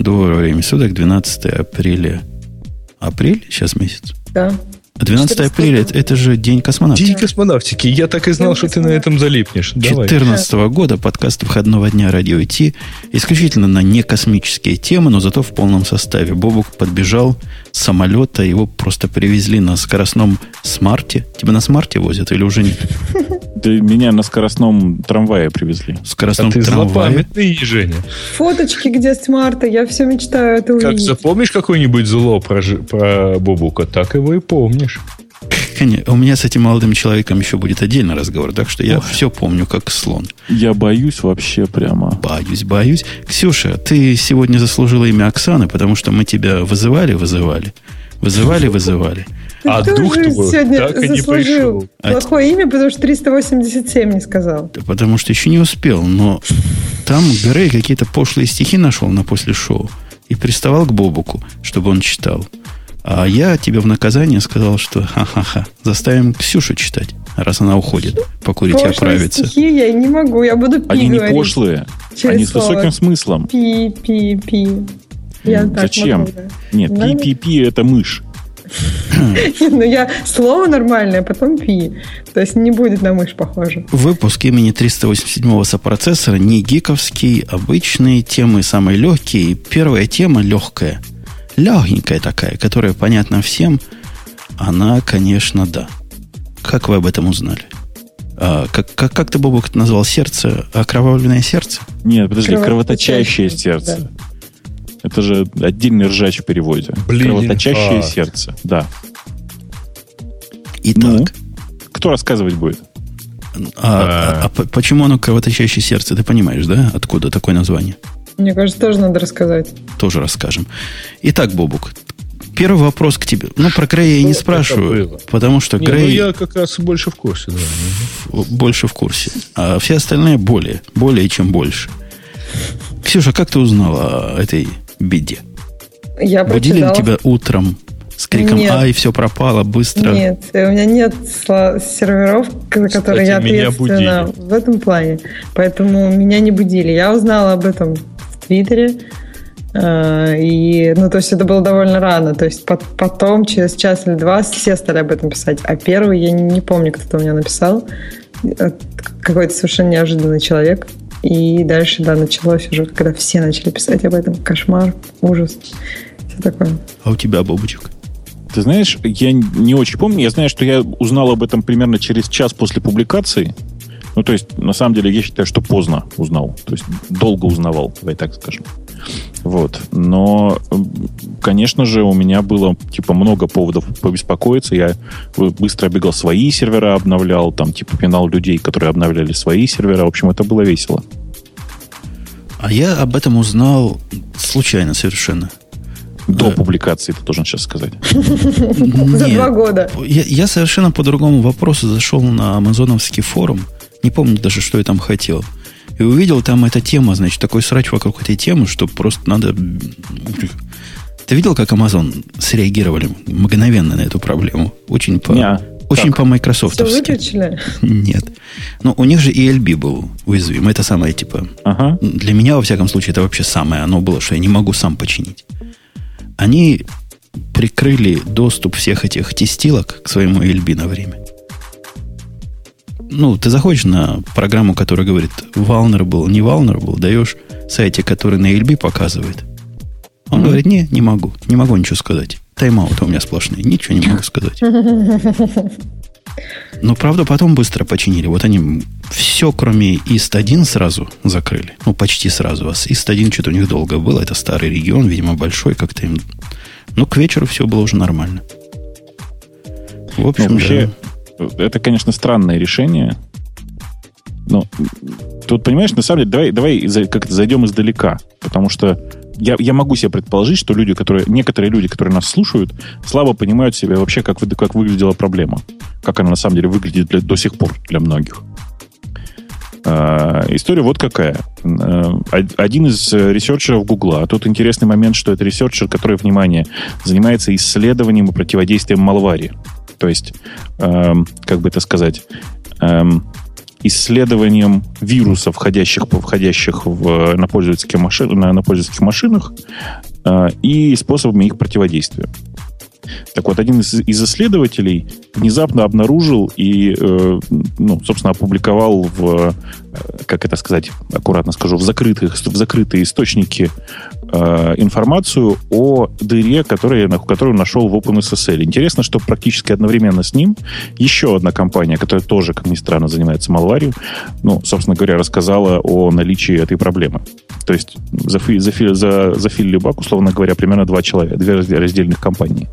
Доброе время суток, 12 апреля. Апрель? Сейчас месяц. Да. 12 апреля это, это же День космонавтики. День космонавтики. Я так и знал, День что ты на этом залипнешь. Давай. 2014 года подкаст выходного дня радио Ти исключительно на некосмические темы, но зато в полном составе. Бобук подбежал самолета, его просто привезли на скоростном смарте. Тебя на смарте возят или уже нет? Да меня на скоростном трамвае привезли. Скоростном А ты трамвае. злопамятный, Женя. Фоточки, где с Марта, я все мечтаю это Как увидеть. запомнишь какое-нибудь зло про, про Бобука, так его и помнишь. Конечно, У меня с этим молодым человеком еще будет отдельный разговор, так что я все помню как слон. Я боюсь вообще прямо. Боюсь, боюсь. Ксюша, ты сегодня заслужила имя Оксаны, потому что мы тебя вызывали, вызывали. Вызывали, вызывали. А Ты дух тоже твой сегодня так и не заслужил пришел. А плохое имя, потому что 387 не сказал. Да Потому что еще не успел, но там Грей какие-то пошлые стихи нашел на после шоу и приставал к Бобуку, чтобы он читал. А я тебе в наказание сказал, что ха-ха-ха, заставим Ксюшу читать, раз она уходит покурить и Пошлые оправиться. стихи я не могу, я буду пи Они не говорить. пошлые, через они с слово. высоким смыслом. Пи, пи, пи. Я так зачем? могу, да. Нет, Да. пи-пи-пи это мышь. Ну, я слово нормальное, потом пи. То есть не будет на мышь похоже. Выпуск имени 387-го сопроцессора не гиковский, обычные темы самые легкие. И Первая тема легкая, легенькая такая, которая понятна всем, она, конечно, да. Как вы об этом узнали? А, как, как, как ты, Бобок, это назвал сердце? Окровавленное сердце? Нет, подожди, Кровоточащее, кровоточащее сердце. да. Это же отдельный ржач в переводе. Блин, Кровоточащее а. сердце, да. Итак, Ну? Кто рассказывать будет? а, а- а по- почему оно кровоточащее сердце? Ты понимаешь, да? Откуда такое название? Мне кажется, тоже надо рассказать. Тоже расскажем. Итак, Бобук, первый вопрос к тебе. Ну, про Грея я не это спрашиваю, потому что Не, ну Грей... я как раз больше в курсе. Да. больше в курсе. А все остальные более. Более чем больше. Ксюша, как ты узнала о этой беде? Я Будили ли тебя утром с криком Нет. «Ай, все пропало, быстро»? Нет, у меня нет серверов, за которые я меня ответственна в этом плане. Поэтому меня не будили. Я узнала об этом Твиттере. э, И, ну, то есть это было довольно рано. То есть пот- потом, через час или два, все стали об этом писать. А первый, я не помню, кто-то у меня написал. Э, Какой-то совершенно неожиданный человек. И дальше, да, началось уже, когда все начали писать об этом. Кошмар, ужас. Все такое. А у тебя, Бобучек? Ты знаешь, я не очень помню. Я знаю, что я узнал об этом примерно через час после публикации. Ну, то есть, на самом деле, я считаю, что поздно узнал. То есть, долго узнавал, давай так скажем. Вот. Но, конечно же, у меня было, типа, много поводов побеспокоиться. Я э, быстро бегал свои сервера, обновлял, там, типа, пинал людей, которые обновляли свои сервера. В общем, это было весело. А я об этом узнал случайно совершенно. До Да. публикации, ты должен сейчас сказать. За два года. Я, я совершенно по другому вопросу зашел на амазоновский форум. Не помню даже, что я там хотел. И увидел там эта тема, значит, такой срач вокруг этой темы, что просто надо... Ты видел, как Amazon среагировали мгновенно на эту проблему? Очень по, Неа. очень Как? по Все Microsoft. выключили? Нет. Но у них же ELB был уязвим. Это самое, типа, Ага. для меня, во всяком случае, это вообще самое оно было, что я не могу сам починить. Они прикрыли доступ всех этих тестилок к своему ELB на время. Ну, ты заходишь на программу, которая говорит vulnerable, не vulnerable, даешь сайте, который на ELB показывает. Он Мгм. говорит, не, не могу, не могу ничего сказать. Тайм-аут у меня сплошные, ничего не могу сказать. Но, правда, потом быстро починили. Вот они все, кроме ИСТ-1, сразу закрыли. Ну, почти сразу. А с ИСТ-1 что-то у них долго было. Это старый регион, видимо, большой как-то им... Ну, к вечеру все было уже нормально. В общем, Ну, вообще, да. Это, конечно, странное решение. Но тут, понимаешь, на самом деле, давай, давай как-то зайдем издалека. Потому что я, я могу себе предположить, что люди, которые, некоторые люди, которые нас слушают, слабо понимают себе вообще, как, как выглядела проблема. Как она на самом деле выглядит для- до сих пор для многих. А, история вот какая. А, од- Один из э, ресерчеров Гугла, тут интересный момент, что это ресерчер, который, внимание, занимается исследованием и противодействием малвари. То есть, эм, как бы это сказать, эм, исследованием вирусов, входящих, входящих в, на, пользовательских машин, на, на пользовательских машинах, э, и способами их противодействия. Так вот, один из, из исследователей внезапно обнаружил и, э, ну, собственно, опубликовал в, э, как это сказать, аккуратно скажу, в, закрытых, в закрытые источники э, информацию о дыре, которую, которую нашел в OpenSSL. Интересно, что практически одновременно с ним еще одна компания, которая тоже, как ни странно, занимается малварью, ну, собственно говоря, рассказала о наличии этой проблемы. То есть зафи, зафи, за, зафилили баг, условно говоря, примерно два человека, две раздельных компании.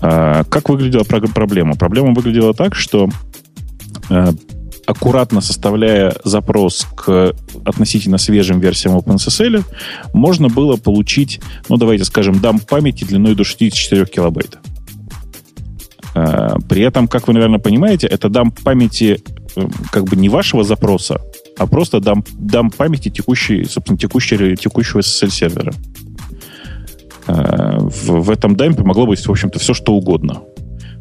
А, как выглядела проблема? Проблема выглядела так, что э, аккуратно составляя запрос к относительно свежим версиям OpenSSL, можно было получить, ну, давайте скажем, дамп памяти длиной до 64 килобайт. А, при этом, как вы, наверное, понимаете, это дамп памяти э, как бы не вашего запроса, а просто дамп, дамп памяти текущей, собственно, текущего, текущего SSL-сервера. Э, в, в этом дампе могло быть, в общем-то, все, что угодно.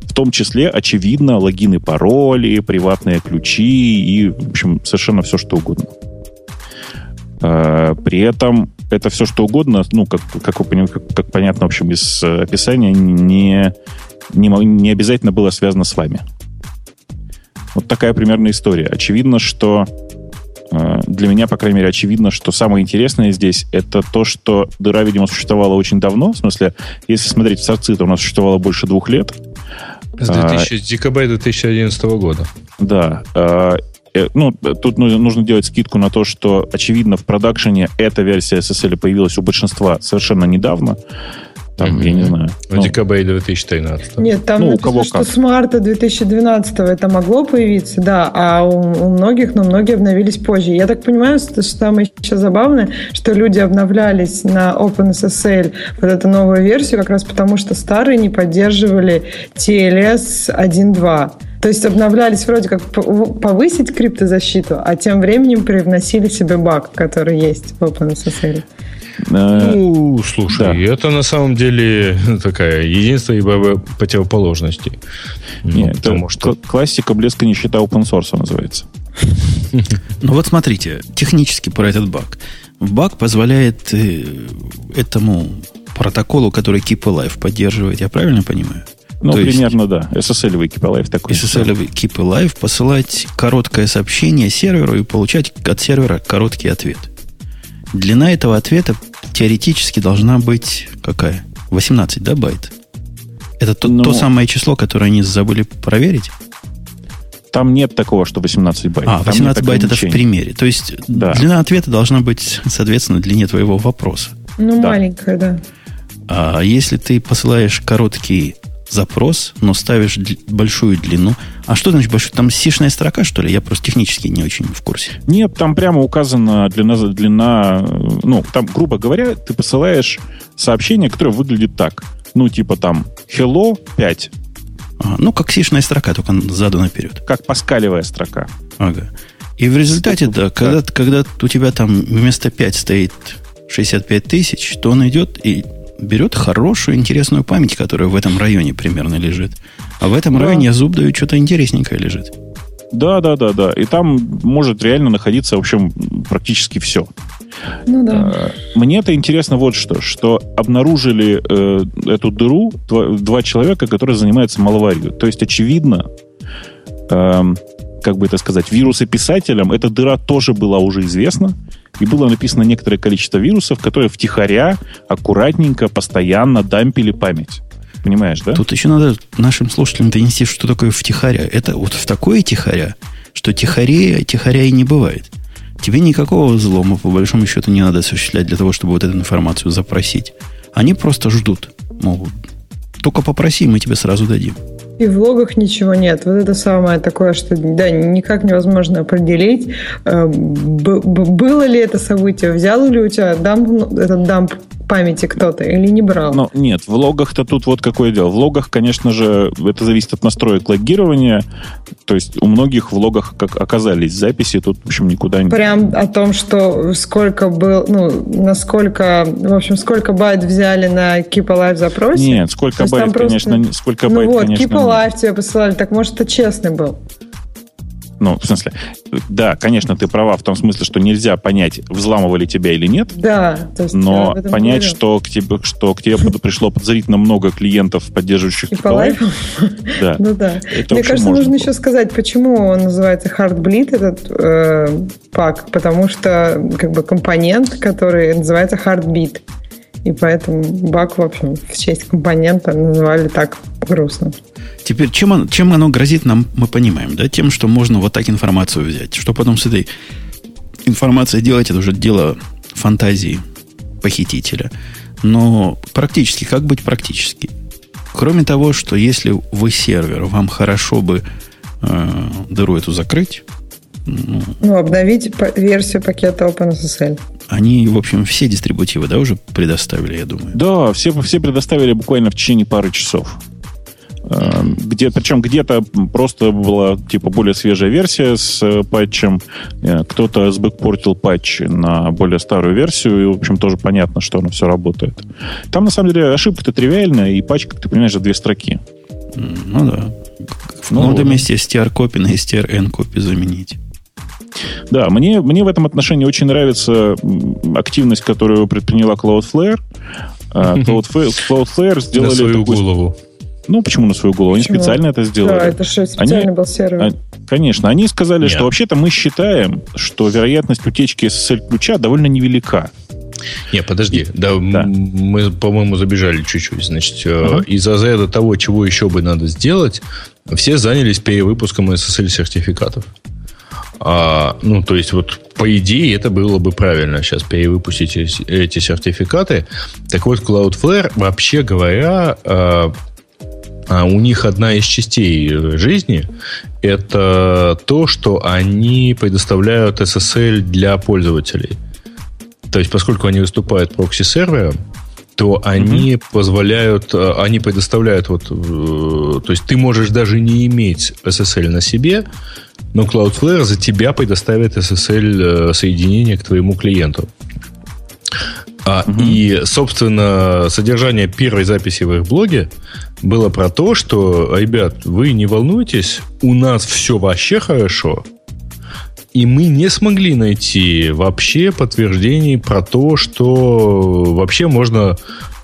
В том числе, очевидно, логины, пароли, приватные ключи и, в общем, совершенно все, что угодно. Э, при этом это все, что угодно, ну, как, как, вы, как, как понятно, в общем, из описания, не, не, не обязательно было связано с вами. Вот такая примерная история. Очевидно, что Э, для меня, по крайней мере, очевидно, что самое интересное здесь это то, что дыра, видимо, существовала очень давно. В смысле, если смотреть в сорцы, то она существовала больше двух лет. С 2000, а, декабря 2011 года. Да. А, ну, тут нужно делать скидку на то, что, очевидно, в продакшене эта версия SSL появилась у большинства совершенно недавно. Там, mm-hmm. я не знаю. В ну, декабре 2013. Нет, там ну, написано, что как. с марта 2012 это могло появиться, да, а у, у многих, но многие обновились позже. Я так понимаю, что, что там еще забавно, что люди обновлялись на OpenSSL вот эту новую версию как раз потому, что старые не поддерживали TLS 1.2. То есть обновлялись вроде как повысить криптозащиту, а тем временем привносили себе баг, который есть в OpenSSL. Э, ну, слушай, да. это на самом деле такая единство и противоположности. Нет, ну, потому что... классика блеска нищета open source называется. Ну вот смотрите, технически про этот баг. Баг позволяет э, этому протоколу, который Keep Alive поддерживает, я правильно понимаю? Ну, То примерно, есть, да. SSL Keep Alive такой. SSL Keep Alive посылать короткое сообщение серверу и получать от сервера короткий ответ. Длина этого ответа теоретически должна быть какая? 18, да, байт? Это то, Но... то ну, самое число, которое они забыли проверить? Там нет такого, что 18 байт. А, 18 байт это в примере. То есть да. длина ответа должна быть, соответственно, длине твоего вопроса. Ну, да. маленькая, да. А если ты посылаешь короткий запрос, но ставишь большую длину. А что значит большую? Там сишная строка, что ли? Я просто технически не очень в курсе. Нет, там прямо указана длина, длина ну, там, грубо говоря, ты посылаешь сообщение, которое выглядит так. Ну, типа там hello 5. А, ну, как сишная строка, только заду наперед. Как паскалевая строка. Ага. И в результате, да, когда, когда у тебя там вместо 5 стоит 65 тысяч, то он идет и берет хорошую, интересную память, которая в этом районе примерно лежит. А в этом да. районе зуб дают что-то интересненькое лежит. Да, да, да, да. И там может реально находиться, в общем, практически все. Ну да. А, мне это интересно вот что, что обнаружили э, эту дыру два, два человека, которые занимаются маловарью. То есть, очевидно, э, как бы это сказать, вирусописателям эта дыра тоже была уже известна, и было написано некоторое количество вирусов, которые втихаря, аккуратненько, постоянно дампили память. Понимаешь, да? Тут еще надо нашим слушателям донести, что такое втихаря. Это вот в такое тихаря, что тихаря, тихаря и не бывает. Тебе никакого взлома, по большому счету, не надо осуществлять для того, чтобы вот эту информацию запросить. Они просто ждут. Могут. Только попроси, мы тебе сразу дадим. И в логах ничего нет. Вот это самое такое, что да, никак невозможно определить, э, было ли это событие, взял ли у тебя дамп, этот дамп памяти кто-то или не брал? Ну, нет, в логах-то тут вот какое дело. В логах, конечно же, это зависит от настроек логирования. То есть у многих в логах как оказались записи, тут, в общем, никуда не... Прям о том, что сколько был, ну, насколько, в общем, сколько байт взяли на Keep Alive запросе? Нет, сколько байт, просто... конечно, сколько ну байт, вот, конечно... Keep Alive тебе посылали, так может, это честный был? Ну, в смысле, да, конечно, ты права в том смысле, что нельзя понять, взламывали тебя или нет. Да, то есть но понять, что к тебе, что к тебе пришло подозрительно много клиентов, поддерживающих И по лайфам? Да. Ну да. Мне кажется, нужно еще сказать, почему он называется Heartbleed, этот э, пак, потому что как бы компонент, который называется Heartbeat. И поэтому баг, в общем, в честь компонента называли так грустно. Теперь, чем, он, чем оно грозит нам, мы понимаем, да? Тем, что можно вот так информацию взять. Что потом с этой информацией делать, это уже дело фантазии похитителя. Но практически, как быть практически? Кроме того, что если вы сервер, вам хорошо бы э, дыру эту закрыть. Ну, ну обновить версию пакета OpenSSL. Они, в общем, все дистрибутивы, да, уже предоставили, я думаю. Да, все, все предоставили буквально в течение пары часов. Э, где, причем где-то просто была типа более свежая версия с э, патчем, э, кто-то сбэкпортил патч на более старую версию, и, в общем, тоже понятно, что оно все работает. Там, на самом деле, ошибка-то тривиальная, и патч, как ты понимаешь, за две строки. Ну да. В ну, надо вместе str-копи на str-n-копи заменить. Да, мне, мне в этом отношении очень нравится активность, которую предприняла Cloudflare. Cloudflare, Cloudflare сделали... На свою такой... голову. Ну, почему на свою голову? Почему? Они специально это сделали. Да, это же специально они, был сервер. А, конечно. Они сказали, Нет. что вообще-то мы считаем, что вероятность утечки SSL-ключа довольно невелика. Не, подожди, да, да. мы, по-моему, забежали чуть-чуть. Значит, uh из-за за того, чего еще бы надо сделать, все занялись перевыпуском SSL-сертификатов. А, ну, то есть, вот по идее, это было бы правильно сейчас перевыпустить эти сертификаты. Так вот, Cloudflare, вообще говоря, а, а у них одна из частей жизни – это то, что они предоставляют SSL для пользователей. То есть, поскольку они выступают прокси-сервером, то они mm-hmm. позволяют, э, они предоставляют вот, э, то есть ты можешь даже не иметь SSL на себе, но Cloudflare за тебя предоставит SSL соединение к твоему клиенту. А, угу. И, собственно, содержание первой записи в их блоге было про то, что, ребят, вы не волнуйтесь, у нас все вообще хорошо, и мы не смогли найти вообще подтверждений про то, что вообще можно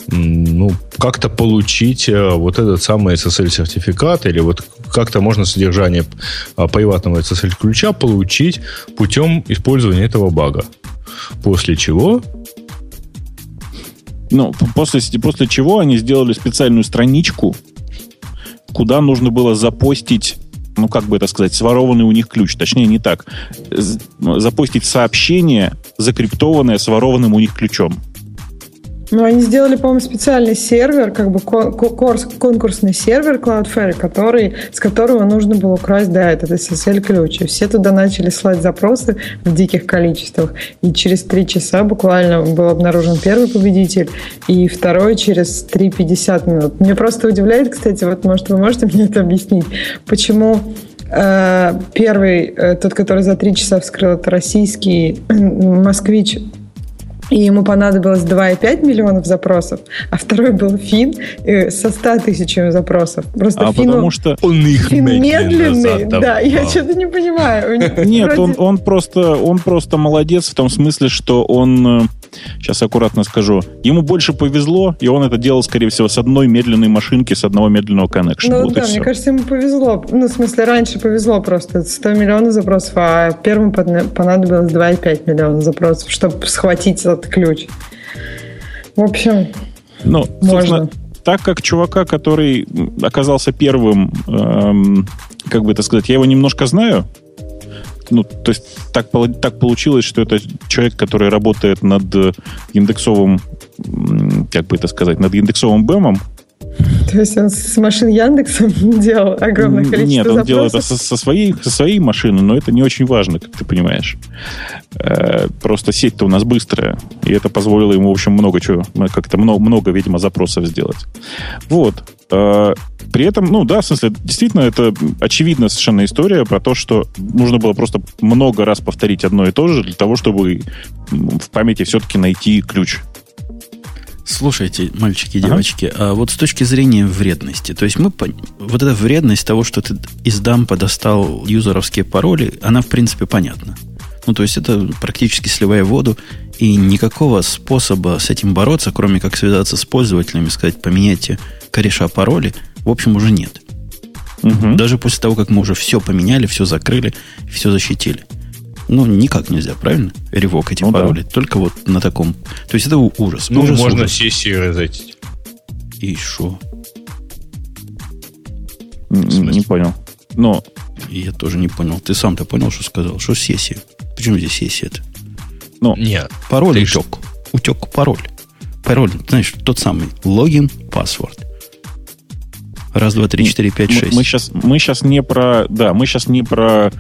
ну, как-то получить э, вот этот самый SSL-сертификат или вот как-то можно содержание а, приватного SSL-ключа получить путем использования этого бага. После чего ну, после, после чего они сделали специальную страничку, куда нужно было запостить ну, как бы это сказать, сворованный у них ключ. Точнее, не так. Запостить сообщение, закриптованное сворованным у них ключом. Ну, они сделали, по-моему, специальный сервер, как бы конкурс, конкурсный сервер Cloudflare, который, с которого нужно было украсть, да, этот SSL-ключ. И все туда начали слать запросы в диких количествах. И через три часа буквально был обнаружен первый победитель, и второй через 3-50 минут. Мне просто удивляет, кстати, вот, может, вы можете мне это объяснить, почему э, первый, э, тот, который за три часа вскрыл, это российский москвич и ему понадобилось 2,5 миллионов запросов, а второй был Фин э, со 100 тысячами запросов. Просто а Фину, потому что он их Фин медленный. Да, я что-то не понимаю. Нет, он, он, просто, он просто молодец в том смысле, что он, сейчас аккуратно скажу, ему больше повезло, и он это делал, скорее всего, с одной медленной машинки, с одного медленного коннекшена. Ну вот да, мне кажется, ему повезло. Ну, в смысле, раньше повезло просто. 100 миллионов запросов, а первому понадобилось 2,5 миллиона запросов, чтобы схватить этот ключ. В общем, ну, можно. Так как чувака, который оказался первым, эм, как бы это сказать, я его немножко знаю, ну, то есть так, так получилось, что это человек, который работает над индексовым, как бы это сказать, над индексовым бэмом, то есть он с машин Яндекса делал огромное количество Нет, он запросов? делал это со, со, своей, со своей машины, но это не очень важно, как ты понимаешь. Э, просто сеть-то у нас быстрая, и это позволило ему, в общем, много чего, как-то много, много, видимо, запросов сделать. Вот. Э, при этом, ну да, в смысле, действительно, это очевидная совершенно история про то, что нужно было просто много раз повторить одно и то же для того, чтобы в памяти все-таки найти ключ Слушайте, мальчики и девочки, ага. а вот с точки зрения вредности, то есть мы вот эта вредность того, что ты из дампа достал юзеровские пароли, она в принципе понятна. Ну, то есть это практически сливая воду, и никакого способа с этим бороться, кроме как связаться с пользователями, сказать, поменяйте кореша пароли, в общем, уже нет. Угу. Даже после того, как мы уже все поменяли, все закрыли, все защитили. Ну, никак нельзя, правильно? Ревок эти ну, пароли. Да. Только вот на таком. То есть это ужас. Ну, ужас, можно ужас. сессии резетить. И что? Не понял. Но... Я тоже не понял. Ты сам-то понял, что сказал? Что сессия? Почему здесь сессия-то? Ну, Нет. Пароль утек. Что? Утек пароль. Пароль, знаешь, тот самый. Логин, паспорт. Раз, два, три, четыре, пять, шесть. Мы сейчас, мы сейчас не про, да, мы сейчас не про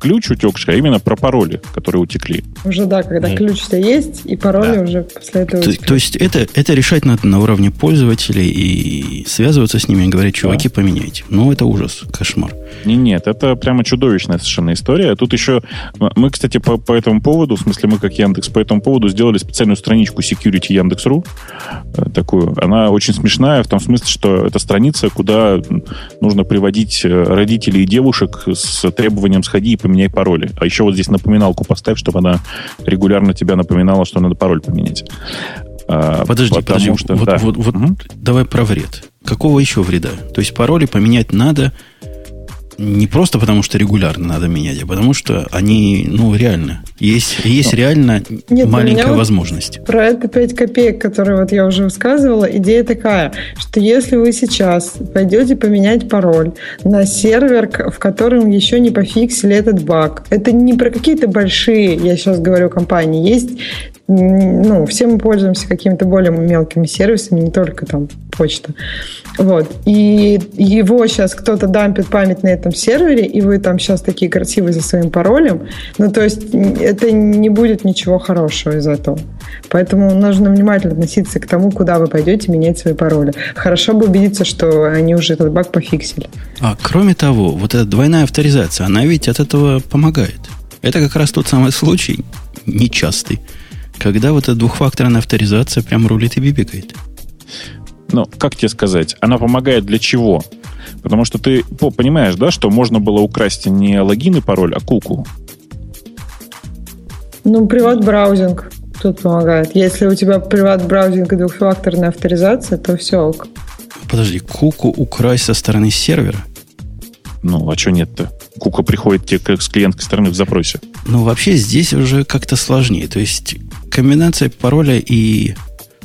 ключ утекший, а именно про пароли, которые утекли. Уже да, когда mm. ключ у есть, и пароли да. уже после этого. То, то есть это, это решать надо на уровне пользователей и связываться с ними и говорить, чуваки, да. поменяйте. Ну, это ужас, кошмар. Не, нет, это прямо чудовищная совершенно история. Тут еще мы, кстати, по, по этому поводу, в смысле мы как Яндекс, по этому поводу сделали специальную страничку Security Яндекс.ру, э, такую. Она очень смешная в том смысле, что это страница, куда нужно приводить э, родителей и девушек с требованием сходить и поменяй пароли. А еще вот здесь напоминалку поставь, чтобы она регулярно тебя напоминала, что надо пароль поменять. А, подожди, подожди. Что, вот, да. вот, вот, угу. давай про вред. Какого еще вреда? То есть пароли поменять надо не просто потому, что регулярно надо менять, а потому что они, ну, реально, есть, есть Но. реально Нет, маленькая возможность. Вот про это 5 копеек, которые вот я уже высказывала, идея такая, что если вы сейчас пойдете поменять пароль на сервер, в котором еще не пофиксили этот баг, это не про какие-то большие, я сейчас говорю, компании, есть ну, все мы пользуемся какими-то более мелкими сервисами, не только там почта. Вот. И его сейчас кто-то дампит память на этом сервере, и вы там сейчас такие красивые за своим паролем. Ну, то есть это не будет ничего хорошего из этого. Поэтому нужно внимательно относиться к тому, куда вы пойдете менять свои пароли. Хорошо бы убедиться, что они уже этот баг пофиксили. А кроме того, вот эта двойная авторизация, она ведь от этого помогает. Это как раз тот самый случай, нечастый, когда вот эта двухфакторная авторизация прям рулит и бибикает. Ну, как тебе сказать, она помогает для чего? Потому что ты понимаешь, да, что можно было украсть не логин и пароль, а куку. Ну, приват-браузинг тут помогает. Если у тебя приват-браузинг и двухфакторная авторизация, то все ок. Подожди, куку украсть со стороны сервера? Ну, а что нет-то? Кука приходит тебе с клиентской стороны в запросе. Ну, вообще здесь уже как-то сложнее. То есть комбинация пароля и...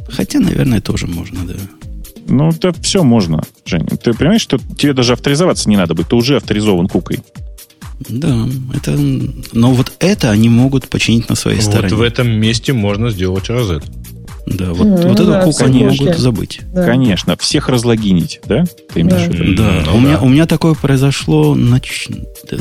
Хотя, наверное, тоже можно, да. Ну, это все можно, Женя. Ты понимаешь, что тебе даже авторизоваться не надо быть, ты уже авторизован кукой. Да, это... Но вот это они могут починить на своей вот стороне. Вот в этом месте можно сделать розет. Да, вот, mm, вот да, эту куку они могут забыть. Да. Конечно, всех разлогинить, да? Ты имеешь да. в виду? Да, ну, у, да. Меня, у меня такое произошло на,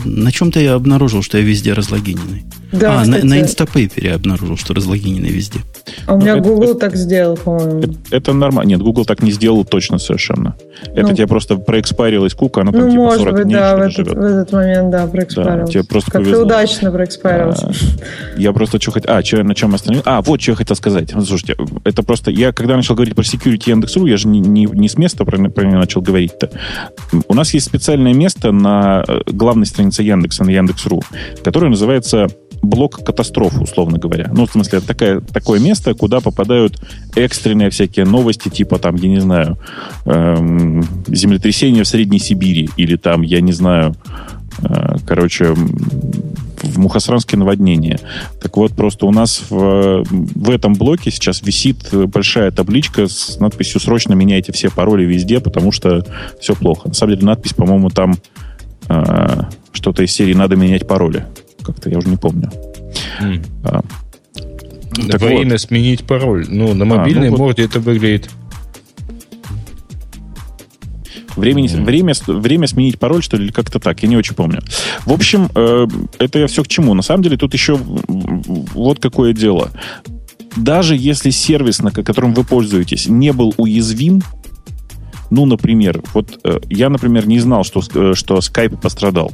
на чем-то я обнаружил, что я везде разлогиненный. Да, а, на, на Instapaper я обнаружил, что разлогиненный везде. А у меня ну, Google это, так сделал, по-моему. Это, это нормально. Нет, Google так не сделал точно совершенно. Это ну, тебе просто проэкспарилась кука, она там ну, типа может 40 быть, дней да, в этот, живет. в этот момент, да, проэкспарилась. Да, тебе просто как повезло. удачно проэкспарилась. А, я просто что хотел... А, что, на чем остановил? А, вот что я хотел сказать. Слушайте, это просто... Я когда начал говорить про security Яндекс.ру, я же не, не, не с места про, про него начал говорить-то. У нас есть специальное место на э, главной странице Яндекса, на Яндекс.ру, которое называется блок катастроф, условно говоря. Ну, в смысле, такое, такое место, куда попадают экстренные всякие новости, типа там, я не знаю, эм, землетрясение в Средней Сибири, или там, я не знаю, э, короче, в Мухосранске наводнение. Так вот, просто у нас в, в этом блоке сейчас висит большая табличка с надписью «Срочно меняйте все пароли везде, потому что все плохо». На самом деле надпись, по-моему, там э, что-то из серии «Надо менять пароли» как-то, я уже не помню. Mm. А, так Во вот. имя сменить пароль. Ну, на мобильной а, ну, морде вот. это выглядит... Времени, mm. время, время сменить пароль, что ли, или как-то так, я не очень помню. В общем, э, это я все к чему. На самом деле тут еще вот какое дело. Даже если сервис, на котором вы пользуетесь, не был уязвим, ну, например, вот э, я, например, не знал, что, э, что Skype пострадал.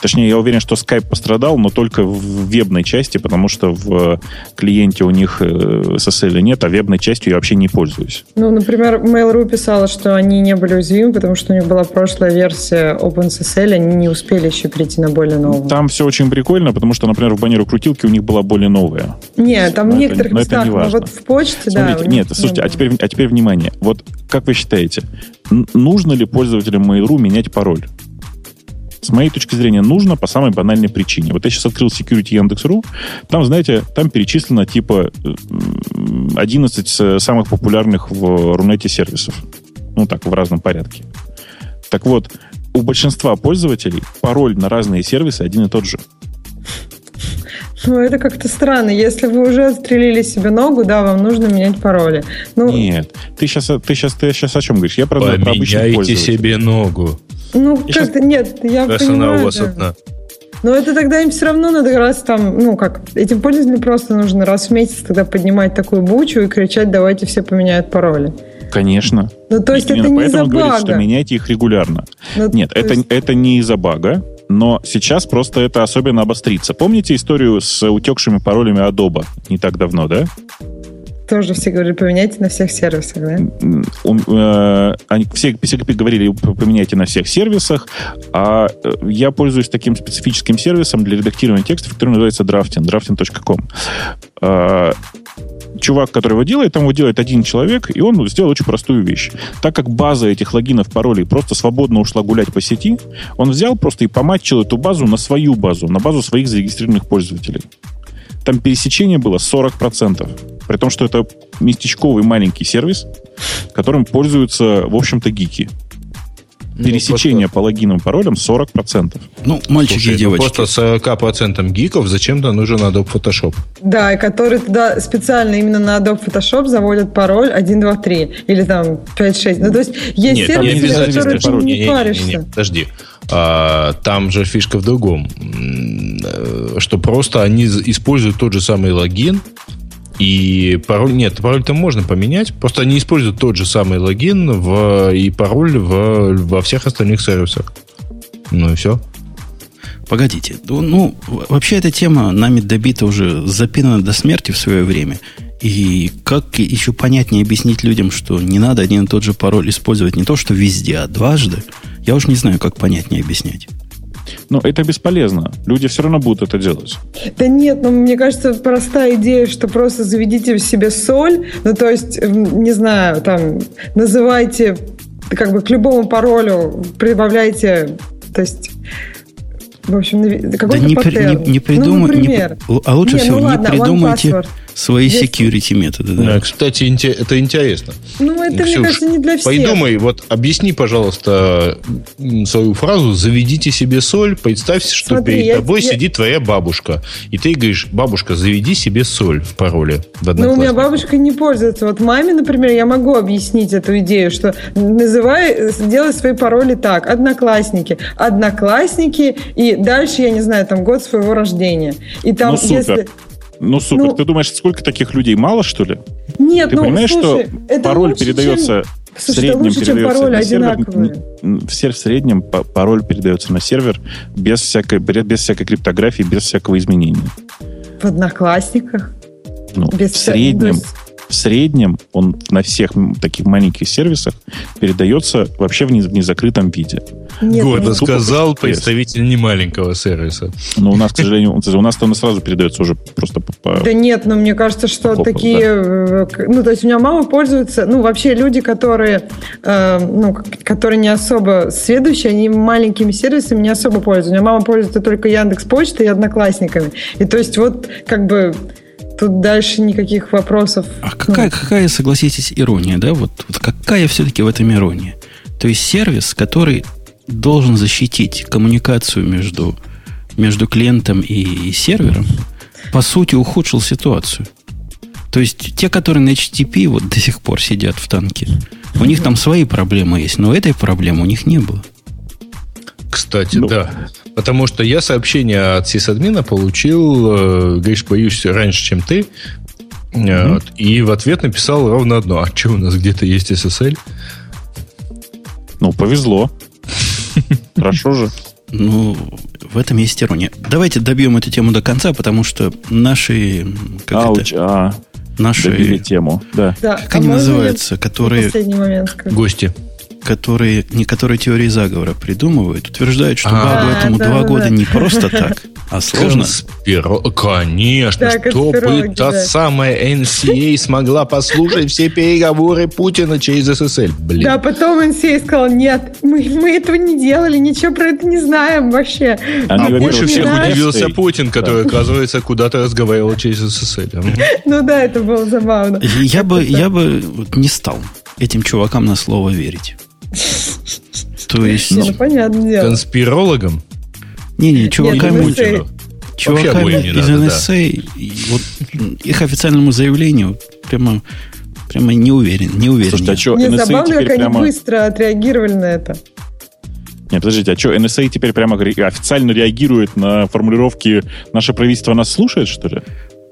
Точнее, я уверен, что Skype пострадал, но только в вебной части, потому что в клиенте у них э, SSL нет, а вебной частью я вообще не пользуюсь. Ну, например, Mail.ru писала, что они не были уязвимы, потому что у них была прошлая версия OpenSSL, они не успели еще перейти на более новую. Там все очень прикольно, потому что, например, в баннеру крутилки у них была более новая. Нет, там но в некоторых это, местах, но, но вот в почте, Смотрите, да. Нет, слушайте, а теперь, а теперь внимание. Вот как вы считаете, нужно ли пользователям Mail.ru менять пароль? С моей точки зрения, нужно по самой банальной причине. Вот я сейчас открыл Security Яндекс.ру, там, знаете, там перечислено типа 11 самых популярных в Рунете сервисов. Ну так, в разном порядке. Так вот, у большинства пользователей пароль на разные сервисы один и тот же. Ну, это как-то странно. Если вы уже отстрелили себе ногу, да, вам нужно менять пароли. Ну, Нет, ты сейчас, ты сейчас, ты сейчас о чем говоришь? Я про, про обычных себе ногу. Ну, как-то нет, я Раз понимаю. она у вас да. одна. Но это тогда им все равно надо раз там, ну как, этим пользователям просто нужно раз в месяц тогда поднимать такую бучу и кричать, давайте все поменяют пароли. Конечно. Ну, то есть Именно это не из-за бага. что меняйте их регулярно. Ну, Нет, это, есть... это не из-за бага, но сейчас просто это особенно обострится. Помните историю с утекшими паролями Adobe не так давно, да? Тоже все говорили, поменяйте на всех сервисах, да? Э, они все, все говорили, поменяйте на всех сервисах, а э, я пользуюсь таким специфическим сервисом для редактирования текстов, который называется Drafting, drafting.com. Э, чувак, который его делает, там его делает один человек, и он сделал очень простую вещь. Так как база этих логинов, паролей просто свободно ушла гулять по сети, он взял просто и поматчил эту базу на свою базу, на базу своих зарегистрированных пользователей. Там пересечение было 40%. При том, что это местечковый маленький сервис, которым пользуются, в общем-то, гики. Ну, Пересечение просто... по логинам паролям 40%. Ну, мальчики Слушай, и ну, девочки. Ну, просто 40% гиков зачем-то нужен Adobe Photoshop. Да, и которые туда специально именно на Adobe Photoshop заводят пароль 1, 2, 3. Или там 5, 6. Ну, то есть есть Нет, сервисы, которые ты не, не паришься. Не, не, не, подожди. А, там же фишка в другом. Э, что просто они используют тот же самый логин, и пароль, нет, пароль-то можно поменять, просто они используют тот же самый логин в, и пароль в, во всех остальных сервисах. Ну и все. Погодите, ну, вообще эта тема нами добита уже, запинана до смерти в свое время. И как еще понятнее объяснить людям, что не надо один и тот же пароль использовать не то, что везде, а дважды, я уж не знаю, как понятнее объяснять. Но это бесполезно. Люди все равно будут это делать. Да нет, ну мне кажется, простая идея, что просто заведите в себе соль, ну то есть, не знаю, там, называйте как бы к любому паролю прибавляйте, то есть в общем, какой-то да не, не, не придумай, ну, не, а лучше Нет, всего ну, ладно, не придумайте свои Здесь... security методы. Да. Да, кстати, это интересно. Ну, это, Ксюш, мне кажется, не для всех. Подумай, вот объясни, пожалуйста, свою фразу «заведите себе соль», представь, что Смотри, перед тобой я... сидит твоя бабушка, и ты говоришь «бабушка, заведи себе соль в пароле». В ну, у меня бабушка не пользуется. Вот маме, например, я могу объяснить эту идею, что называй, делай свои пароли так. Одноклассники. Одноклассники, и дальше, я не знаю, там год своего рождения. И там, ну, супер. если ну, супер. Ну, Ты думаешь, сколько таких людей мало, что ли? Нет, Ты ну, понимаешь, слушай, что пароль передается... Чем... В среднем лучше, передается пароль на сервер, в, среднем пароль передается на сервер без всякой, без всякой криптографии, без всякого изменения. В одноклассниках? Ну, без в среднем. Вся в среднем он на всех таких маленьких сервисах передается вообще в незакрытом виде. Нет, Гордо нет. сказал представитель немаленького сервиса. Но у нас, к сожалению, у нас то сразу передается уже просто по... Да нет, но мне кажется, что по такие... Да. Э, ну, то есть у меня мама пользуется... Ну, вообще люди, которые, э, ну, которые не особо следующие, они маленькими сервисами не особо пользуются. У меня мама пользуется только Яндекс Почтой и Одноклассниками. И то есть вот как бы Тут дальше никаких вопросов. А какая, ну. какая, согласитесь, ирония, да? Вот, вот какая все-таки в этом ирония? То есть сервис, который должен защитить коммуникацию между, между клиентом и, и сервером, по сути, ухудшил ситуацию. То есть те, которые на HTTP вот до сих пор сидят в танке, у них там свои проблемы есть, но этой проблемы у них не было. Кстати, ну. да. Потому что я сообщение от сисадмина получил, э, говоришь, боюсь, раньше, чем ты. Mm-hmm. Вот, и в ответ написал ровно одно. А что, у нас где-то есть SSL? Ну, повезло. Хорошо же. Ну, в этом есть ирония. Давайте добьем эту тему до конца, потому что наши... Как Ауч, это? А, наши... Добили тему, да. да. Как а они называются? Которые... момент Гости которые некоторые теории заговора придумывают, утверждают, что а, багу этому да, два да, года да. не просто так, а сложно. Конспиро... Конечно, да, чтобы та да. самая NCA смогла послушать все переговоры Путина через SSL. Блин. Да, потом NCA сказал, нет, мы, мы этого не делали, ничего про это не знаем вообще. А, а больше всех удивился Путин, который, оказывается, куда-то разговаривал через SSL. Ну да, это было забавно. Я бы, я бы не стал этим чувакам на слово верить. То есть... Ну, понятное дело. Конспирологам? Не-не, чуваками, Нет, чуваками из NSA, вот их официальному заявлению прямо прямо не уверен, не уверен. Слушайте, а что, Мне NSA забавно, как прямо... они быстро отреагировали на это. Нет, подождите, а что, NSA теперь прямо официально реагирует на формулировки «наше правительство нас слушает», что ли?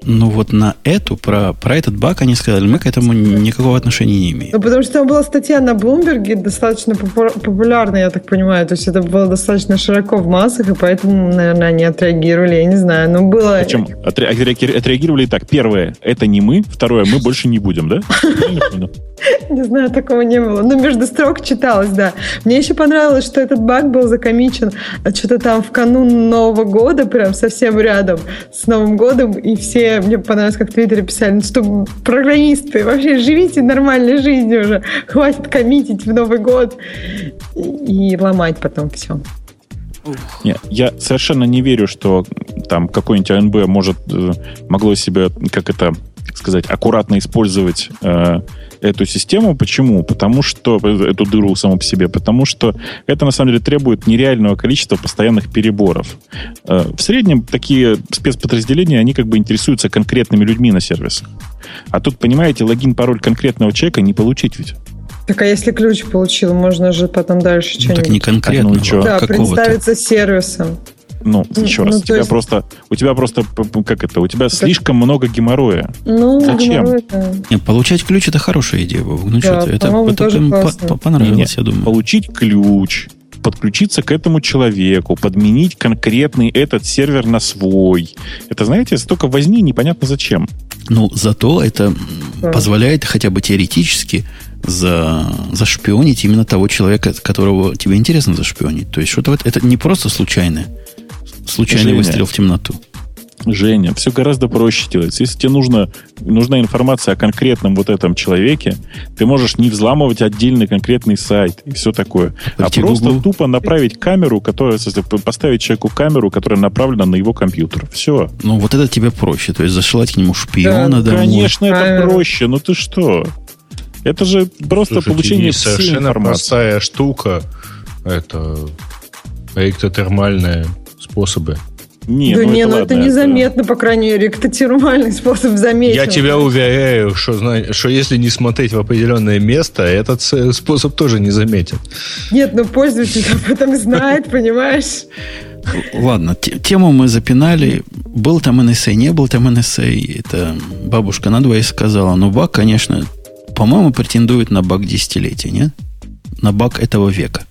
Ну вот на эту, про, про этот баг они сказали, мы к этому никакого отношения не имеем. Ну потому что там была статья на Блумберге, достаточно популярная, я так понимаю. То есть это было достаточно широко в массах, и поэтому, наверное, они отреагировали, я не знаю. Но было... Причем отреагировали так. Первое, это не мы. Второе, мы больше не будем, да? Не знаю, такого не было. Но между строк читалось, да. Мне еще понравилось, что этот баг был закомичен что-то там в канун Нового года, прям совсем рядом с Новым годом, и все, мне понравилось, как в Твиттере писали, ну что, программисты, вообще живите нормальной жизнью уже, хватит коммитить в Новый год и ломать потом все. Нет, я совершенно не верю, что там какой-нибудь АНБ может, э, могло себе, как это сказать, аккуратно использовать э, эту систему. Почему? Потому что эту дыру саму по себе, потому что это на самом деле требует нереального количества постоянных переборов. Э, в среднем такие спецподразделения, они как бы интересуются конкретными людьми на сервисах. А тут, понимаете, логин, пароль конкретного человека не получить ведь. Так а если ключ получил, можно же потом дальше ну, что-нибудь... Так не конкретно. Ну? Да, представиться сервисом. Ну, ну, еще раз, ну, у тебя есть... просто, у тебя просто, как это, у тебя это... слишком много геморроя. Ну, Зачем? Геморрой, да. Нет, получать ключ это хорошая идея, Бог. Ну да, что это, это прям по понравилось, Нет, я думаю. Получить ключ, подключиться к этому человеку, подменить конкретный этот сервер на свой. Это, знаете, столько возни, непонятно зачем. Ну, зато это да. позволяет хотя бы теоретически за, зашпионить именно того человека, которого тебе интересно зашпионить. То есть что-то это не просто случайное случайный Женя, выстрел в темноту. Женя, все гораздо проще делается. Если тебе нужно, нужна информация о конкретном вот этом человеке, ты можешь не взламывать отдельный конкретный сайт и все такое, Пойти а просто Google. тупо направить камеру, которая, поставить человеку камеру, которая направлена на его компьютер. Все. Ну, вот это тебе проще. То есть зашлать к нему шпиона да, домой. Конечно, это проще. Ну ты что? Это же просто Слушайте, получение есть совершенно информации. простая штука. Это электротермальная способы. Не, да ну не, ну это, это незаметно, это... по крайней мере, это термальный способ заметить. Я тебя уверяю, что, что если не смотреть в определенное место, этот способ тоже не заметен. Нет, но пользователь об этом знает, понимаешь? Ладно, тему мы запинали. Был там NSA, не был там NSA. Это бабушка надвое сказала. Но баг, конечно, по-моему, претендует на баг десятилетия, нет? На баг этого века.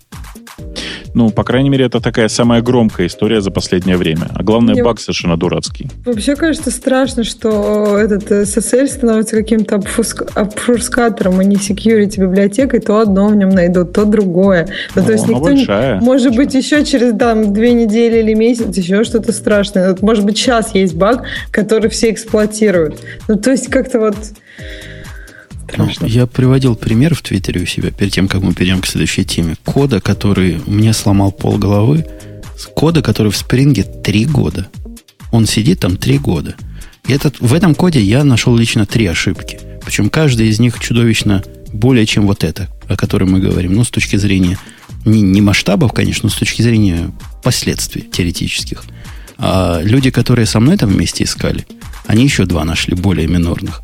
Ну, по крайней мере, это такая самая громкая история за последнее время. А главное, Мне баг совершенно дурацкий. Вообще кажется страшно, что этот SSL становится каким-то обфускатором, а не security библиотекой. То одно в нем найдут, то другое. Ну, то есть никто большая. Не, может быть, еще через там, две недели или месяц еще что-то страшное. Вот, может быть, сейчас есть баг, который все эксплуатируют. Ну, то есть как-то вот... Ну, я приводил пример в Твиттере у себя перед тем, как мы перейдем к следующей теме. Кода, который мне сломал пол головы. Кода, который в Спринге три года. Он сидит там три года. И этот, в этом коде я нашел лично три ошибки. Причем каждая из них чудовищно более, чем вот это, о котором мы говорим. Ну, с точки зрения не, не масштабов, конечно, но с точки зрения последствий теоретических. А люди, которые со мной там вместе искали, они еще два нашли, более минорных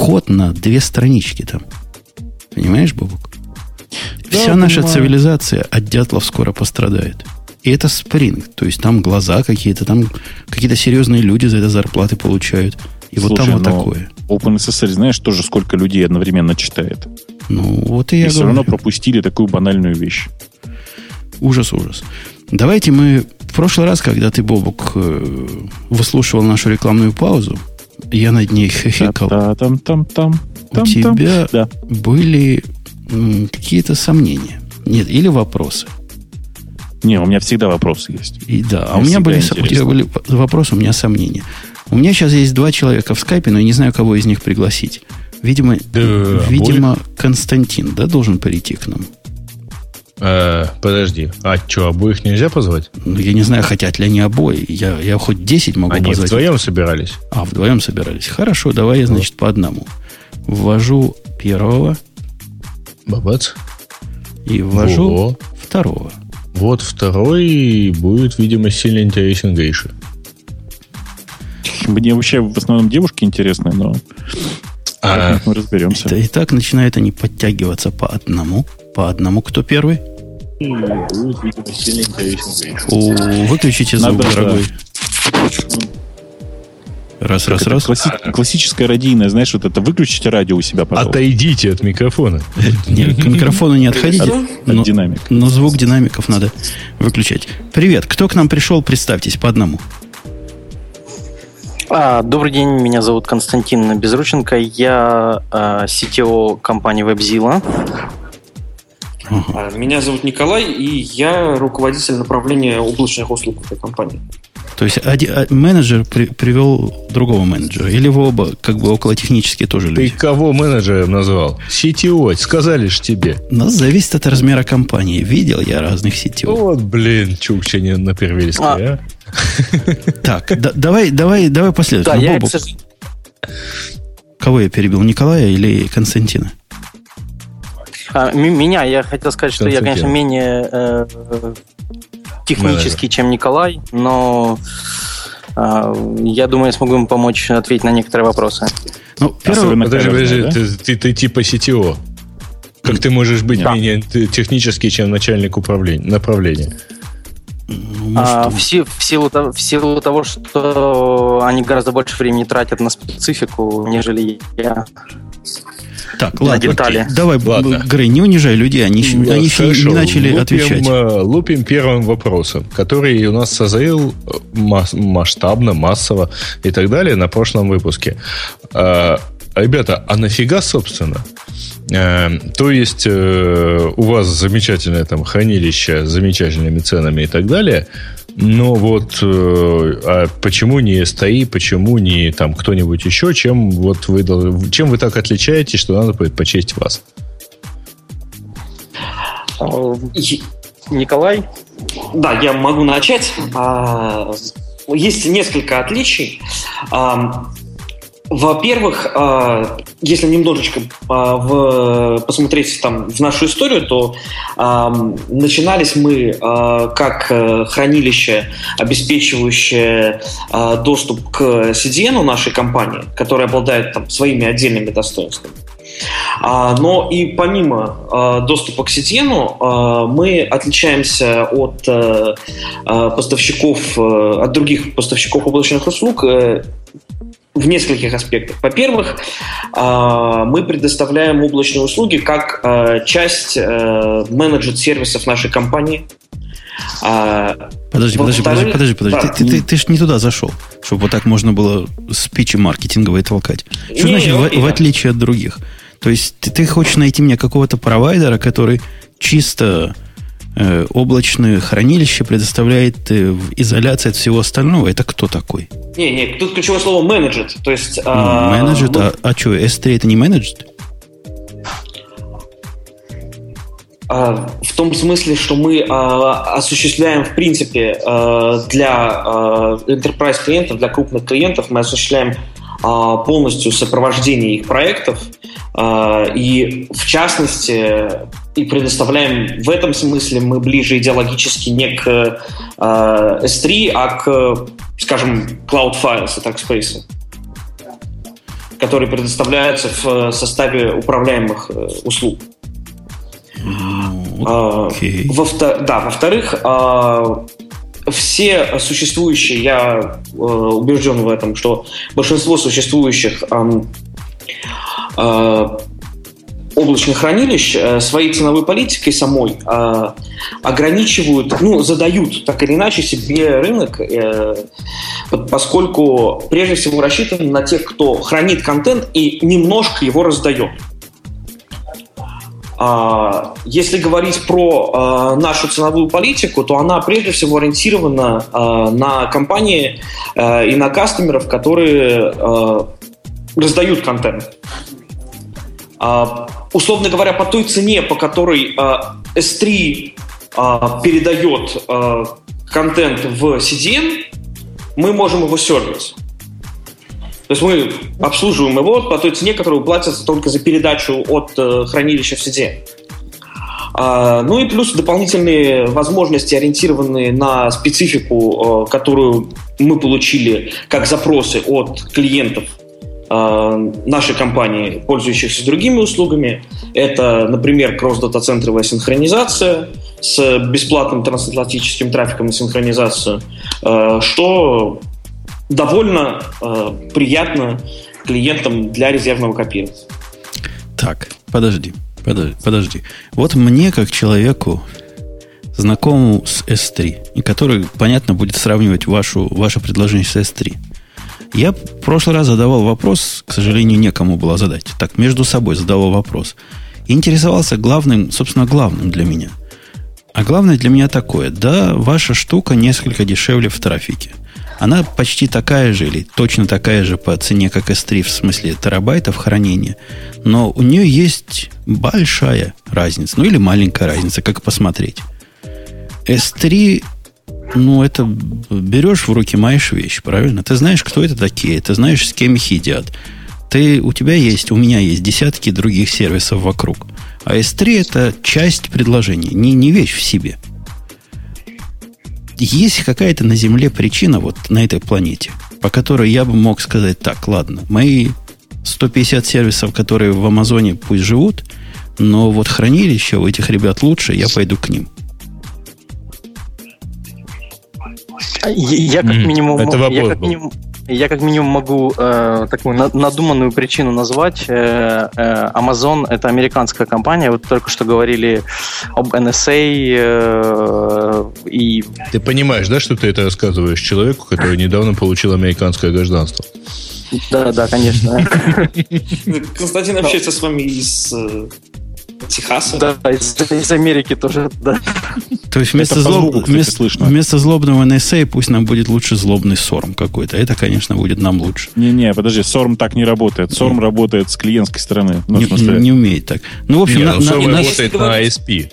код на две странички там. Понимаешь, Бобук? Да, Вся наша понимаю. цивилизация от дятлов скоро пострадает. И это спринг. То есть там глаза какие-то, там какие-то серьезные люди за это зарплаты получают. И Слушай, вот там вот такое. OpenSSL, знаешь, тоже сколько людей одновременно читает. Ну, вот и я и все равно пропустили такую банальную вещь. Ужас, ужас. Давайте мы в прошлый раз, когда ты, Бобук, э, выслушивал нашу рекламную паузу, я над ней хихикал. Там, там, там, у тебя да. были какие-то сомнения. Нет, или вопросы. Не, у меня всегда вопросы есть. И да, а у меня были, у тебя были вопросы, у меня сомнения. У меня сейчас есть два человека в скайпе, но я не знаю, кого из них пригласить. Видимо, да, видимо Константин, да, должен прийти к нам. Э, подожди, а что, обоих нельзя позвать? Ну, я не знаю, хотят ли они обои. Я, я хоть 10 могу они позвать. Они вдвоем собирались? А, вдвоем собирались. Хорошо, давай я, значит, по одному. Ввожу первого. Бабац. И ввожу Во. второго. Вот второй будет, видимо, сильно интересен Гейша. Мне вообще в основном девушки интересны, но а, мы разберемся. Это, и так начинают они подтягиваться по одному. По одному. Кто первый? О, выключите звук, Надо, дорогой. Раз, раз, раз. Класси- классическая радийная, знаешь, вот это выключите радио у себя, пожалуйста. Отойдите от микрофона. Нет, к микрофону не отходите. От, но, динамик. Но звук динамиков надо выключать. Привет, кто к нам пришел? Представьтесь по одному. А, добрый день, меня зовут Константин Безрученко. Я а, CTO компании WebZilla. Ага. Меня зовут Николай, и я руководитель направления облачных услуг этой компании. То есть один, а, менеджер при, привел другого менеджера? Или вы оба как бы около технические тоже люди? Ты кого менеджером назвал? CTO, сказали же тебе. Но зависит от размера компании. Видел я разных CTO. Вот, блин, чукча не на первильской, а? а? Так, да, давай, давай, давай последовательно. Да, я. Кого я перебил, Николая или Константина? А, меня, я хотел сказать, что я, конечно, менее э, технический, чем Николай, но э, я думаю, я смогу ему помочь ответить на некоторые вопросы. Ну, первый, подожди, подожди, да? ты, ты, ты типа CTO. Как ты можешь быть да. менее технический, чем начальник управления, направления? Ну, а, в, си, в, силу, в силу того, что они гораздо больше времени тратят на специфику, нежели я. Так, ладно, детали. Окей. давай, ладно. Грей, не унижай людей, они, ну, они еще не начали лупим, отвечать. Э, лупим первым вопросом, который у нас созрел э, масштабно, массово и так далее на прошлом выпуске. А, ребята, а нафига, собственно, э, то есть у вас замечательное там хранилище с замечательными ценами и так далее, но вот э, а почему не STI, почему не там кто-нибудь еще, чем вот вы чем вы так отличаетесь, что надо предпочесть вас? Николай? Да, я могу начать. А, есть несколько отличий. Во-первых, а, если немножечко а, посмотреть там в нашу историю, то э, начинались мы э, как э, хранилище, обеспечивающее э, доступ к CDN нашей компании, которая обладает там своими отдельными достоинствами. А, но и помимо а, доступа к CDN мы отличаемся от поставщиков, от других поставщиков облачных услуг в нескольких аспектах. Во-первых, а, мы предоставляем облачные услуги как а, часть э, менеджер сервисов нашей компании. А, подожди, подожди, подожди, подожди, подожди. Да. Ты, ты, ты, ты ж не туда зашел, чтобы вот так можно было спичи маркетинговые толкать. Что не, значит в, в отличие от других? То есть ты, ты хочешь найти мне какого-то провайдера, который чисто облачное хранилище предоставляет э, в изоляции от всего остального. Это кто такой? Не, не, тут ключевое слово менеджер. То есть, а, менеджер, а, а что, S3 это не менеджер? А, в том смысле, что мы а, осуществляем, в принципе, а, для а, enterprise клиентов, для крупных клиентов, мы осуществляем а, полностью сопровождение их проектов а, и, в частности, и предоставляем в этом смысле мы ближе идеологически не к а, S3, а к, скажем, Cloud Files и Talkspace, которые предоставляются в составе управляемых э, услуг. Okay. Во да, во-вторых, все существующие, я э, убежден в этом, что большинство существующих э, э, облачных хранилищ э, своей ценовой политикой самой э, ограничивают, ну, задают так или иначе себе рынок, э, поскольку прежде всего рассчитан на тех, кто хранит контент и немножко его раздает. А, если говорить про нашу ценовую политику, то она прежде всего ориентирована на компании и на кастомеров, которые раздают контент. Условно говоря, по той цене, по которой S3 передает контент в CDN, мы можем его сервис. То есть мы обслуживаем его по той цене, которую платится только за передачу от э, хранилища в. А, ну и плюс дополнительные возможности, ориентированные на специфику, э, которую мы получили как запросы от клиентов нашей компании, пользующихся другими услугами. Это, например, кросс-дата-центровая синхронизация с бесплатным трансатлантическим трафиком и синхронизацию, что довольно э, приятно клиентам для резервного копирования. Так, подожди, подожди, подожди. Вот мне, как человеку, знакомому с S3, и который, понятно, будет сравнивать вашу, ваше предложение с S3, я в прошлый раз задавал вопрос, к сожалению, некому было задать. Так, между собой задавал вопрос. Интересовался главным, собственно, главным для меня. А главное для меня такое. Да, ваша штука несколько дешевле в трафике. Она почти такая же или точно такая же по цене, как S3 в смысле терабайтов хранения. Но у нее есть большая разница. Ну или маленькая разница, как посмотреть. S3 ну, это берешь в руки, маешь вещь, правильно? Ты знаешь, кто это такие, ты знаешь, с кем их едят. Ты, у тебя есть, у меня есть десятки других сервисов вокруг. А S3 это часть предложения, не, не вещь в себе – есть какая-то на Земле причина вот на этой планете, по которой я бы мог сказать так, ладно, мои 150 сервисов, которые в Амазоне пусть живут, но вот хранилище у этих ребят лучше, я пойду к ним. Я как минимум, Это я как минимум, я как минимум могу э, такую надуманную причину назвать. Э, э, Amazon это американская компания. Вот только что говорили об NSA э, и. Ты понимаешь, да, что ты это рассказываешь человеку, который недавно получил американское гражданство? Да, да, конечно. Константин общается с вами из э, Техаса. Да, из, из Америки тоже, да. То есть вместо, злоб... звуку, вместо, вместо злобного NSA пусть нам будет лучше злобный сорм какой-то. Это, конечно, будет нам лучше. Не-не, подожди, сорм так не работает. Сорм не. работает с клиентской стороны. Ну, не, смысле... не умеет так. Ну, в общем, не, на, ну, на, работает на ISP.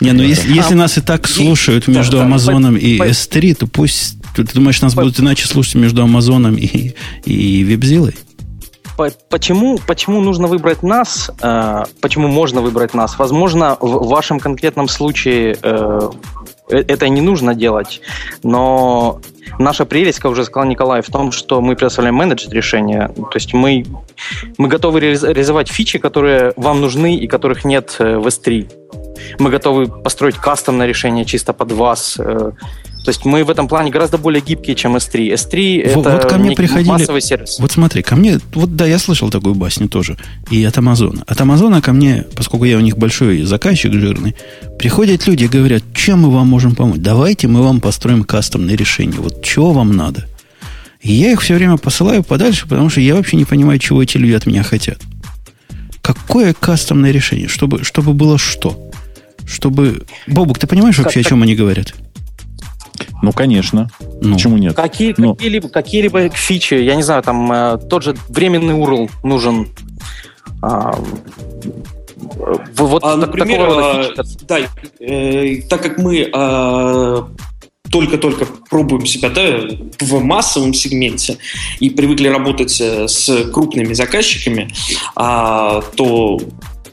Не, ну если, если нас и так слушают между Амазоном и S3, то пусть... Ты думаешь, нас будут иначе слушать между Амазоном и, и Вебзилой? Почему, почему нужно выбрать нас? Э, почему можно выбрать нас? Возможно, в вашем конкретном случае э, э, это не нужно делать, но наша прелесть, как уже сказал Николай, в том, что мы предоставляем менеджер решения. То есть мы, мы готовы реализовать фичи, которые вам нужны и которых нет в S3. Мы готовы построить кастомное решение чисто под вас. То есть мы в этом плане гораздо более гибкие, чем S3. S3 вот, это вот ко мне приходили, массовый сервис. Вот смотри, ко мне, вот да, я слышал такую басню тоже. И от Амазона. От Амазона ко мне, поскольку я у них большой заказчик жирный, приходят люди и говорят, чем мы вам можем помочь? Давайте мы вам построим кастомное решение. Вот чего вам надо? И я их все время посылаю подальше, потому что я вообще не понимаю, чего эти люди от меня хотят. Какое кастомное решение? Чтобы, чтобы было что? Чтобы... Бобук, ты понимаешь вообще, о чем они говорят? Ну, конечно. Ну. Почему нет? Какие, ну. какие-либо, какие-либо фичи, я не знаю, там э, тот же временный URL нужен. А, вот а, например, а, да, э, так как мы э, только-только пробуем себя да, в массовом сегменте и привыкли работать э, с крупными заказчиками, а, то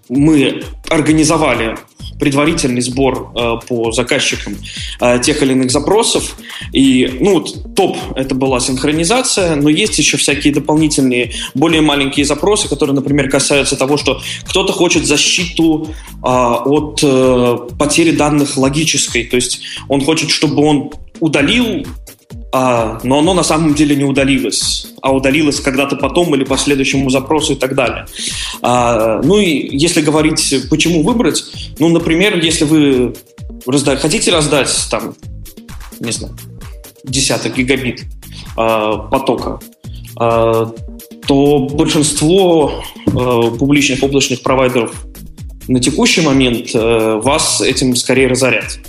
мы организовали предварительный сбор э, по заказчикам э, тех или иных запросов. И, ну, вот, топ — это была синхронизация, но есть еще всякие дополнительные, более маленькие запросы, которые, например, касаются того, что кто-то хочет защиту э, от э, потери данных логической, то есть он хочет, чтобы он удалил а, но оно на самом деле не удалилось, а удалилось когда-то потом или по следующему запросу и так далее. А, ну и если говорить, почему выбрать, ну, например, если вы раздать, хотите раздать там, не знаю, десяток гигабит э, потока, э, то большинство э, публичных облачных провайдеров на текущий момент э, вас этим скорее разорят.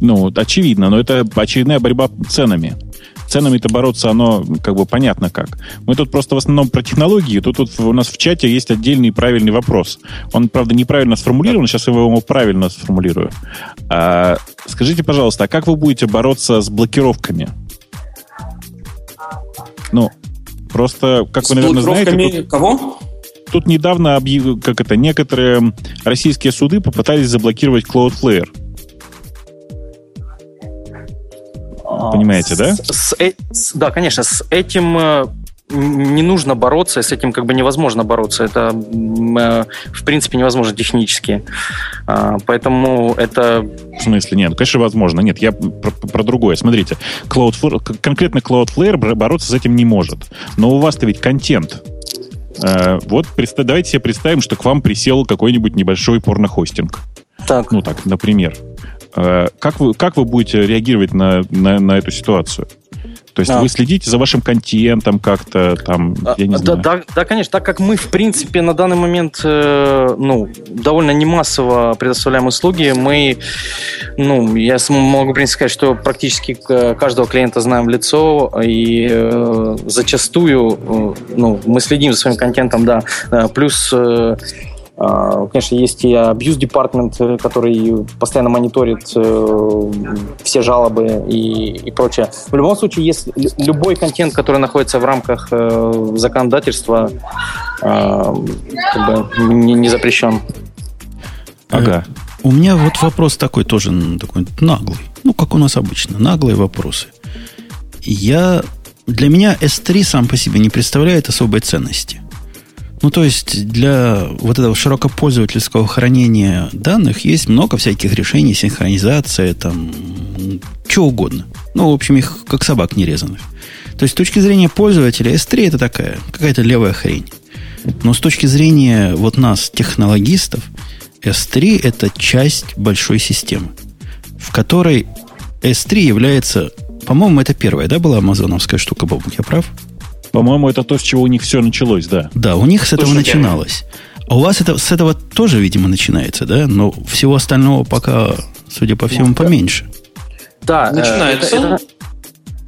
Ну, очевидно, но это очередная борьба ценами. Ценами-то бороться, оно как бы понятно как. Мы тут просто в основном про технологии. Тут, тут у нас в чате есть отдельный правильный вопрос. Он, правда, неправильно сформулирован, сейчас я его правильно сформулирую. А, скажите, пожалуйста, а как вы будете бороться с блокировками? Ну, просто, как с вы, наверное, знаете... Тут, кого? Тут недавно, объяв... как это, некоторые российские суды попытались заблокировать Cloudflare. Понимаете, да? С, с, с, да, конечно, с этим э, не нужно бороться, с этим как бы невозможно бороться. Это, э, в принципе, невозможно технически. А, поэтому это... В смысле? Нет, конечно, возможно. Нет, я про, про другое. Смотрите, Cloudflare, конкретно Cloudflare бороться с этим не может. Но у вас-то ведь контент. Э, вот давайте себе представим, что к вам присел какой-нибудь небольшой порнохостинг. Так. Ну так, например. Э, как вы, как вы будете реагировать на, на, на эту ситуацию? То есть а. вы следите за вашим контентом как-то там, я не да, знаю. Да, да, конечно, так как мы, в принципе, на данный момент, э, ну, довольно не массово предоставляем услуги, мы, ну, я могу, в принципе, сказать, что практически каждого клиента знаем в лицо, и э, зачастую, э, ну, мы следим за своим контентом, да, э, плюс э, а, конечно, есть и abuse департмент, э, который постоянно мониторит э, все жалобы и, и прочее. В любом случае, есть любой контент, который находится в рамках э, законодательства, как бы не, не запрещен. Ага. У меня вот вопрос такой тоже такой наглый. Ну, как у нас обычно, наглые вопросы. Я, для меня S3 сам по себе не представляет особой ценности. Ну, то есть для вот этого широкопользовательского хранения данных есть много всяких решений, синхронизация, там, что угодно. Ну, в общем, их как собак нерезанных. То есть с точки зрения пользователя S3 это такая, какая-то левая хрень. Но с точки зрения вот нас, технологистов, S3 это часть большой системы, в которой S3 является, по-моему, это первая, да, была амазоновская штука, Бобук, я прав? По-моему, это то, с чего у них все началось, да. Да, у них с этого Слушайте, начиналось. А у вас это, с этого тоже, видимо, начинается, да? Но всего остального пока, судя по всему, поменьше. Да, начинается. Это, это,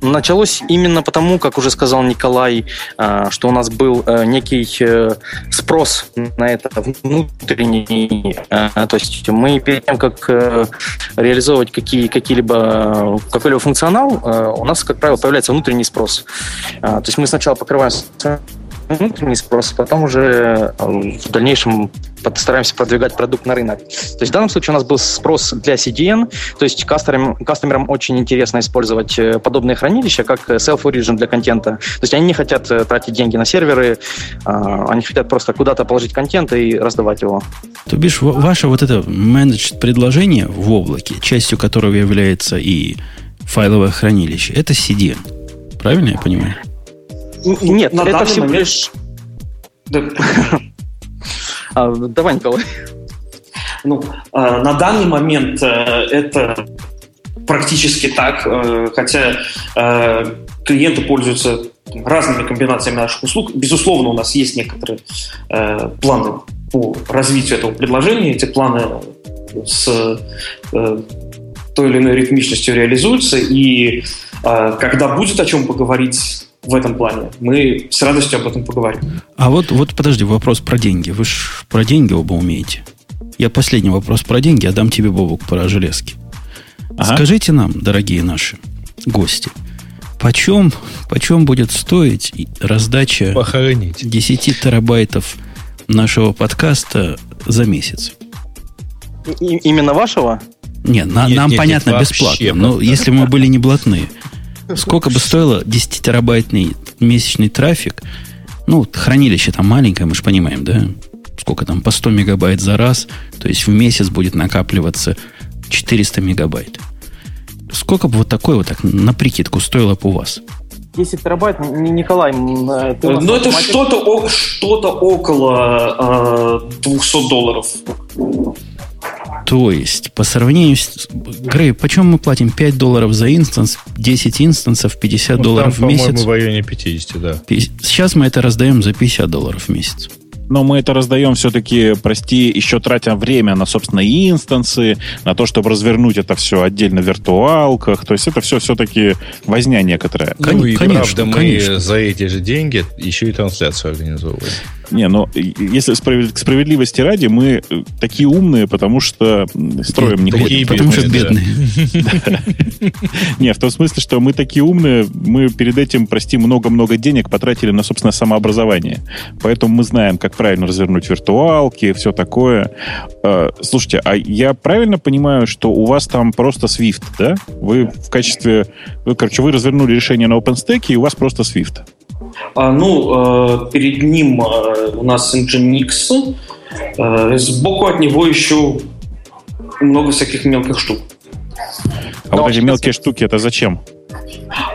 Началось именно потому, как уже сказал Николай, а, что у нас был э, некий э, спрос на это внутренний. А, то есть мы перед тем, как э, реализовывать какие, какие-либо, какой-либо функционал, у нас, как правило, появляется внутренний спрос. А, то есть мы сначала покрываем внутренний спрос, потом уже э, в дальнейшем постараемся продвигать продукт на рынок. То есть в данном случае у нас был спрос для CDN, то есть кастомерам, кастомерам очень интересно использовать э, подобные хранилища, как self-origin для контента. То есть они не хотят э, тратить деньги на серверы, а, они хотят просто куда-то положить контент и раздавать его. То бишь, ваше вот это менедж предложение в облаке, частью которого является и файловое хранилище, это CDN. Правильно я понимаю? Нет, на это всего момент... лишь... а, давай, Николай. Ну, э, на данный момент э, это практически так, э, хотя э, клиенты пользуются разными комбинациями наших услуг. Безусловно, у нас есть некоторые планы по развитию этого предложения. Эти планы с той или иной ритмичностью реализуются, и когда будет о чем поговорить в этом плане. Мы с радостью об этом поговорим. А вот, вот подожди, вопрос про деньги. Вы же про деньги оба умеете. Я последний вопрос про деньги, а дам тебе, Бобук, про железки. Ага. Скажите нам, дорогие наши гости, почем, почем будет стоить раздача Похоронить. 10 терабайтов нашего подкаста за месяц? И, именно вашего? Нет, на, нет нам нет, понятно нет, бесплатно. Но если мы были не блатные. Сколько бы стоило 10-терабайтный месячный трафик? Ну, хранилище там маленькое, мы же понимаем, да? Сколько там, по 100 мегабайт за раз. То есть в месяц будет накапливаться 400 мегабайт. Сколько бы вот такой вот так на прикидку стоило бы у вас? 10 терабайт, Николай, э, ты Ну, это что-то, что-то около э, 200 долларов. То есть, по сравнению с... Грей, почем мы платим 5 долларов за инстанс, 10 инстансов, 50 ну, долларов там, в месяц? по-моему, в районе 50, да. Сейчас мы это раздаем за 50 долларов в месяц но мы это раздаем все-таки, прости, еще тратя время на, собственно, инстансы, на то, чтобы развернуть это все отдельно в виртуалках. То есть это все все-таки возня некоторая. Ну и конечно, правда, мы конечно. за эти же деньги еще и трансляцию организовываем. Не, но если справед... к справедливости ради, мы э, такие умные, потому что строим не ходим. Потому что бедные. Не, в том смысле, что мы такие умные, мы перед этим, прости, много-много денег потратили на, собственно, самообразование. Поэтому мы знаем, как правильно развернуть виртуалки, все такое. Э, слушайте, а я правильно понимаю, что у вас там просто Swift, да? Вы в качестве... Короче, вы развернули решение на OpenStack, и у вас просто Swift. А, ну, э, перед ним э, у нас Nginx, э, сбоку от него еще много всяких мелких штук. А вот эти мелкие штуки, это зачем?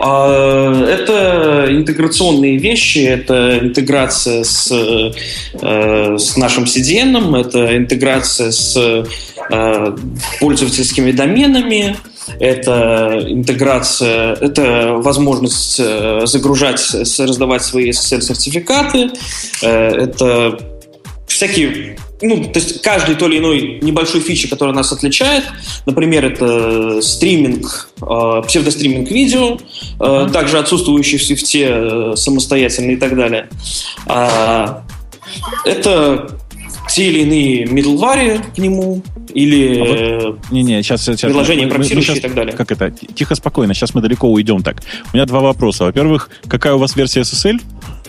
А, это интеграционные вещи, это интеграция с, с нашим CDN, это интеграция с пользовательскими доменами, это интеграция, это возможность э, загружать, раздавать свои SSL-сертификаты, э, это всякие ну, то есть каждый то или иной небольшой фичи, который нас отличает, например, это стриминг, э, псевдостриминг видео, uh-huh. также отсутствующий в свифте самостоятельно и так далее. А, это те или иные middleware к нему, или а вот, не, не, сейчас, сейчас, приложения проксирующие и так далее. Как это? Тихо, спокойно, сейчас мы далеко уйдем так. У меня два вопроса. Во-первых, какая у вас версия SSL?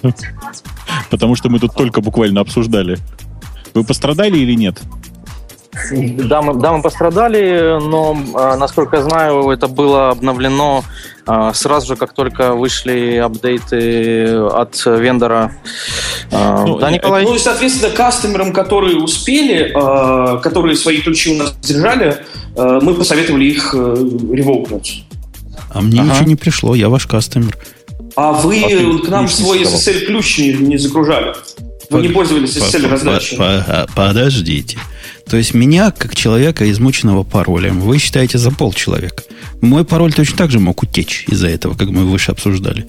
Потому что мы тут только буквально обсуждали. Вы пострадали или нет? Да, мы, да, мы пострадали, но, а, насколько я знаю, это было обновлено а, сразу же, как только вышли апдейты от вендора. А, ну, да, Николай? Ну и, соответственно, кастомерам, которые успели, которые свои ключи у нас держали, мы посоветовали их э, ревокнуть. А мне ага. ничего не пришло, я ваш кастомер. А вы а к нам свой SSL-ключ не, не загружали? Вы не пользовались SSL раздачей? Подождите. То есть меня, как человека, измученного паролем, вы считаете за полчеловека. Мой пароль точно так же мог утечь из-за этого, как мы выше обсуждали.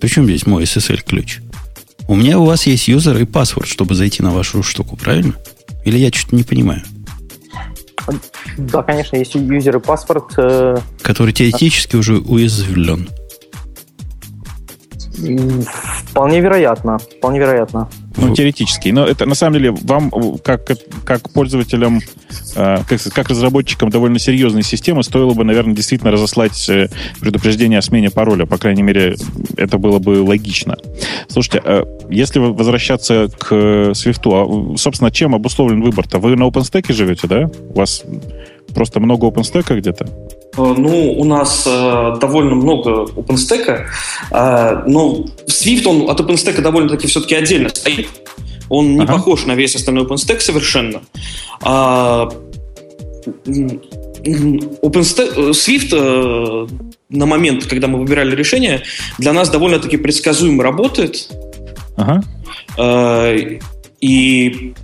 Причем здесь мой SSL-ключ? У меня у вас есть юзер и паспорт, чтобы зайти на вашу штуку, правильно? Или я что-то не понимаю? Да, конечно, есть юзер и паспорт. Э, Который теоретически уже уязвлен. Вполне вероятно. Вполне вероятно. Ну, теоретически. Но это на самом деле вам, как, как пользователям, э, как, как разработчикам довольно серьезной системы, стоило бы, наверное, действительно разослать э, предупреждение о смене пароля. По крайней мере, это было бы логично. Слушайте, э, если возвращаться к Swift, а, собственно, чем обусловлен выбор-то? Вы на OpenStack живете, да? У вас просто много OpenStack где-то? Ну, у нас э, довольно много OpenStack, э, но Swift, он от OpenStack довольно-таки все-таки отдельно стоит. Он не ага. похож на весь остальной OpenStack совершенно. А, OpenStack, э, Swift э, на момент, когда мы выбирали решение, для нас довольно-таки предсказуемо работает. Ага. Э, и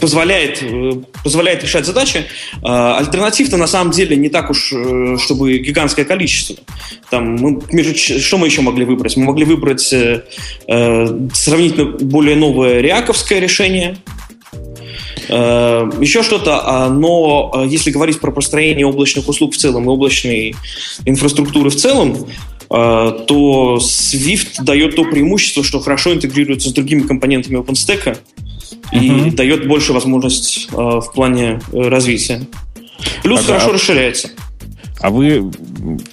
позволяет, э, позволяет решать задачи. А, альтернатив-то на самом деле не так уж, э, чтобы гигантское количество. Там мы, что мы еще могли выбрать? Мы могли выбрать э, сравнительно более новое реаковское решение, еще что-то, а, но если говорить про построение облачных услуг в целом и облачной инфраструктуры в целом, то Swift дает то преимущество, что хорошо интегрируется с другими компонентами OpenStack, и угу. дает больше возможность э, в плане э, развития. Плюс ага. хорошо расширяется. А вы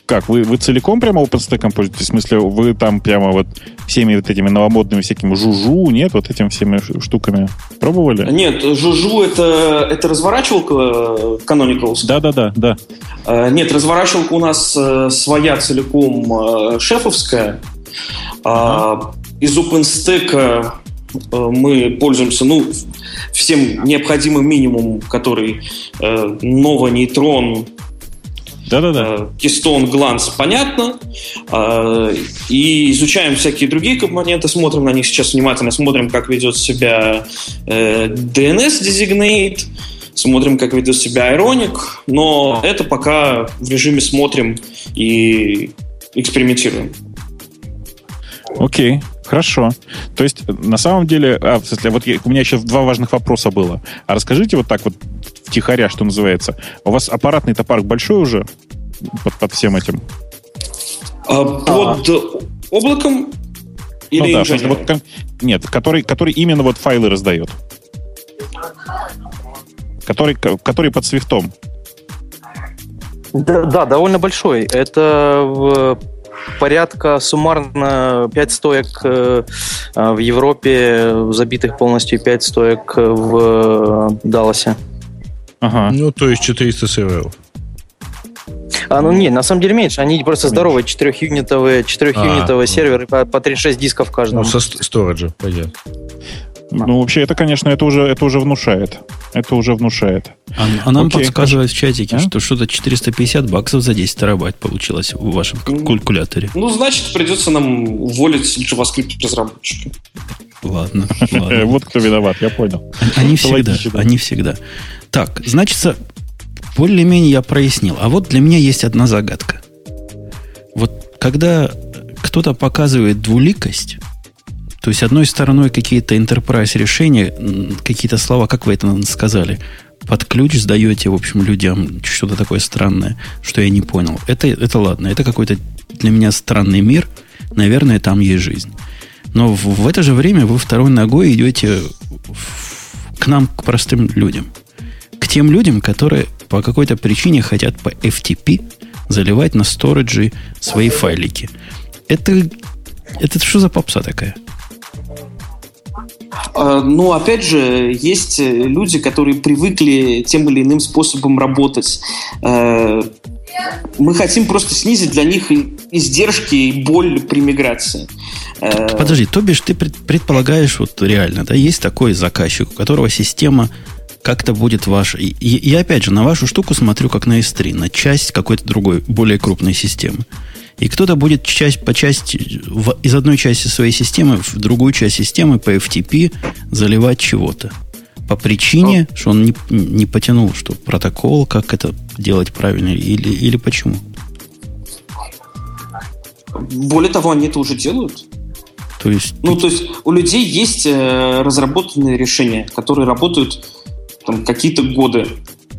как? Вы, вы целиком прямо OpenStack пользуетесь? В смысле, вы там прямо вот всеми вот этими новомодными всякими жужу, нет? Вот этими всеми штуками пробовали? Нет, жужу это, это разворачивалка э, Canonicals? Да-да-да. да. Э, нет, разворачивалка у нас своя целиком шефовская. Ага. Из OpenStack мы пользуемся ну, всем необходимым минимумом, который э, Nova, Neutron, Да-да-да. Keystone, Glance, понятно. И изучаем всякие другие компоненты, смотрим на них сейчас внимательно, смотрим, как ведет себя DNS Designate, смотрим, как ведет себя Ironic, но это пока в режиме смотрим и экспериментируем. Окей, хорошо. То есть, на самом деле, а, в смысле, вот я, у меня еще два важных вопроса было. А расскажите вот так вот втихаря, что называется. У вас аппаратный-то парк большой уже под, под всем этим? А, под а. облаком или ну, да, смысле, вот, Нет, который, который именно вот файлы раздает. Который, который под свифтом. Да, да, довольно большой. Это в порядка суммарно 5 стоек э, в Европе, забитых полностью 5 стоек в Далласе. Ага. Ну, то есть 400 серверов. А, ну нет, на самом деле меньше. Они просто здоровые, 4-юнитовые, 4-юнитовые а, серверы по, по 36 дисков каждому. Ну, со сториджа, пойдет. Ну, вообще, это, конечно, это уже, это уже внушает. Это уже внушает. А, а нам Окей, подсказывают в чатике, а? что что-то 450 баксов за 10 терабайт получилось в вашем калькуляторе. Ну, значит, придется нам уволить JavaScript разработчика. Ладно, ладно. Вот кто виноват, я понял. Они всегда, они всегда. Так, значит, более-менее я прояснил. А вот для меня есть одна загадка. Вот когда кто-то показывает двуликость, то есть, одной стороной какие-то enterprise решения, какие-то слова, как вы это сказали, под ключ сдаете, в общем, людям что-то такое странное, что я не понял. Это, это ладно, это какой-то для меня странный мир, наверное, там есть жизнь. Но в, в это же время вы второй ногой идете в, к нам, к простым людям. К тем людям, которые по какой-то причине хотят по FTP заливать на сториджи свои файлики. Это, это что за попса такая? А, ну, опять же, есть э, люди, которые привыкли тем или иным способом работать. Э, мы хотим просто снизить для них издержки и боль при миграции. Э, подожди, то бишь ты предполагаешь, вот реально, да, есть такой заказчик, у которого система как-то будет ваша. И, и, опять же на вашу штуку смотрю как на S3, на часть какой-то другой, более крупной системы. И кто-то будет часть по части, в, из одной части своей системы в другую часть системы по FTP заливать чего-то. По причине, а. что он не, не потянул, что протокол, как это делать правильно, или, или почему? Более того, они это уже делают. То есть, ну, то есть у людей есть э, разработанные решения, которые работают там, какие-то годы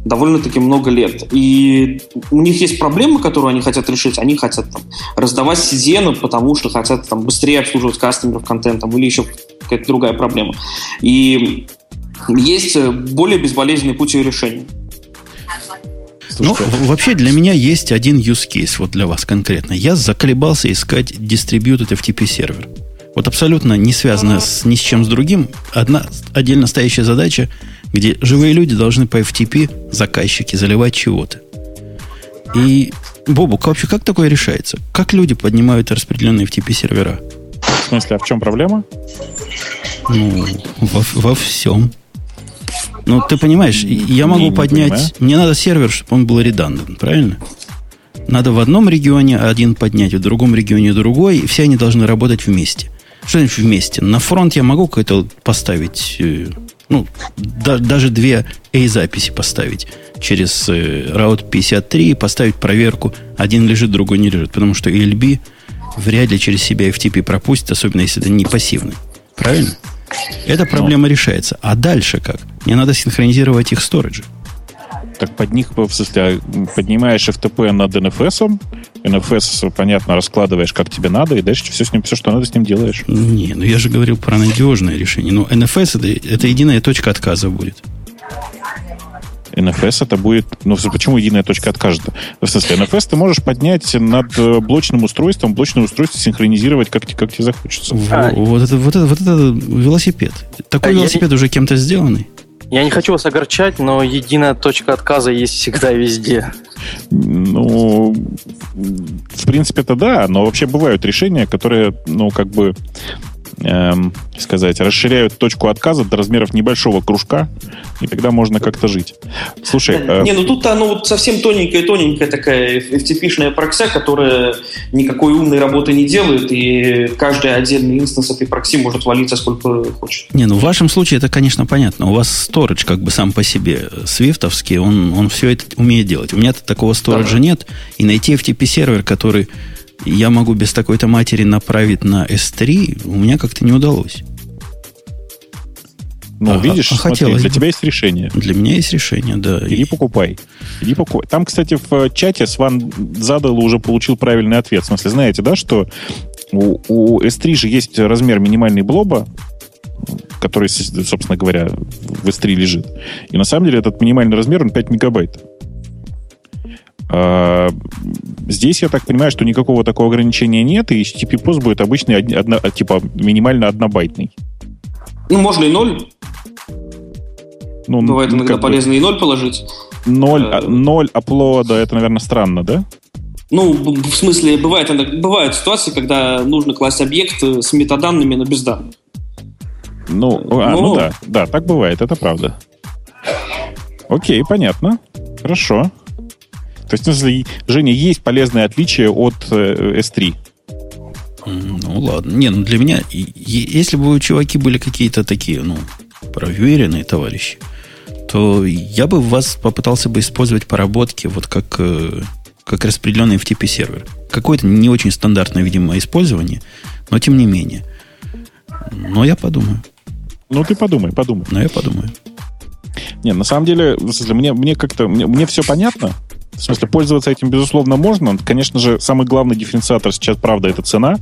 довольно-таки много лет. И у них есть проблемы, которые они хотят решить. Они хотят там, раздавать CDN, потому что хотят там, быстрее обслуживать кастомеров контентом или еще какая-то другая проблема. И есть более безболезненный путь ее решения. Ну, вообще для меня есть один use case, вот для вас конкретно. Я заколебался искать distributed FTP сервер. Вот абсолютно не связано с, ни с чем с другим. Одна отдельно стоящая задача где живые люди должны по FTP, заказчики, заливать чего-то. И, Бобук, вообще как такое решается? Как люди поднимают распределенные FTP сервера? В смысле, а в чем проблема? Ну, во, во всем. Ну, ты понимаешь, я могу не, поднять... Понимаю. Мне надо сервер, чтобы он был редандантен, правильно? Надо в одном регионе один поднять, в другом регионе другой, и все они должны работать вместе. Что значит вместе? На фронт я могу какой-то поставить э, ну, да, даже две A-записи поставить через э, Route 53 и поставить проверку, один лежит, другой не лежит, потому что ELB вряд ли через себя FTP пропустит, особенно если это не пассивный. Правильно? Эта проблема Но. решается. А дальше как? Мне надо синхронизировать их сториджи. Так под них, в смысле, а, поднимаешь FTP над NFS, NFS, понятно, раскладываешь, как тебе надо, и дальше все с ним, все, что надо, с ним делаешь. Не, ну я же говорил про надежное решение. Но NFS это, это единая точка отказа будет. NFS это будет... Ну, почему единая точка отказа? В смысле, NFS ты можешь поднять над э, блочным устройством, блочное устройство синхронизировать, как, как тебе захочется. А, вот, это, вот, это, вот это велосипед. Такой а велосипед я... уже кем-то сделанный. Я не хочу вас огорчать, но единая точка отказа есть всегда везде. Ну, в принципе, это да, но вообще бывают решения, которые, ну, как бы эм, сказать, расширяют точку отказа до размеров небольшого кружка, и тогда можно как-то жить. Слушай... Э... Не, ну тут-то оно вот совсем тоненькая-тоненькая такая FTP-шная прокся, которая никакой умной работы не делает, и каждый отдельный инстанс этой прокси может валиться сколько хочет. Не, ну в вашем случае это, конечно, понятно. У вас сторож как бы сам по себе свифтовский, он, он все это умеет делать. У меня-то такого сториджа да. нет, и найти FTP-сервер, который я могу без такой-то матери направить на S3, у меня как-то не удалось. Ну, а, видишь, а смотри, хотелось для бы. тебя есть решение. Для меня есть решение, да. Иди покупай. Иди покупай. Там, кстати, в чате Сван задал и уже получил правильный ответ. В смысле, знаете, да, что у, у S3 же есть размер минимальный блоба, который, собственно говоря, в S3 лежит. И на самом деле этот минимальный размер, он 5 мегабайт. А, здесь я так понимаю, что никакого такого ограничения нет, и HTTP пост будет обычный, одно, типа минимально однобайтный. Ну, можно и ноль. Ну, Бывает ну, иногда полезно бы... и ноль положить. Ноль, а, ноль аплода, это, наверное, странно, да? Ну, в смысле, бывает, бывают ситуации, когда нужно класть объект с метаданными, но без данных. Ну, а, ну, ну да, да, так бывает, это правда. Окей, понятно. Хорошо. То есть, в смысле, Женя, есть полезное отличие от э, S3? Ну, ладно. Не, ну для меня, если бы у чуваки были какие-то такие, ну, проверенные товарищи, то я бы вас попытался бы использовать поработки вот как, э, как распределенный FTP сервер. Какое-то не очень стандартное, видимо, использование, но тем не менее. Но я подумаю. Ну, ты подумай, подумай. Но я подумаю. Не, на самом деле, мне, мне как-то, мне, мне все понятно, в смысле, пользоваться этим, безусловно, можно. Конечно же, самый главный дифференциатор сейчас, правда, это цена.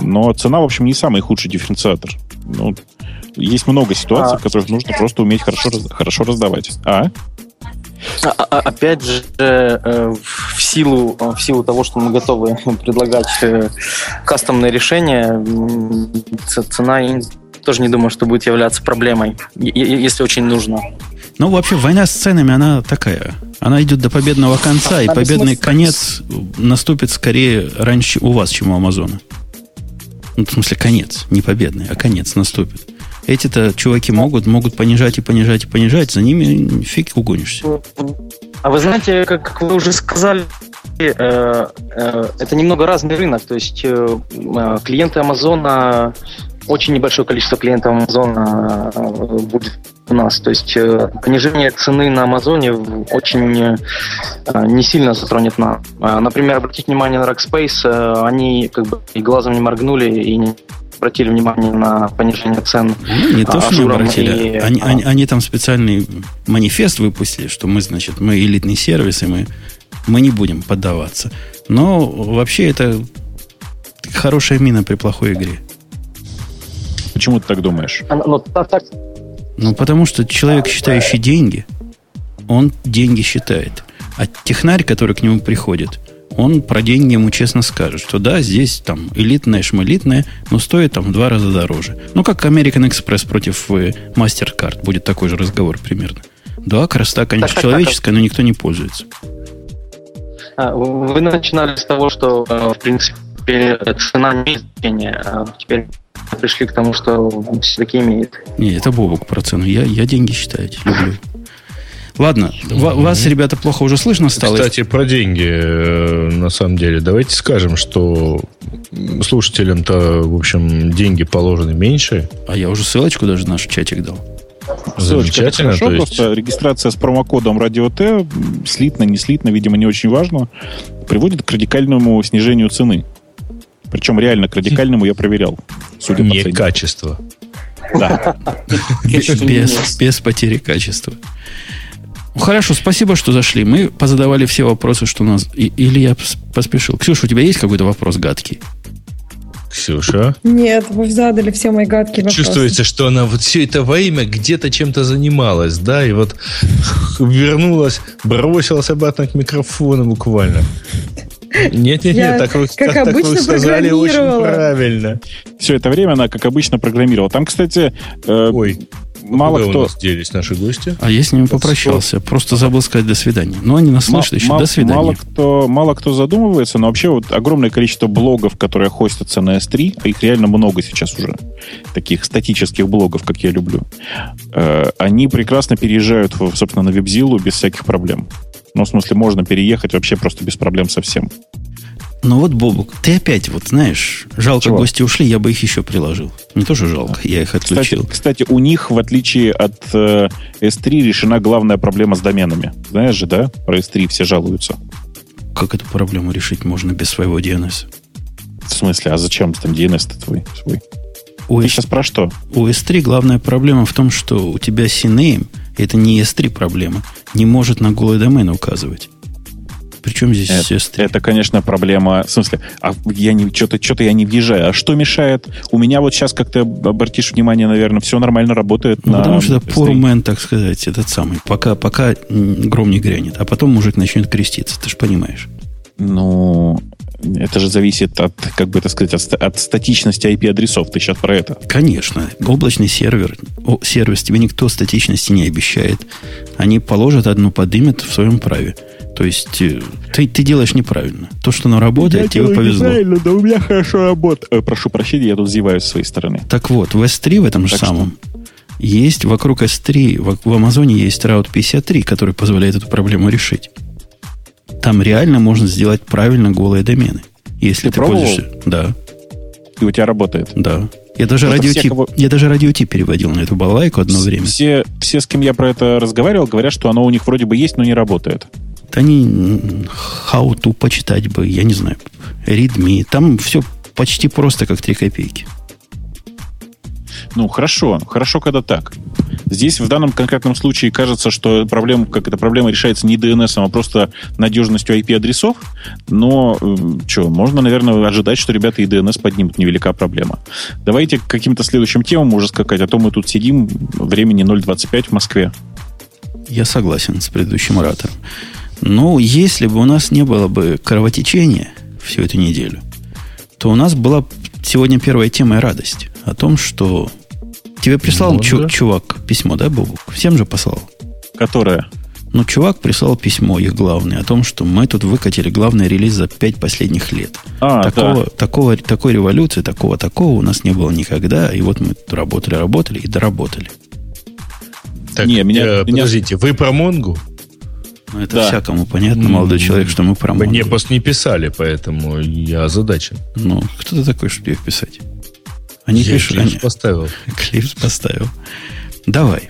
Но цена, в общем, не самый худший дифференциатор. Ну, есть много ситуаций, а... в которых нужно просто уметь хорошо, хорошо раздавать. А? А, а, опять же, э, в силу, в силу того, что мы готовы предлагать э, кастомные решения, цена тоже не думаю, что будет являться проблемой, если очень нужно. Ну, вообще, война с ценами, она такая. Она идет до победного конца, и победный конец наступит скорее раньше у вас, чем у Амазона. Ну, в смысле, конец. Не победный, а конец наступит. Эти-то чуваки могут, могут понижать и понижать и понижать, за ними фиг угонишься. А вы знаете, как, вы уже сказали, э, э, это немного разный рынок. То есть э, клиенты Амазона очень небольшое количество клиентов Амазона будет у нас. То есть э, понижение цены на Амазоне очень э, не сильно затронет нас. Например, обратите внимание на Rackspace, они как бы и глазом не моргнули и не обратили внимание на понижение цен. Ну, не то, что не обратили. И... Они, они, они там специальный манифест выпустили, что мы, значит, мы элитный сервис, и мы, мы не будем поддаваться. Но вообще это хорошая мина при плохой игре. Почему ты так думаешь? Ну, так, так. Ну, потому что человек, считающий деньги, он деньги считает. А технарь, который к нему приходит, он про деньги ему честно скажет, что да, здесь там элитное, шмалитное, но стоит там в два раза дороже. Ну, как American Express против э, MasterCard. Будет такой же разговор примерно. Да, красота, конечно, так, человеческая, так, но никто не пользуется. А, вы начинали с того, что, э, в принципе, цена не значения. А теперь пришли к тому, что все-таки имеет. Не, это Бобок про цену. Я, я деньги считать люблю. Ладно, mm-hmm. вас, ребята, плохо уже слышно стало. Кстати, про деньги, э, на самом деле. Давайте скажем, что слушателям-то, в общем, деньги положены меньше. А я уже ссылочку даже в наш чатик дал. Ссылочка это хорошо, есть... просто регистрация с промокодом радио Т, слитно, не слитно, видимо, не очень важно, приводит к радикальному снижению цены. Причем реально к радикальному я проверял. Судя Не по качество. Да. Без, без потери качества. Ну, хорошо, спасибо, что зашли. Мы позадавали все вопросы, что у нас... Или я поспешил. Ксюша, у тебя есть какой-то вопрос гадкий? Ксюша? Нет, вы задали все мои гадкие вопросы. Чувствуется, что она вот все это время где-то чем-то занималась, да, и вот вернулась, бросилась обратно к микрофону буквально. Нет, нет, нет, так вы, как так, обычно так вы сказали очень правильно. Все это время она, как обычно, программировала. Там, кстати, э, Ой. мало кто... у нас делись наши гости? А я с ними попрощался. Просто забыл сказать до свидания. Но они нас слышат еще. Мало, до свидания. Мало кто, мало кто задумывается, но вообще вот огромное количество блогов, которые хостятся на S3, а их реально много сейчас уже, таких статических блогов, как я люблю, э, они прекрасно переезжают, собственно, на WebZilla без всяких проблем. Ну, в смысле, можно переехать вообще просто без проблем совсем. Ну вот, Бобук, ты опять, вот знаешь, жалко Чего? гости ушли, я бы их еще приложил. Не тоже жалко, я их отключил. Кстати, кстати у них, в отличие от э, S3, решена главная проблема с доменами. Знаешь же, да? Про S3 все жалуются. Как эту проблему решить можно без своего DNS? В смысле, а зачем там DNS-то твой свой? У Ты S... сейчас про что? У S3 главная проблема в том, что у тебя CNAME, это не S3 проблема, не может на голый домен указывать. Причем здесь это, S3? Это, конечно, проблема. В смысле, а я не, что-то, что-то я не въезжаю. А что мешает? У меня вот сейчас, как ты обратишь внимание, наверное, все нормально работает. Ну, на потому что это poor так сказать, этот самый. Пока, пока гром не грянет. А потом мужик начнет креститься. Ты же понимаешь. Ну, это же зависит от, как бы это сказать, от, от статичности IP-адресов. Ты сейчас про это? Конечно. Облачный сервер, о, сервис тебе никто статичности не обещает. Они положат одну, подымет в своем праве. То есть э, ты, ты делаешь неправильно. То, что оно работает, я тебе повезло. Неправильно, но у меня хорошо работает. Э, прошу прощения, я тут зеваю с своей стороны. Так вот, в S3 в этом же так самом что? есть вокруг S3, в, в Амазоне есть Route 53, который позволяет эту проблему решить. Там реально можно сделать правильно голые домены. Если ты, ты пользуешься. Да. И у тебя работает. Да. Я даже, радио все, кого... я даже радио переводил на эту балалайку одно время. Все, все, с кем я про это разговаривал, говорят, что оно у них вроде бы есть, но не работает. Да они how to почитать бы, я не знаю, readme. Там все почти просто как 3 копейки. Ну, хорошо. Хорошо, когда так. Здесь в данном конкретном случае кажется, что проблема, как эта проблема решается не DNS, а просто надежностью IP-адресов. Но что, можно, наверное, ожидать, что ребята и DNS поднимут. Невелика проблема. Давайте к каким-то следующим темам уже скакать, а то мы тут сидим, времени 0.25 в Москве. Я согласен с предыдущим оратором. Ну, если бы у нас не было бы кровотечения всю эту неделю, то у нас была сегодня первая тема и радость о том, что тебе прислал ну, чу- да. чувак письмо, да, Бобук? Всем же послал. Которое? Ну, чувак прислал письмо, их главное, о том, что мы тут выкатили главный релиз за пять последних лет. А, такого, да. такого, такой революции, такого, такого у нас не было никогда. И вот мы работали, работали и доработали. Так, не, меня, э, меня... подождите, вы про Монгу? Ну, это да. всякому понятно, молодой человек, что мы про Монгу. Мне просто не писали, поэтому я озадачен. Ну, кто ты такой, чтобы их писать? Они я пишут... Клипс они... поставил. Клипс поставил. Давай.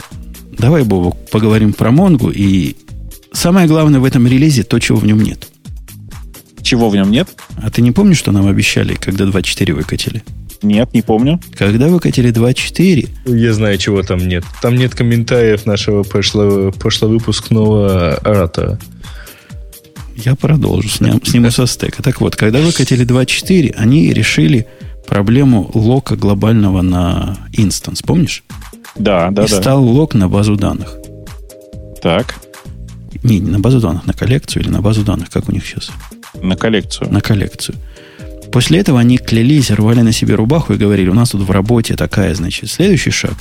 Давай, Бобок, поговорим про Монгу. И самое главное в этом релизе то, чего в нем нет. Чего в нем нет? А ты не помнишь, что нам обещали, когда 2.4 выкатили? Нет, не помню. Когда выкатили 2.4... Я знаю, чего там нет. Там нет комментариев нашего прошлого, прошловыпускного оратора. Я продолжу, сним, сниму со стека. Так вот, когда выкатили 2.4, они решили проблему лока глобального на инстанс, помнишь? Да, да, И да. стал лок на базу данных. Так. Не, не на базу данных, на коллекцию или на базу данных, как у них сейчас? На коллекцию. На коллекцию. После этого они клялись, рвали на себе рубаху и говорили, у нас тут в работе такая, значит, следующий шаг,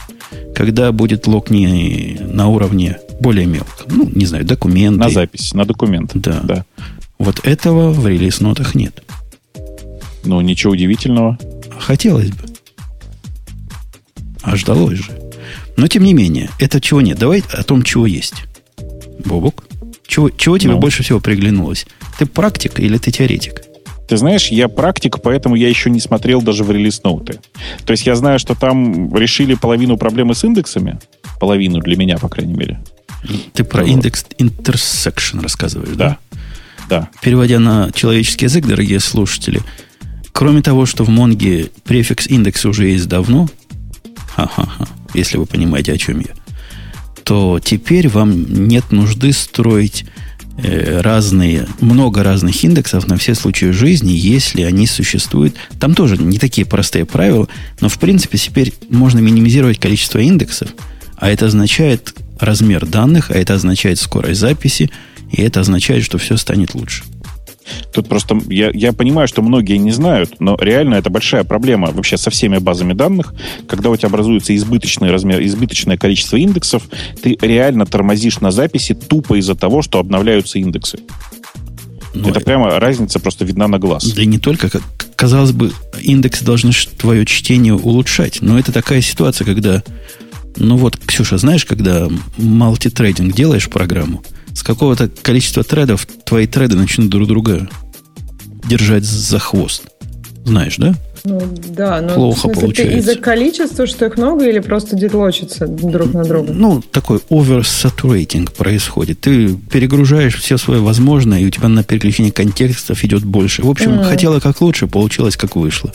когда будет лог не на уровне более мелко, ну, не знаю, документы. На запись, на документ. Да. да. Вот этого в релиз-нотах нет. Ну, ничего удивительного. Хотелось бы. А ждалось же. Но, тем не менее, это чего нет. Давай о том, чего есть. Бобок, чего, чего тебе ну. больше всего приглянулось? Ты практик или ты теоретик? Ты знаешь, я практик, поэтому я еще не смотрел даже в релиз-ноуты. То есть я знаю, что там решили половину проблемы с индексами. Половину для меня, по крайней мере. Ты про индекс intersection рассказываешь, да? Да. Переводя на человеческий язык, дорогие слушатели, кроме того, что в Монге префикс индекса уже есть давно, ха-ха-ха, если вы понимаете, о чем я, то теперь вам нет нужды строить Э, разные, много разных индексов на все случаи жизни, если они существуют. Там тоже не такие простые правила, но в принципе теперь можно минимизировать количество индексов, а это означает размер данных, а это означает скорость записи, и это означает, что все станет лучше. Тут просто я, я понимаю, что многие не знают, но реально это большая проблема вообще со всеми базами данных. Когда у тебя образуется избыточный размер, избыточное количество индексов, ты реально тормозишь на записи тупо из-за того, что обновляются индексы. Но это прямо разница просто видна на глаз. Да и не только. Казалось бы, индексы должны твое чтение улучшать. Но это такая ситуация, когда... Ну вот, Ксюша, знаешь, когда мультитрейдинг делаешь программу, с какого-то количества тредов твои треды начнут друг друга держать за хвост. Знаешь, да? Ну, да, но Плохо смысле, получается. из-за количества, что их много, или просто дедлочится друг на друга? Ну, такой oversaturating происходит. Ты перегружаешь все свое возможное, и у тебя на переключение контекстов идет больше. В общем, mm. хотела как лучше, получилось как вышло.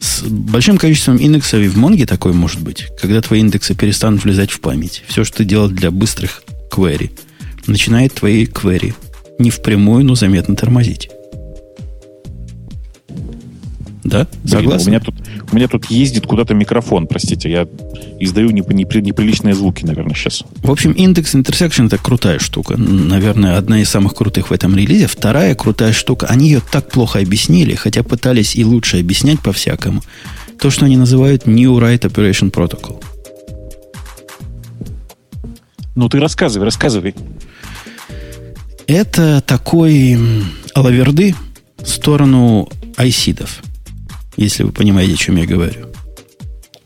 С большим количеством индексов и в Монге такой может быть, когда твои индексы перестанут влезать в память. Все, что ты делал для быстрых query – начинает твои query не впрямую, но заметно тормозить. Да? Согласен? у, меня тут, у меня тут ездит куда-то микрофон, простите. Я издаю непри, неприличные звуки, наверное, сейчас. В общем, индекс intersection это крутая штука. Наверное, одна из самых крутых в этом релизе. Вторая крутая штука. Они ее так плохо объяснили, хотя пытались и лучше объяснять по-всякому. То, что они называют New Write Operation Protocol. Ну, ты рассказывай, рассказывай. Это такой алаверды в сторону айсидов, если вы понимаете, о чем я говорю.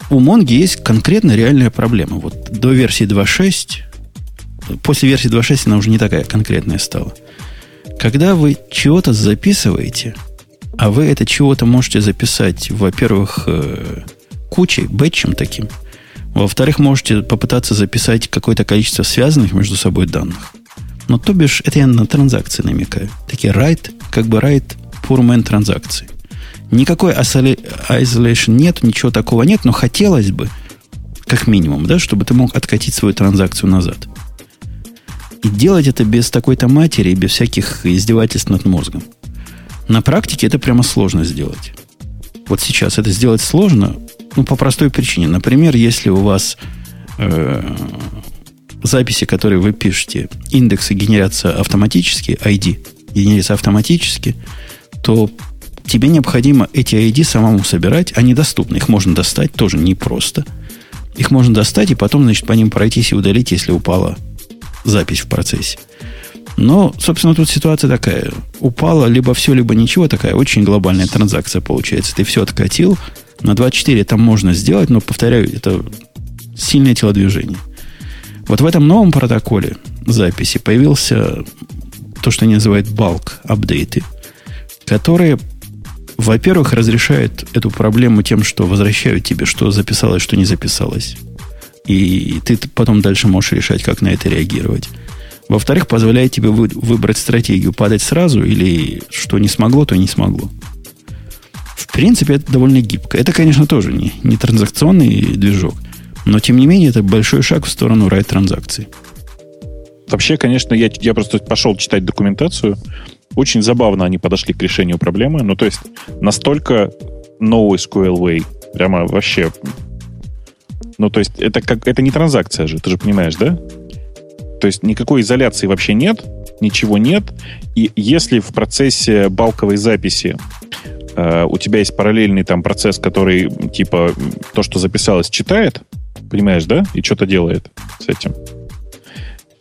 У Монги есть конкретно реальная проблема. Вот до версии 2.6, после версии 2.6 она уже не такая конкретная стала. Когда вы чего-то записываете, а вы это чего-то можете записать, во-первых, э, кучей, бэтчем таким, во-вторых, можете попытаться записать какое-то количество связанных между собой данных. Но то бишь, это я на транзакции намекаю. Такие write, как бы write poor man транзакции. Никакой isolation нет, ничего такого нет, но хотелось бы, как минимум, да, чтобы ты мог откатить свою транзакцию назад. И делать это без такой-то матери, без всяких издевательств над мозгом. На практике это прямо сложно сделать. Вот сейчас это сделать сложно, ну, по простой причине. Например, если у вас э, записи, которые вы пишете, индексы генерятся автоматически, ID генерится автоматически, то тебе необходимо эти ID самому собирать. Они доступны. Их можно достать тоже непросто. Их можно достать и потом, значит, по ним пройтись и удалить, если упала запись в процессе. Но, собственно, тут ситуация такая. Упала либо все, либо ничего. Такая очень глобальная транзакция получается. Ты все откатил. На 2.4 это можно сделать, но, повторяю, это сильное телодвижение. Вот в этом новом протоколе записи появился то, что они называют bulk апдейты, которые, во-первых, разрешают эту проблему тем, что возвращают тебе, что записалось, что не записалось. И ты потом дальше можешь решать, как на это реагировать. Во-вторых, позволяет тебе вы, выбрать стратегию, падать сразу или что не смогло, то не смогло. В принципе, это довольно гибко. Это, конечно, тоже не, не транзакционный движок – но, тем не менее, это большой шаг в сторону райт-транзакций. Вообще, конечно, я, я просто пошел читать документацию. Очень забавно они подошли к решению проблемы. Ну, то есть, настолько новый SQL Way. Прямо вообще... Ну, то есть, это, как, это не транзакция же, ты же понимаешь, да? То есть, никакой изоляции вообще нет, ничего нет. И если в процессе балковой записи э, у тебя есть параллельный там процесс, который, типа, то, что записалось, читает, Понимаешь, да? И что-то делает с этим.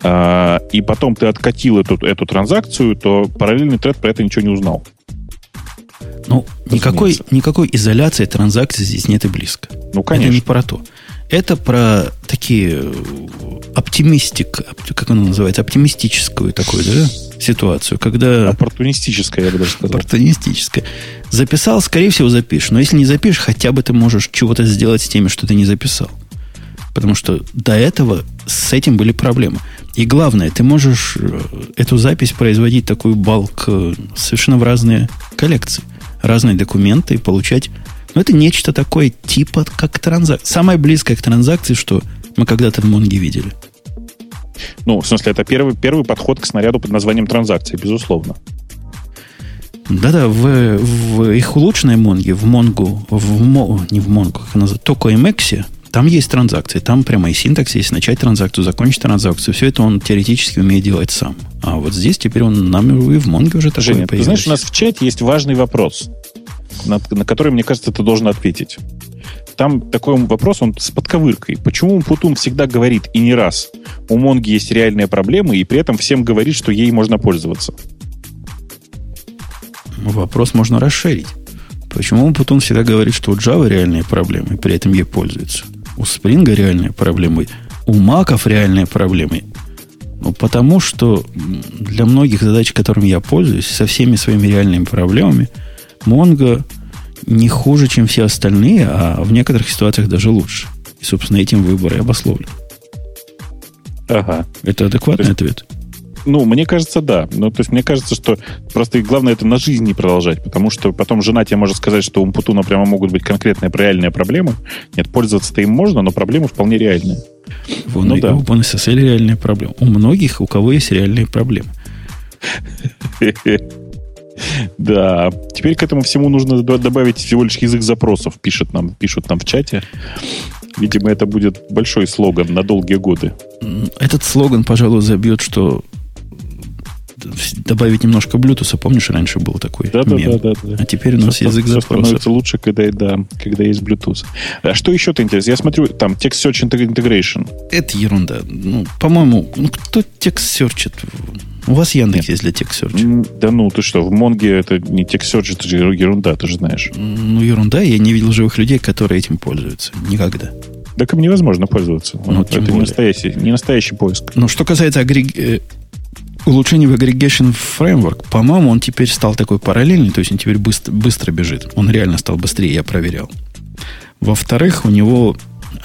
А, и потом ты откатил эту, эту транзакцию, то параллельный тред про это ничего не узнал. Ну, никакой, никакой изоляции транзакций здесь нет и близко. Ну, конечно. Это не про то. Это про такие э, оптимистик, как оно называется, оптимистическую такую, да, ситуацию, когда... Оппортунистическая, я бы даже сказал. Оппортунистическая. Записал, скорее всего, запишешь. Но если не запишешь, хотя бы ты можешь чего-то сделать с теми, что ты не записал. Потому что до этого с этим были проблемы. И главное, ты можешь э, эту запись производить такую балк э, совершенно в разные коллекции, разные документы и получать... Ну, это нечто такое типа как транзакция. Самое близкое к транзакции, что мы когда-то в Монге видели. Ну, в смысле, это первый, первый подход к снаряду под названием транзакции, безусловно. Да-да, в, в их улучшенной Монге, в Монгу, в, не в Монгу, как она называется, Токо Там есть транзакции, там прямо и синтакс есть, начать транзакцию, закончить транзакцию. Все это он теоретически умеет делать сам. А вот здесь теперь он нам и в Монге уже такое Женя, ты знаешь, у нас в чате есть важный вопрос, на, на который, мне кажется, ты должен ответить. Там такой вопрос, он с подковыркой. Почему Путун всегда говорит, и не раз, у Монги есть реальные проблемы, и при этом всем говорит, что ей можно пользоваться? Вопрос можно расширить. Почему Путун всегда говорит, что у Java реальные проблемы, и при этом ей пользуются? У Spring реальные проблемы, у Маков реальные проблемы. Ну, потому что для многих задач, которыми я пользуюсь, со всеми своими реальными проблемами, Mongo не хуже, чем все остальные, а в некоторых ситуациях даже лучше. И, собственно, этим выбор и обусловлен. Ага. Это адекватный есть, ответ? Ну, мне кажется, да. Ну, то есть мне кажется, что просто главное это на жизнь не продолжать, потому что потом жена тебе может сказать, что у Умпутуна прямо могут быть конкретные реальные проблемы. Нет, пользоваться-то им можно, но проблемы вполне реальные. Вон ну, и, да. У OpenSSL реальные проблемы. У многих, у кого есть реальные проблемы. Да. Теперь к этому всему нужно добавить всего лишь язык запросов, пишет нам, пишут нам в чате. Видимо, это будет большой слоган на долгие годы. Этот слоган, пожалуй, забьет, что добавить немножко Bluetooth. Помнишь, раньше был такой да, мем? Да, да, да, А теперь у нас все, язык все становится лучше, когда, да, когда есть Bluetooth. А что еще-то интересно? Я смотрю, там, Text Search Integration. Это ерунда. Ну, по-моему, ну, кто текст серчит? У вас Яндекс Нет. есть для Text Search. Да ну, ты что, в Монге это не Text Search, это же ерунда, ты же знаешь. Ну, ерунда. Я не видел живых людей, которые этим пользуются. Никогда. Так им невозможно пользоваться. Ну, это не настоящий, не настоящий поиск. Но что касается агрег... Улучшений в Aggregation Framework, по-моему, он теперь стал такой параллельный, то есть он теперь быстро, быстро бежит. Он реально стал быстрее, я проверял. Во-вторых, у него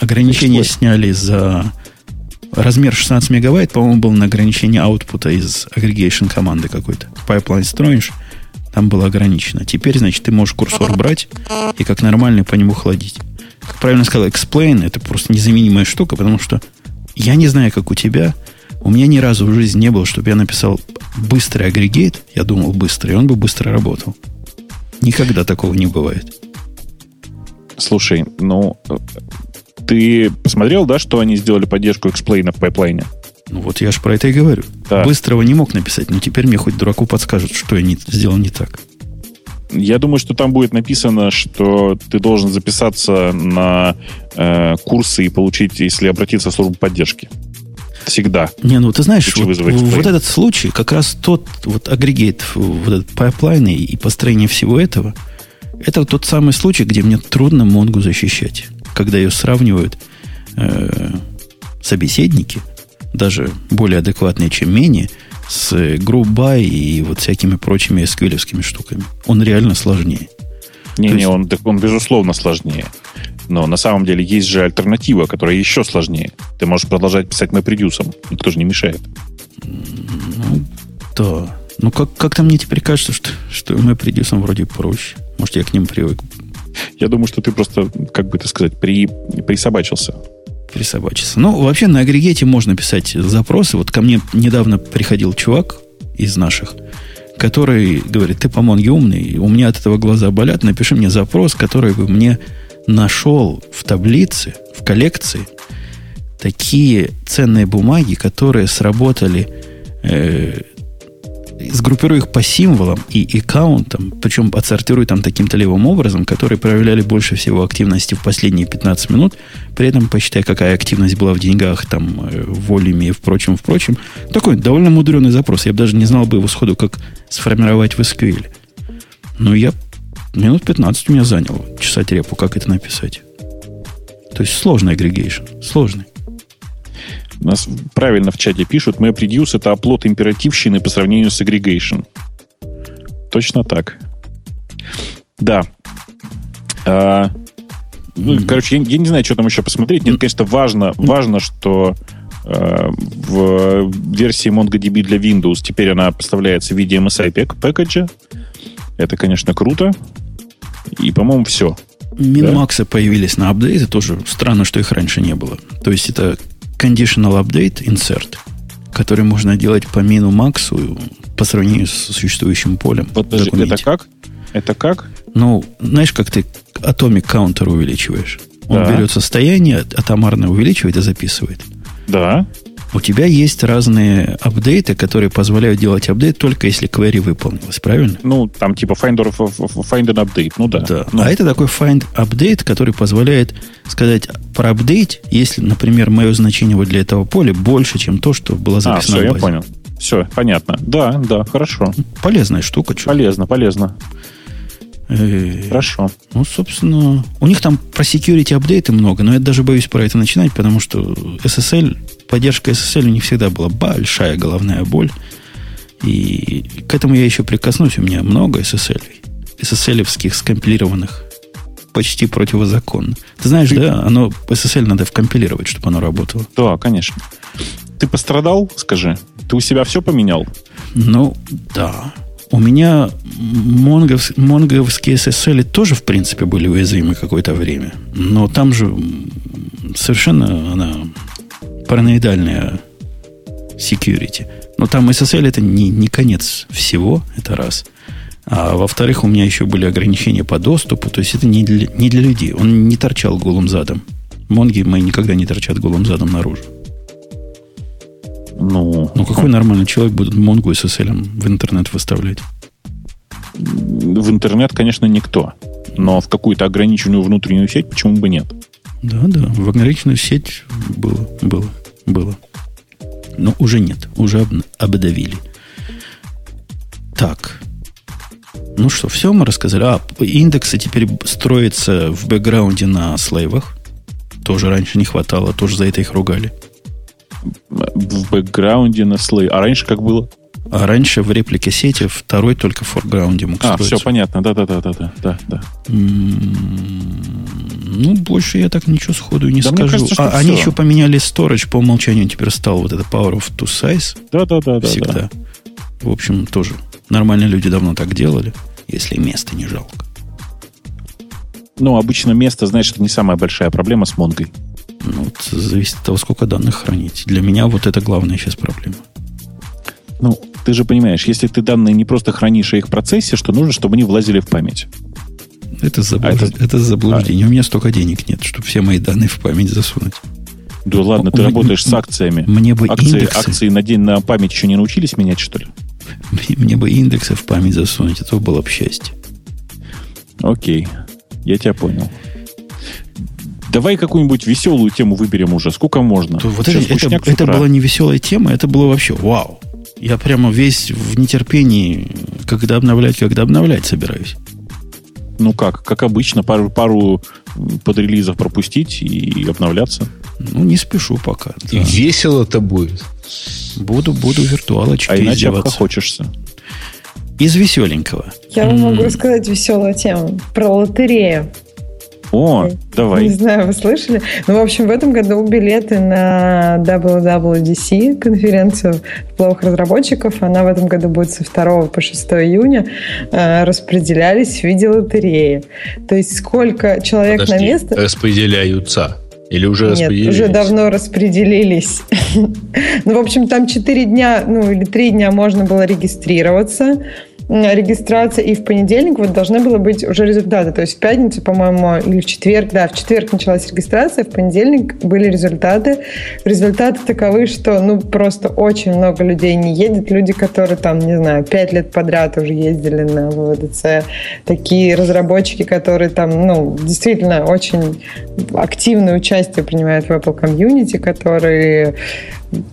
ограничения сняли за размер 16 мегабайт, по-моему, был на ограничение аутпута из aggregation команды какой-то. Пайплайн строишь, там было ограничено. Теперь, значит, ты можешь курсор брать и как нормальный по нему ходить. Как правильно сказал, explain это просто незаменимая штука, потому что я не знаю, как у тебя, у меня ни разу в жизни не было, чтобы я написал быстрый aggregate, я думал быстрый, и он бы быстро работал. Никогда такого не бывает. Слушай, ну, ты посмотрел, да, что они сделали поддержку explain а в пайплайне? Ну вот я же про это и говорю. Да. Быстрого не мог написать, но теперь мне хоть дураку подскажут, что я не, сделал не так. Я думаю, что там будет написано, что ты должен записаться на э, курсы и получить, если обратиться в службу поддержки. Всегда. Не, ну ты знаешь, вот, вот этот случай, как раз тот вот aggregate, вот этот пайплайн и построение всего этого, это тот самый случай, где мне трудно Монгу защищать. Когда ее сравнивают э, собеседники, даже более адекватные, чем менее, с GroupBy и вот всякими прочими SQL штуками. Он реально сложнее. Не-не, есть... он, он безусловно сложнее. Но на самом деле есть же альтернатива, которая еще сложнее. Ты можешь продолжать писать MapReduce. Никто же не мешает. Ну, да. Ну, как- как-то мне теперь кажется, что, что MapReduce вроде проще. Может, я к ним привык. Я думаю, что ты просто, как бы это сказать, при, присобачился. Присобачился. Ну, вообще на агрегете можно писать запросы. Вот ко мне недавно приходил чувак из наших, который говорит, ты по Монге умный, у меня от этого глаза болят, напиши мне запрос, который бы мне нашел в таблице, в коллекции такие ценные бумаги, которые сработали, э, сгруппируй их по символам и аккаунтам, причем отсортируй там таким-то левым образом, которые проявляли больше всего активности в последние 15 минут, при этом посчитай, какая активность была в деньгах, там, э, в волюме и впрочем, впрочем. Такой довольно мудреный запрос. Я бы даже не знал бы его сходу, как сформировать в SQL. Но я Минут 15 у меня заняло чесать репу, как это написать. То есть сложный агрегейшн. Сложный. Нас правильно в чате пишут, MapReduce это оплот императивщины по сравнению с aggregation. Точно так. Да. А, ну. Короче, я, я не знаю, что там еще посмотреть. Нет, конечно, важно, важно что э, в версии MongoDB для Windows теперь она поставляется в виде MSI пэкэджа. Это, конечно, круто. И, по-моему, все. Минмаксы да? появились на апдейты. Тоже странно, что их раньше не было. То есть это conditional update insert, который можно делать по мину максу по сравнению с существующим полем. Подожди, это как? Это как? Ну, знаешь, как ты atomic counter увеличиваешь? Он да. берет состояние, атомарно увеличивает и записывает. Да. У тебя есть разные апдейты, которые позволяют делать апдейт только если query выполнилась, правильно? Ну, там типа find, or, find an update, ну да. да. Ну. А это такой find update, который позволяет сказать про апдейт, если, например, мое значение вот для этого поля больше, чем то, что было записано а, все, я понял. Все, понятно. Да, да, хорошо. Полезная штука. Что? Полезно, полезно. Хорошо. Ну, собственно, у них там про security апдейты много, но я даже боюсь про это начинать, потому что SSL, поддержка SSL у них всегда была большая головная боль. И к этому я еще прикоснусь. У меня много SSL. SSL-овских скомпилированных почти противозаконно. Ты знаешь, Ты... да, оно SSL надо вкомпилировать, чтобы оно работало. Да, конечно. Ты пострадал, скажи? Ты у себя все поменял? Ну, да. У меня монгов, монговские SSL тоже, в принципе, были уязвимы какое-то время. Но там же совершенно она параноидальная security. Но там SSL это не, не конец всего, это раз. А во-вторых, у меня еще были ограничения по доступу, то есть это не для, не для людей. Он не торчал голым задом. Монги мои никогда не торчат голым задом наружу. Ну, ну какой нормальный человек будет Монгу SSL в интернет выставлять? В интернет, конечно, никто. Но в какую-то ограниченную внутреннюю сеть почему бы нет? Да, да, в ограниченную сеть было, было, было. Но уже нет, уже об, обдавили. Так. Ну что, все мы рассказали. А, индексы теперь строятся в бэкграунде на слейвах. Тоже раньше не хватало, тоже за это их ругали в бэкграунде на слой. А раньше как было? А раньше в реплике сети второй только в форграунде мог А, все понятно, да-да-да-да. да, да. Ну, больше я так ничего сходу не да скажу. Кажется, а, они еще поменяли storage по умолчанию, теперь стал вот это Power of Two Size. Да-да-да. Всегда. Да. В общем, тоже нормальные люди давно так делали, если места не жалко. Ну, обычно место, знаешь, это не самая большая проблема с Монгой. Ну, вот зависит от того, сколько данных хранить. Для меня вот это главная сейчас проблема. Ну, ты же понимаешь, если ты данные не просто хранишь, а их в процессе, что нужно, чтобы они влазили в память. Это, заблуж... а это... это заблуждение. А... У меня столько денег нет, чтобы все мои данные в память засунуть. Да ладно, ты работаешь с акциями. Мне бы акции, индексы... акции на день на память еще не научились менять, что ли? Мне бы индексы в память засунуть, это было бы счастье. Окей, я тебя понял. Давай какую-нибудь веселую тему выберем уже. Сколько можно? То вот это, это, это была не веселая тема, это было вообще вау. Я прямо весь в нетерпении, когда обновлять, когда обновлять собираюсь. Ну как, как обычно, пару, пару подрелизов пропустить и обновляться. Ну, не спешу пока. Да. И весело-то будет. Буду, буду виртуалочки А иначе хочешься. Из веселенького. Я вам могу сказать веселую тему про лотерею. О, давай. Не знаю, вы слышали? Ну, в общем, в этом году билеты на WWDC, конференцию плохих разработчиков, она в этом году будет со 2 по 6 июня, э, распределялись в виде лотереи. То есть сколько человек Подожди, на место... распределяются. Или уже Нет, распределились? уже давно распределились. ну, в общем, там 4 дня, ну, или 3 дня можно было регистрироваться регистрация, и в понедельник вот должны было быть уже результаты. То есть в пятницу, по-моему, или в четверг, да, в четверг началась регистрация, в понедельник были результаты. Результаты таковы, что, ну, просто очень много людей не едет. Люди, которые там, не знаю, пять лет подряд уже ездили на ВВДЦ. Такие разработчики, которые там, ну, действительно очень активное участие принимают в Apple Community, которые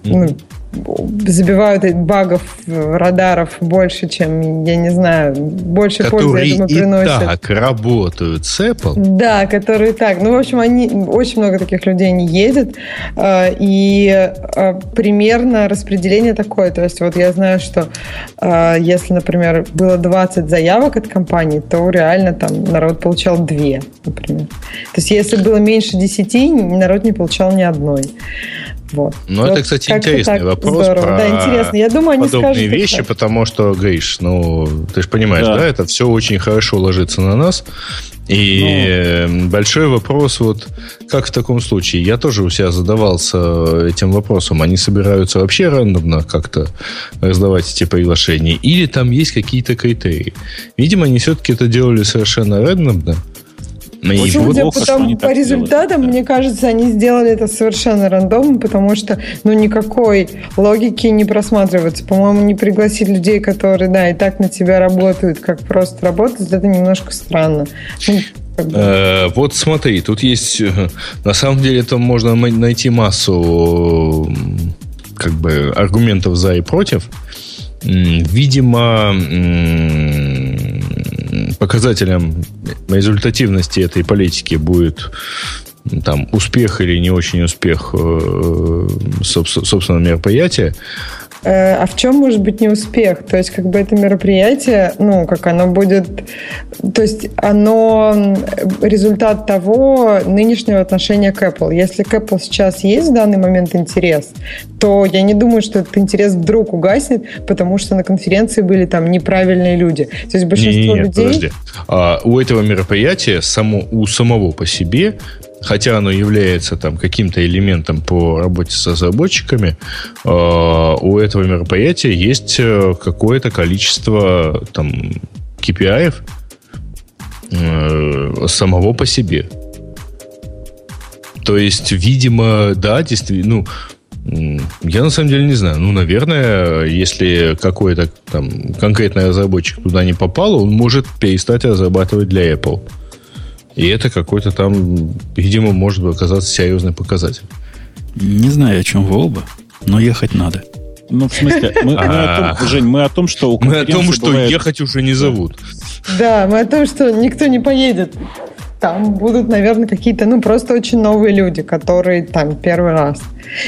ну, забивают багов, радаров больше, чем, я не знаю, больше которые пользы, я думаю, приносят. так работают с Apple. Да, которые так. Ну, в общем, они, очень много таких людей не едет. А, и а, примерно распределение такое. То есть вот я знаю, что а, если, например, было 20 заявок от компании, то реально там народ получал 2, например. То есть если было меньше 10, народ не получал ни одной. Вот. Ну, вот это, кстати, интересный вопрос здорово. про да, интересно. Я думаю, они подобные скажут, вещи, так. потому что, Гриш, ну, ты же понимаешь, да. да, это все очень хорошо ложится на нас. И ну. большой вопрос, вот как в таком случае? Я тоже у себя задавался этим вопросом. Они собираются вообще рандомно как-то раздавать эти приглашения? Или там есть какие-то критерии? Видимо, они все-таки это делали совершенно рандомно. И Судя плохо, по, там, по результатам, мне кажется, они сделали это совершенно рандомно, потому что ну, никакой логики не просматривается. По-моему, не пригласить людей, которые, да, и так на тебя работают, как просто работать, это немножко странно. Ну, э, вот смотри, тут есть, э, на самом деле, там можно найти массу как бы аргументов за и против. Видимо, показателем результативности этой политики будет там успех или не очень успех э, собственно мероприятия. Э, а в чем может быть неуспех? То есть, как бы это мероприятие, ну, как оно будет... То есть, оно результат того нынешнего отношения к Apple. Если к Apple сейчас есть в данный момент интерес, то я не думаю, что этот интерес вдруг угаснет, потому что на конференции были там неправильные люди. То есть, большинство не, не, не, людей... Подожди. А, у этого мероприятия само, у самого по себе хотя оно является там каким-то элементом по работе с разработчиками, э, у этого мероприятия есть э, какое-то количество там KPI э, самого по себе. То есть, видимо, да, действительно, ну, я на самом деле не знаю. Ну, наверное, если какой-то там конкретный разработчик туда не попал, он может перестать разрабатывать для Apple. И это какой-то там, видимо, может оказаться серьезный показатель. Не знаю, о чем вы оба, но ехать надо. Ну, в смысле, мы, мы о том, Жень, мы о том, что у Мы о том, что бывает... ехать уже не зовут. Да, мы о том, что никто не поедет. Там будут, наверное, какие-то, ну, просто очень новые люди, которые там первый раз.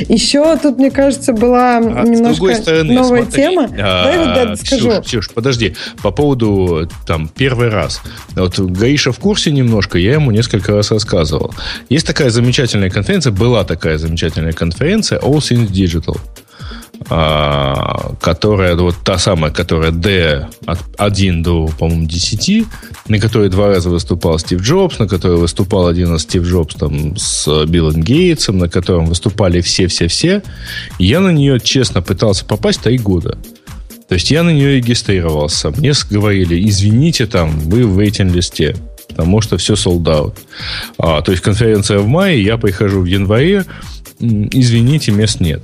Еще тут, мне кажется, была а немножко стороны, новая смотри, тема. А, Дай вот да, скажу. Ксюш, Ксюш, подожди. По поводу там первый раз. Вот Гаиша в курсе немножко, я ему несколько раз рассказывал. Есть такая замечательная конференция, была такая замечательная конференция All Things Digital. А, которая, вот та самая, которая D от 1 до, по-моему, 10, на которой два раза выступал Стив Джобс, на которой выступал один раз Стив Джобс там, с Биллом Гейтсом, на котором выступали все-все-все. Я на нее, честно, пытался попасть три года. То есть я на нее регистрировался. Мне говорили, извините, там, вы в вейтинг-листе, потому что все sold out. А, то есть конференция в мае, я прихожу в январе, извините, мест нет.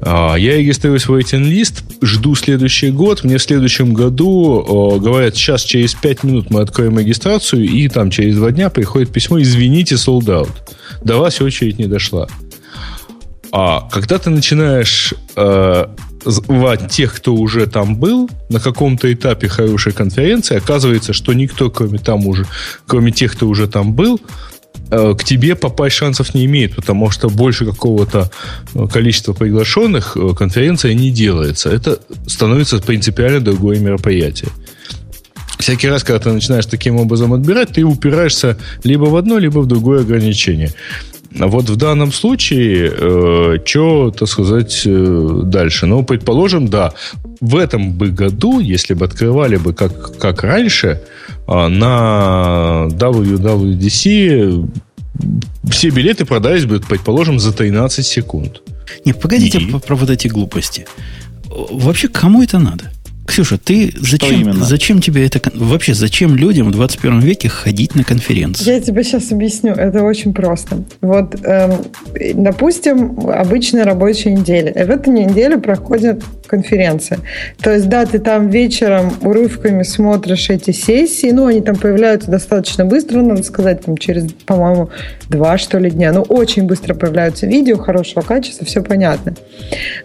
А, я регистрируюсь в waiting лист, жду следующий год. Мне в следующем году говорят, сейчас через 5 минут мы откроем регистрацию, и там через 2 дня приходит письмо, извините, sold out. До вас очередь не дошла. А когда ты начинаешь э, звать тех, кто уже там был на каком-то этапе хорошей конференции, оказывается, что никто, кроме там уже, кроме тех, кто уже там был, к тебе попасть шансов не имеет, потому что больше какого-то э, количества приглашенных э, конференция не делается. Это становится принципиально другое мероприятие. Всякий раз, когда ты начинаешь таким образом отбирать, ты упираешься либо в одно, либо в другое ограничение. Вот в данном случае, э, что, так сказать, э, дальше? Ну, предположим, да, в этом бы году, если бы открывали бы как, как раньше, э, на WWDC все билеты продались бы, предположим, за 13 секунд. Не, погодите И... про, вот эти глупости. Вообще, кому это надо? Ксюша, ты зачем, зачем тебе это... Вообще, зачем людям в 21 веке ходить на конференции? Я тебе сейчас объясню. Это очень просто. Вот, эм, допустим, обычная рабочая неделя. И в эту неделю проходит конференция. То есть, да, ты там вечером урывками смотришь эти сессии. Ну, они там появляются достаточно быстро, надо сказать, там через, по-моему, два, что ли, дня. Ну, очень быстро появляются видео хорошего качества, все понятно.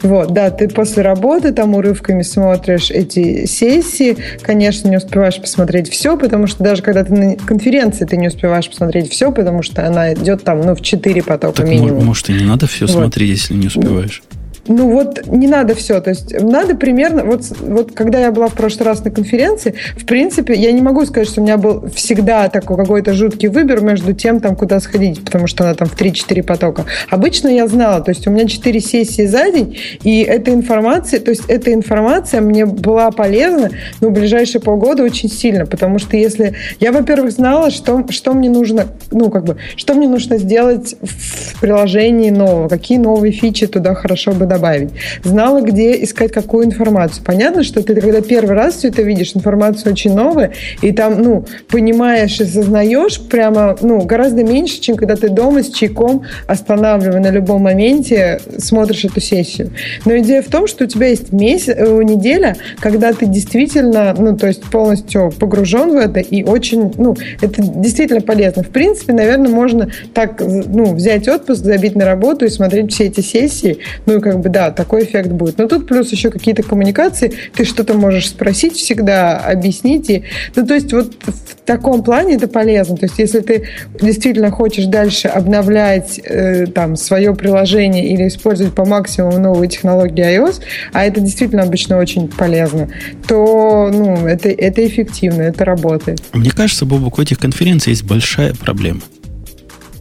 Вот, да, ты после работы там урывками смотришь эти сессии. Конечно, не успеваешь посмотреть все, потому что даже когда ты на конференции, ты не успеваешь посмотреть все, потому что она идет там, ну, в 4 потока так минимум. Может, и не надо все вот. смотреть, если не успеваешь. Ну вот не надо все, то есть надо примерно, вот, вот когда я была в прошлый раз на конференции, в принципе, я не могу сказать, что у меня был всегда такой какой-то жуткий выбор между тем, там, куда сходить, потому что она там в 3-4 потока. Обычно я знала, то есть у меня 4 сессии за день, и эта информация, то есть эта информация мне была полезна, ну, в ближайшие полгода очень сильно, потому что если... Я, во-первых, знала, что, что мне нужно, ну, как бы, что мне нужно сделать в приложении нового, какие новые фичи туда хорошо бы добавить, добавить, знала, где искать какую информацию. Понятно, что ты, когда первый раз все это видишь, информация очень новая, и там, ну, понимаешь и сознаешь прямо, ну, гораздо меньше, чем когда ты дома с чайком, останавливая на любом моменте, смотришь эту сессию. Но идея в том, что у тебя есть месяц, э, неделя, когда ты действительно, ну, то есть полностью погружен в это, и очень, ну, это действительно полезно. В принципе, наверное, можно так, ну, взять отпуск, забить на работу и смотреть все эти сессии, ну, и как бы, да, такой эффект будет. Но тут плюс еще какие-то коммуникации, ты что-то можешь спросить всегда, объяснить. И, ну, то есть вот в таком плане это полезно. То есть если ты действительно хочешь дальше обновлять э, там свое приложение или использовать по максимуму новые технологии iOS, а это действительно обычно очень полезно, то ну, это, это эффективно, это работает. Мне кажется, Бобок, у этих конференций есть большая проблема.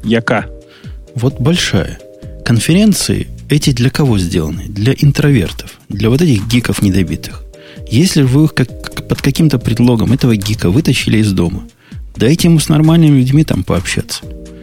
Яка? Вот большая. Конференции эти для кого сделаны? Для интровертов, для вот этих гиков недобитых. Если вы их как, под каким-то предлогом этого гика вытащили из дома, дайте ему с нормальными людьми там пообщаться.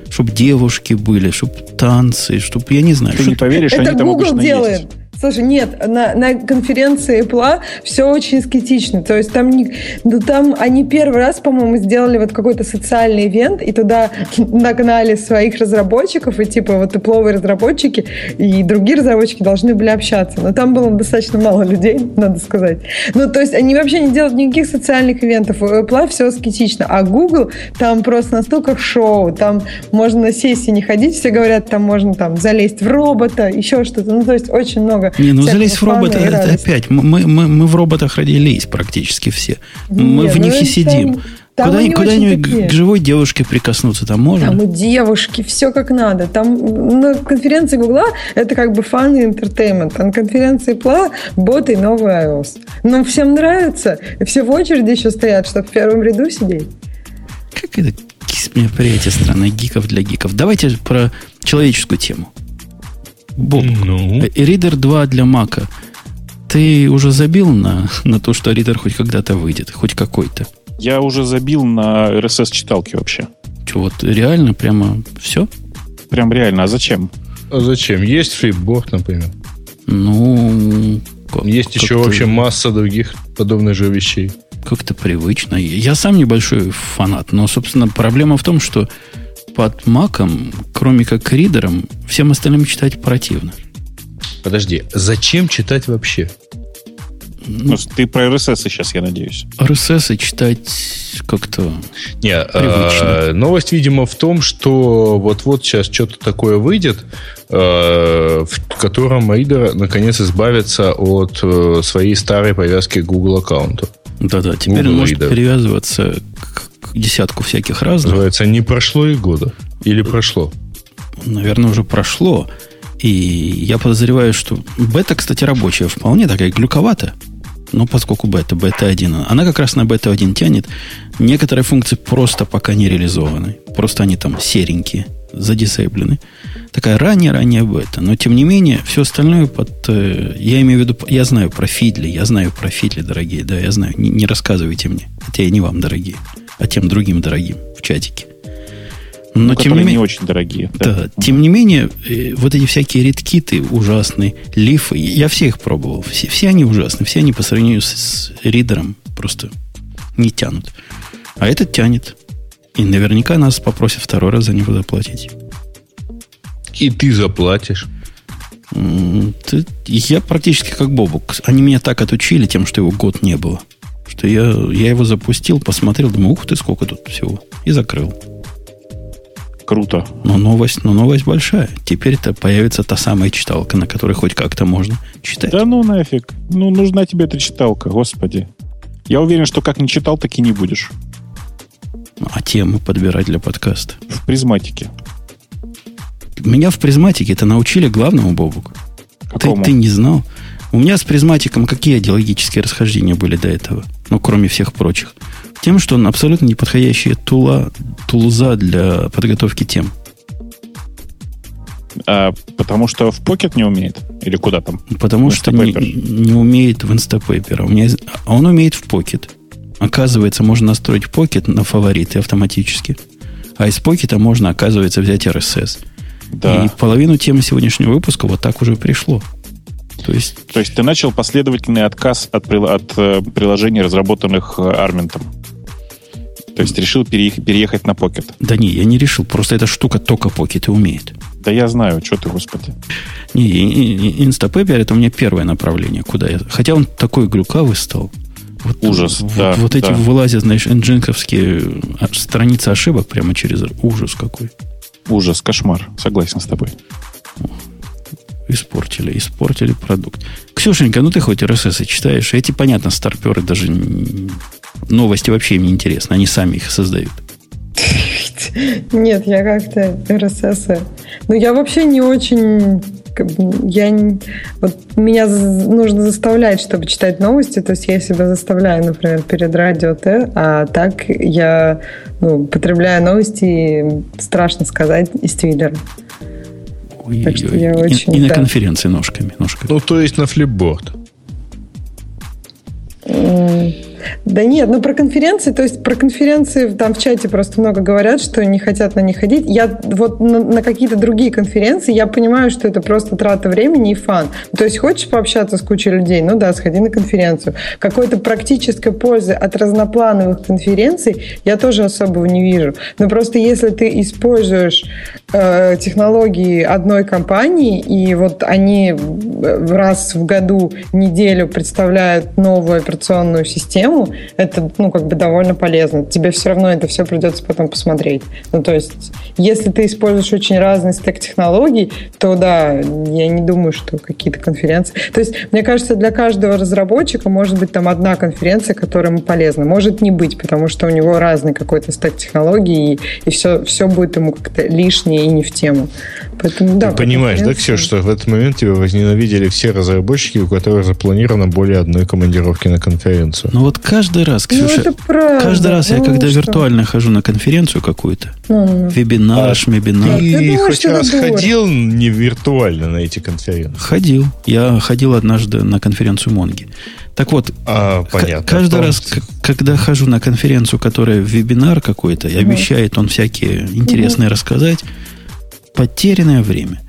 Чтобы девушки были, чтобы танцы, чтобы, я не знаю. Ты не поверишь, это они там Google обычно делает. есть. Слушай, нет, на, на конференции Apple все очень скетично. То есть там, не, ну, там они первый раз, по-моему, сделали вот какой-то социальный ивент, и туда нагнали своих разработчиков, и типа вот Apple разработчики и другие разработчики должны были общаться. Но там было достаточно мало людей, надо сказать. Ну, то есть они вообще не делают никаких социальных ивентов. У Apple все скетично. А Google там просто настолько шоу, там можно на сессии не ходить, все говорят, там можно там залезть в робота, еще что-то. Ну, то есть очень много не, ну залезть в робота, это опять. Мы, мы, мы в роботах родились практически все. Мы в них ну, и сидим. Там Куда, куда-нибудь к живой девушке прикоснуться там можно? Там у девушки все как надо. Там на конференции Гугла это как бы fun и entertainment. А на конференции Apple боты и новый iOS. Но всем нравится. И все в очереди еще стоят, чтобы в первом ряду сидеть. Как это мероприятие страны гиков для гиков? Давайте про человеческую тему. Боб, ну? Reader 2 для Мака. Ты уже забил на, на то, что Reader хоть когда-то выйдет, хоть какой-то? Я уже забил на RSS-читалки вообще. Что, вот реально прямо все? Прям реально. А зачем? А зачем? Есть фриборд, например. Ну... Как, Есть еще вообще масса других подобных же вещей. Как-то привычно. Я сам небольшой фанат, но, собственно, проблема в том, что под маком, кроме как ридером, всем остальным читать противно. Подожди, зачем читать вообще? Ну, ты про RSS сейчас, я надеюсь. RSS читать как-то Не, э, новость, видимо, в том, что вот-вот сейчас что-то такое выйдет, э, в котором ридер наконец избавится от э, своей старой повязки Google аккаунта. Да-да, теперь Google он может Reader. привязываться десятку всяких разных. Называется, не прошло и года. Или прошло? Наверное, уже прошло. И я подозреваю, что бета, кстати, рабочая, вполне такая глюковата. Но поскольку бета, бета 1, она как раз на бета 1 тянет. Некоторые функции просто пока не реализованы. Просто они там серенькие, задисейблены. Такая ранняя-ранняя бета. Но, тем не менее, все остальное под... Э, я имею в виду... Я знаю про фидли, я знаю про фидли, дорогие. Да, я знаю. Не, не рассказывайте мне. Хотя и не вам, дорогие а тем другим дорогим в чатике. Но ну, тем не менее, не очень дорогие. Да, да. Тем не менее, э, вот эти всякие редкиты ужасные, лифы, я все их пробовал. Все, все они ужасны. Все они по сравнению с, с ридером просто не тянут. А этот тянет. И наверняка нас попросят второй раз за него заплатить. И ты заплатишь. Ты, я практически как Бобук. Они меня так отучили тем, что его год не было что я, я его запустил, посмотрел, думаю, ух ты, сколько тут всего. И закрыл. Круто. Но новость, но новость большая. Теперь-то появится та самая читалка, на которой хоть как-то можно читать. Да ну нафиг. Ну, нужна тебе эта читалка, господи. Я уверен, что как не читал, так и не будешь. А темы подбирать для подкаста? В призматике. Меня в призматике это научили главному, Бобук. Ты, ты не знал? У меня с призматиком какие идеологические расхождения были до этого? Ну, кроме всех прочих. Тем, что он абсолютно неподходящая тула, тулза для подготовки тем. А, потому что в Pocket не умеет? Или куда там? Потому что не, не умеет в Instapaper. А, у меня, а он умеет в Pocket. Оказывается, можно настроить Pocket на фавориты автоматически. А из Pocket можно, оказывается, взять RSS. Да. И половину темы сегодняшнего выпуска вот так уже пришло. То есть, То есть ты начал последовательный отказ от, от э, приложений, разработанных Арментом. То есть решил переехать на Pocket. Да не, я не решил. Просто эта штука только Pocket и умеет. Да я знаю, что ты, господи. Не, Instapaper это у меня первое направление, куда я... Хотя он такой глюкавый стал. Вот, Ужас, вот, да. Вот эти да. вылазят, знаешь, энджинковские а, страницы ошибок прямо через ужас какой. Ужас, кошмар. Согласен с тобой. Испортили, испортили продукт. Ксюшенька, ну ты хоть RSS читаешь. Эти, понятно, старперы даже новости вообще им не интересны. Они сами их создают. Нет, я как-то RSS. Ну, я вообще не очень я вот меня нужно заставлять, чтобы читать новости. То есть я себя заставляю, например, перед радио Т, а так я ну, потребляю новости, страшно сказать, из Твиттера. Так что я и, очень, и на конференции ножками, ножками. Ну, то есть на флипборд. Да нет, ну про конференции, то есть про конференции там в чате просто много говорят, что не хотят на них ходить. Я вот на, на какие-то другие конференции, я понимаю, что это просто трата времени и фан. То есть хочешь пообщаться с кучей людей, ну да, сходи на конференцию. Какой-то практической пользы от разноплановых конференций я тоже особого не вижу. Но просто если ты используешь э, технологии одной компании, и вот они раз в году неделю представляют новую операционную систему, это, ну, как бы довольно полезно. Тебе все равно это все придется потом посмотреть. Ну, то есть, если ты используешь очень разный стек технологий, то да, я не думаю, что какие-то конференции... То есть, мне кажется, для каждого разработчика может быть там одна конференция, которая ему полезна. Может не быть, потому что у него разный какой-то стек технологий, и, и все, все будет ему как-то лишнее и не в тему. Поэтому, да, Ты понимаешь, да, Ксюш, что в этот момент тебя возненавидели все разработчики, у которых запланировано более одной командировки на конференцию. Ну вот каждый раз, ну, Ксюша, ну, правда, каждый раз ну, я когда что? виртуально хожу на конференцию какую-то, ну, ну. вебинар, а, шмебинар. Ты, ты хоть раз ходил не виртуально на эти конференции? Ходил. Я ходил однажды на конференцию Монги. Так вот, а, понятно. каждый раз, когда хожу на конференцию, которая вебинар какой-то, и обещает он всякие интересные угу. рассказать, потерянное время.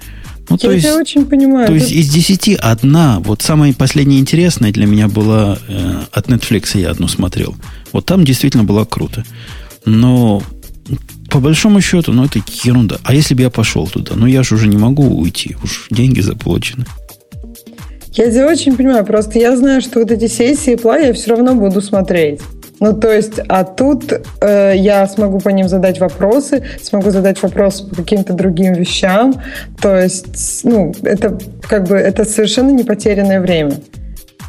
Ну, я то есть, очень понимаю. То есть из десяти одна, вот самая последняя интересная для меня была э, от Netflix, я одну смотрел. Вот там действительно было круто. Но по большому счету, ну это ерунда. А если бы я пошел туда? Ну я же уже не могу уйти, уж деньги заплачены. Я тебя очень понимаю, просто я знаю, что вот эти сессии пла я все равно буду смотреть. Ну, то есть, а тут э, я смогу по ним задать вопросы, смогу задать вопросы по каким-то другим вещам. То есть, ну, это как бы это совершенно не потерянное время.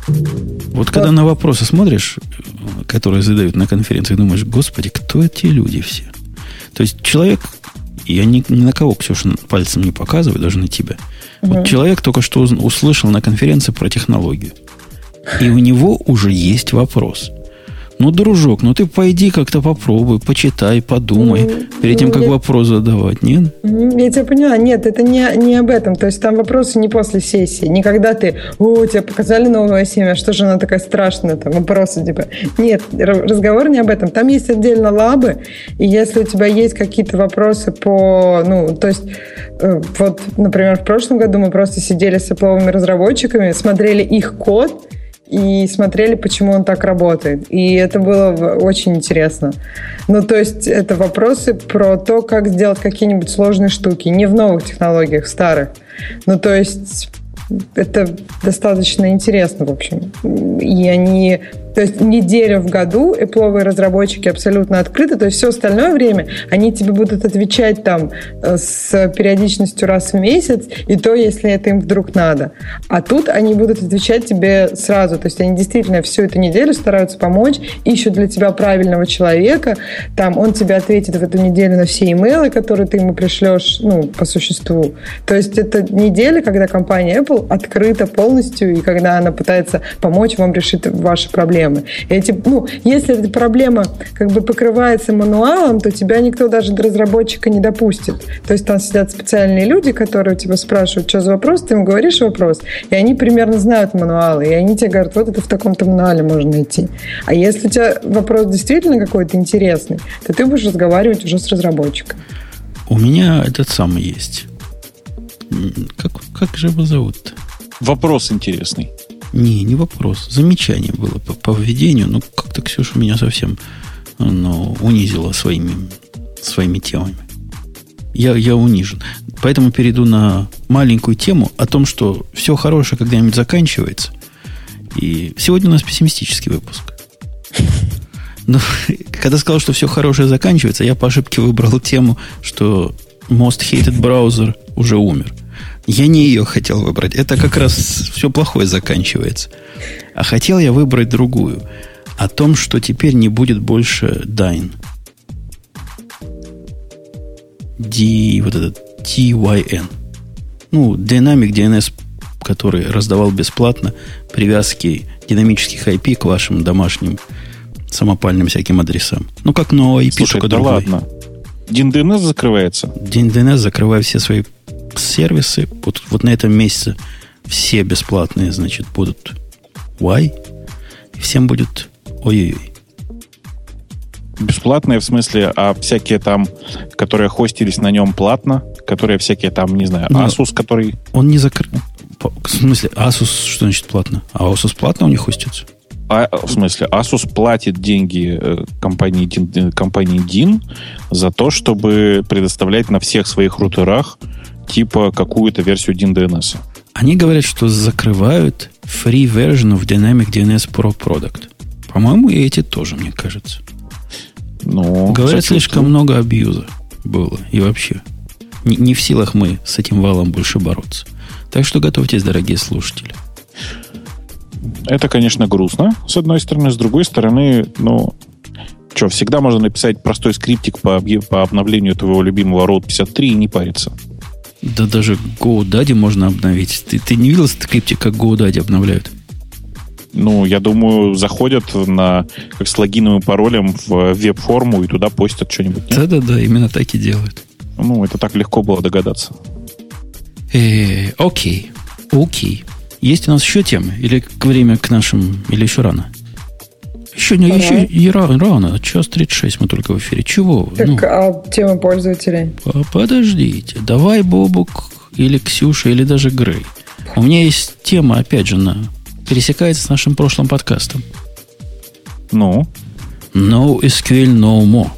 Вот когда на вопросы смотришь, которые задают на конференции, думаешь, господи, кто эти люди все? То есть человек, я ни, ни на кого, Ксюша, пальцем не показываю, даже на тебя. Угу. Вот человек только что услышал на конференции про технологию. И у него уже есть вопрос. Ну, дружок, ну ты пойди как-то попробуй, почитай, подумай, mm, перед тем, как я... вопрос задавать, нет? Я тебя поняла, нет, это не, не об этом. То есть там вопросы не после сессии, не когда ты, о, тебе показали новое семя, а что же она такая страшная, там вопросы типа. Нет, разговор не об этом. Там есть отдельно лабы, и если у тебя есть какие-то вопросы по, ну, то есть э, вот, например, в прошлом году мы просто сидели с Apple разработчиками, смотрели их код, и смотрели, почему он так работает. И это было очень интересно. Ну, то есть это вопросы про то, как сделать какие-нибудь сложные штуки. Не в новых технологиях, в старых. Ну, то есть это достаточно интересно, в общем. И они то есть неделю в году Apple разработчики абсолютно открыты, то есть все остальное время они тебе будут отвечать там э, с периодичностью раз в месяц, и то, если это им вдруг надо. А тут они будут отвечать тебе сразу, то есть они действительно всю эту неделю стараются помочь, ищут для тебя правильного человека, там он тебе ответит в эту неделю на все имейлы, которые ты ему пришлешь, ну, по существу. То есть это неделя, когда компания Apple открыта полностью, и когда она пытается помочь вам решить ваши проблемы проблемы. Эти, ну, если эта проблема как бы покрывается мануалом, то тебя никто даже до разработчика не допустит. То есть там сидят специальные люди, которые тебя спрашивают, что за вопрос, ты им говоришь вопрос, и они примерно знают мануалы, и они тебе говорят, вот это в таком-то мануале можно найти. А если у тебя вопрос действительно какой-то интересный, то ты будешь разговаривать уже с разработчиком. У меня этот самый есть. Как, как же его зовут? Вопрос интересный. Не, не вопрос. Замечание было по, по введению. Ну, как-то Ксюша меня совсем ну, унизила своими, своими темами. Я, я унижен. Поэтому перейду на маленькую тему о том, что все хорошее когда-нибудь заканчивается. И сегодня у нас пессимистический выпуск. Но когда сказал, что все хорошее заканчивается, я по ошибке выбрал тему, что Most Hated Browser уже умер. Я не ее хотел выбрать. Это как раз все плохое заканчивается. А хотел я выбрать другую. О том, что теперь не будет больше Dyn. D, вот этот TYN. Ну, Dynamic DNS, который раздавал бесплатно привязки динамических IP к вашим домашним самопальным всяким адресам. Ну, как новый IP, Слушай, только да другой. ладно. DNS закрывается? DNS закрывает все свои сервисы. Вот, вот на этом месяце все бесплатные, значит, будут Y. И всем будет ой-ой-ой. Бесплатные в смысле, а всякие там, которые хостились на нем платно, которые всякие там, не знаю, Нет, Asus, который... Он не закрыт. В смысле, Asus что значит платно? А Asus платно у них хостится? А, в смысле, Asus платит деньги э, компании, DIN, компании DIN за то, чтобы предоставлять на всех своих рутерах типа какую-то версию DIN DNS. Они говорят, что закрывают free version of Dynamic DNS Pro Product. По-моему, и эти тоже, мне кажется. Ну, Говорят, слишком много абьюза было. И вообще, не, не в силах мы с этим валом больше бороться. Так что готовьтесь, дорогие слушатели. Это, конечно, грустно, с одной стороны. С другой стороны, ну, что, всегда можно написать простой скриптик по, по обновлению твоего любимого Road 53 и не париться. Да даже GoDaddy можно обновить. Ты, ты не видел скриптик, как GoDaddy обновляют? Ну, я думаю, заходят на, как с логином и паролем в веб-форму и туда постят что-нибудь. Да-да-да, именно так и делают. Ну, это так легко было догадаться. Э, окей, окей. Есть у нас еще темы? Или время к нашим... Или еще рано? Еще, не, еще и рано, рано. Час 36 мы только в эфире. Чего? Так, ну, а темы пользователей? Подождите. Давай, Бобук, или Ксюша, или даже Грей. У меня есть тема, опять же, на пересекается с нашим прошлым подкастом. Ну? No SQL no more.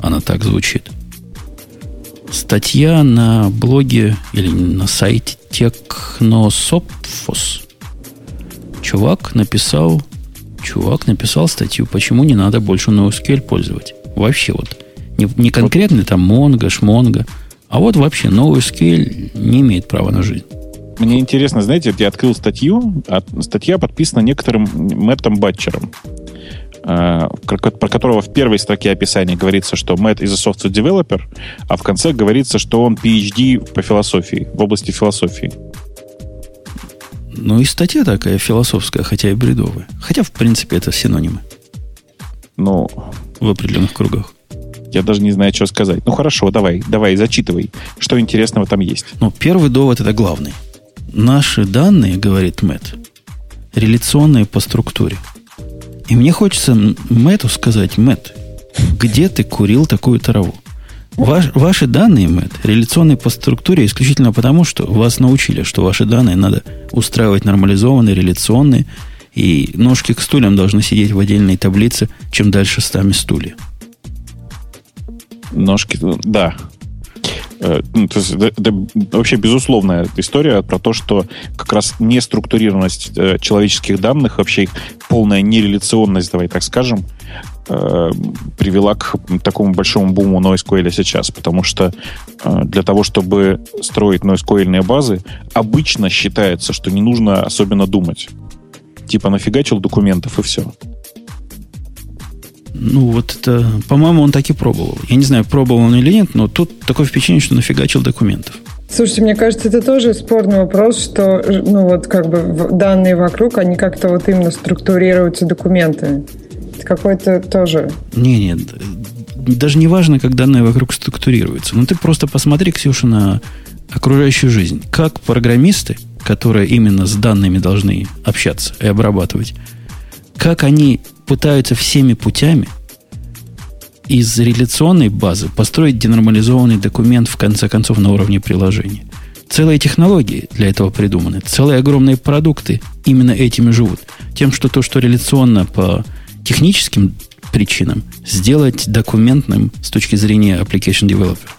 Она так звучит. Статья на блоге или на сайте Техносопфос. Чувак написал, чувак написал статью, почему не надо больше NoSQL пользовать. Вообще вот. Не, не конкретно там Mongo, Шмонго, а вот вообще NoSQL не имеет права на жизнь. Мне интересно, знаете, я открыл статью, а статья подписана некоторым Мэттом Батчером, э, про которого в первой строке описания говорится, что Мэтт is a software developer, а в конце говорится, что он PhD по философии, в области философии. Ну и статья такая философская, хотя и бредовая. Хотя, в принципе, это синонимы. Ну... В определенных кругах. Я даже не знаю, что сказать. Ну хорошо, давай, давай, зачитывай. Что интересного там есть? Ну, первый довод это главный. Наши данные, говорит Мэтт, реляционные по структуре. И мне хочется Мэтту сказать, Мэтт, где ты курил такую траву? Ваш, ваши данные, Мэтт, реляционные по структуре исключительно потому, что вас научили, что ваши данные надо устраивать нормализованные, реляционные, и ножки к стульям должны сидеть в отдельной таблице, чем дальше стами стулья. Ножки, да, Э, ну, это, это вообще безусловная история про то, что как раз неструктурированность э, человеческих данных, вообще их полная нереляционность, давай так скажем, э, привела к такому большому буму NoSQL сейчас, потому что для того, чтобы строить NoSQL базы, обычно считается, что не нужно особенно думать. Типа нафигачил документов и все. Ну, вот это, по-моему, он так и пробовал. Я не знаю, пробовал он или нет, но тут такое впечатление, что нафигачил документов. Слушайте, мне кажется, это тоже спорный вопрос, что, ну, вот как бы данные вокруг, они как-то вот именно структурируются документами. Какой-то тоже... Не, нет, даже не важно, как данные вокруг структурируются. Ну, ты просто посмотри, Ксюша, на окружающую жизнь. Как программисты, которые именно с данными должны общаться и обрабатывать, как они пытаются всеми путями из реляционной базы построить денормализованный документ, в конце концов, на уровне приложения. Целые технологии для этого придуманы. Целые огромные продукты именно этим и живут. Тем, что то, что реляционно по техническим причинам, сделать документным с точки зрения application developer.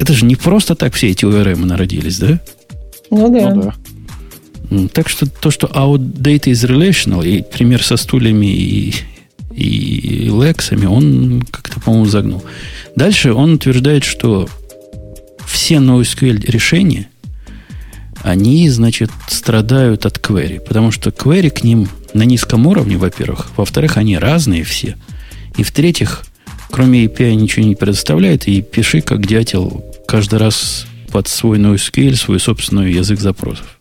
Это же не просто так все эти ORM народились, да? Ну да. Ну, да. Так что то, что outdate is relational, и пример со стульями и, и лексами, он как-то, по-моему, загнул. Дальше он утверждает, что все NoSQL решения, они, значит, страдают от query, потому что query к ним на низком уровне, во-первых. Во-вторых, они разные все. И в-третьих, кроме API ничего не предоставляет, и пиши как дятел каждый раз под свой NoSQL, свой собственный язык запросов.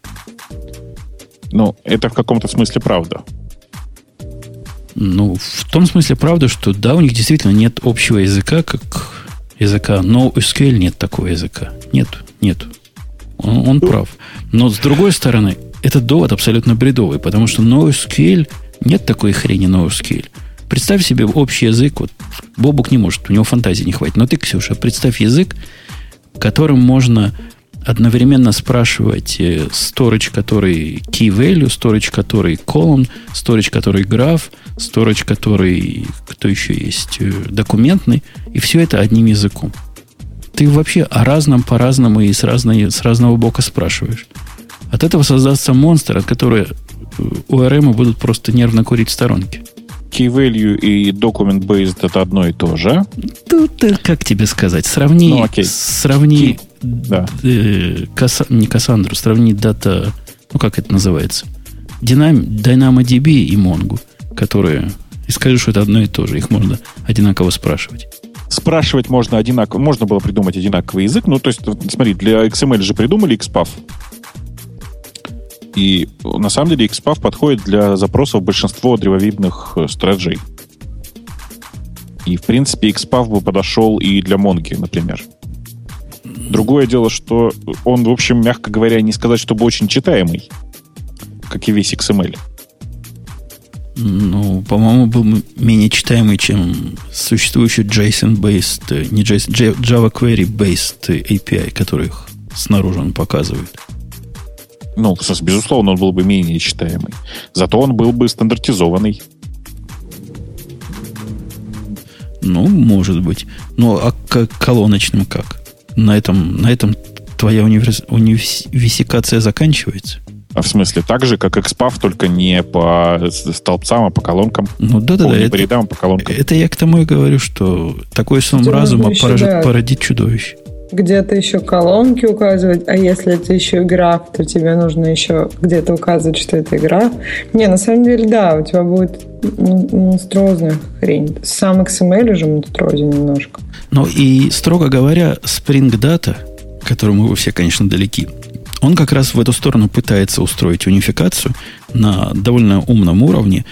Ну, это в каком-то смысле правда. Ну, в том смысле правда, что да, у них действительно нет общего языка, как языка, но у SQL нет такого языка. Нет, нет. Он, он прав. Но с другой стороны, этот довод абсолютно бредовый, потому что NoSQL нет такой хрени NoSQL. Представь себе общий язык, вот Бобук не может, у него фантазии не хватит. Но ты, Ксюша, представь язык, которым можно одновременно спрашивать storage, который key value, storage, который column, storage, который graph, storage, который, кто еще есть, э, документный, и все это одним языком. Ты вообще о разном по-разному и с, разной, с разного бока спрашиваешь. От этого создастся монстр, от которого ORM будут просто нервно курить в сторонке. Key value и document based это одно и то же. Тут, э, как тебе сказать, сравни, ну, окей. сравни Key да. Э, Касса, не Кассандру, сравнить дата, ну как это называется, Dynam, DynamoDB и Mongo, которые, и скажи, что это одно и то же, их можно одинаково спрашивать. Спрашивать можно одинаково, можно было придумать одинаковый язык, ну то есть, смотри, для XML же придумали XPath, и на самом деле XPath подходит для запросов большинства древовидных э, стратежей. И, в принципе, XPath бы подошел и для Монги, например. Другое дело, что он, в общем, мягко говоря, не сказать, чтобы очень читаемый, как и весь XML. Ну, по-моему, был менее читаемый, чем существующий JSON-based, э, не JSON, Java Query-based API, которых снаружи он показывает. Ну, безусловно, он был бы менее читаемый. Зато он был бы стандартизованный. Ну, может быть. Ну, а к колоночным как? на этом, на этом твоя универс, унификация заканчивается. А в смысле, так же, как XPath, только не по столбцам, а по колонкам? Ну да, да, да. Не это, по рядам, а по колонкам. Это я к тому и говорю, что такой сон разума порожит, да. породит чудовище. Где-то еще колонки указывать, а если это еще граф, то тебе нужно еще где-то указывать, что это граф. Не, на самом деле, да, у тебя будет монструозная хрень. Сам XML уже монструозен немножко. Ну и, строго говоря, Spring Data, которому вы все, конечно, далеки, он как раз в эту сторону пытается устроить унификацию на довольно умном уровне.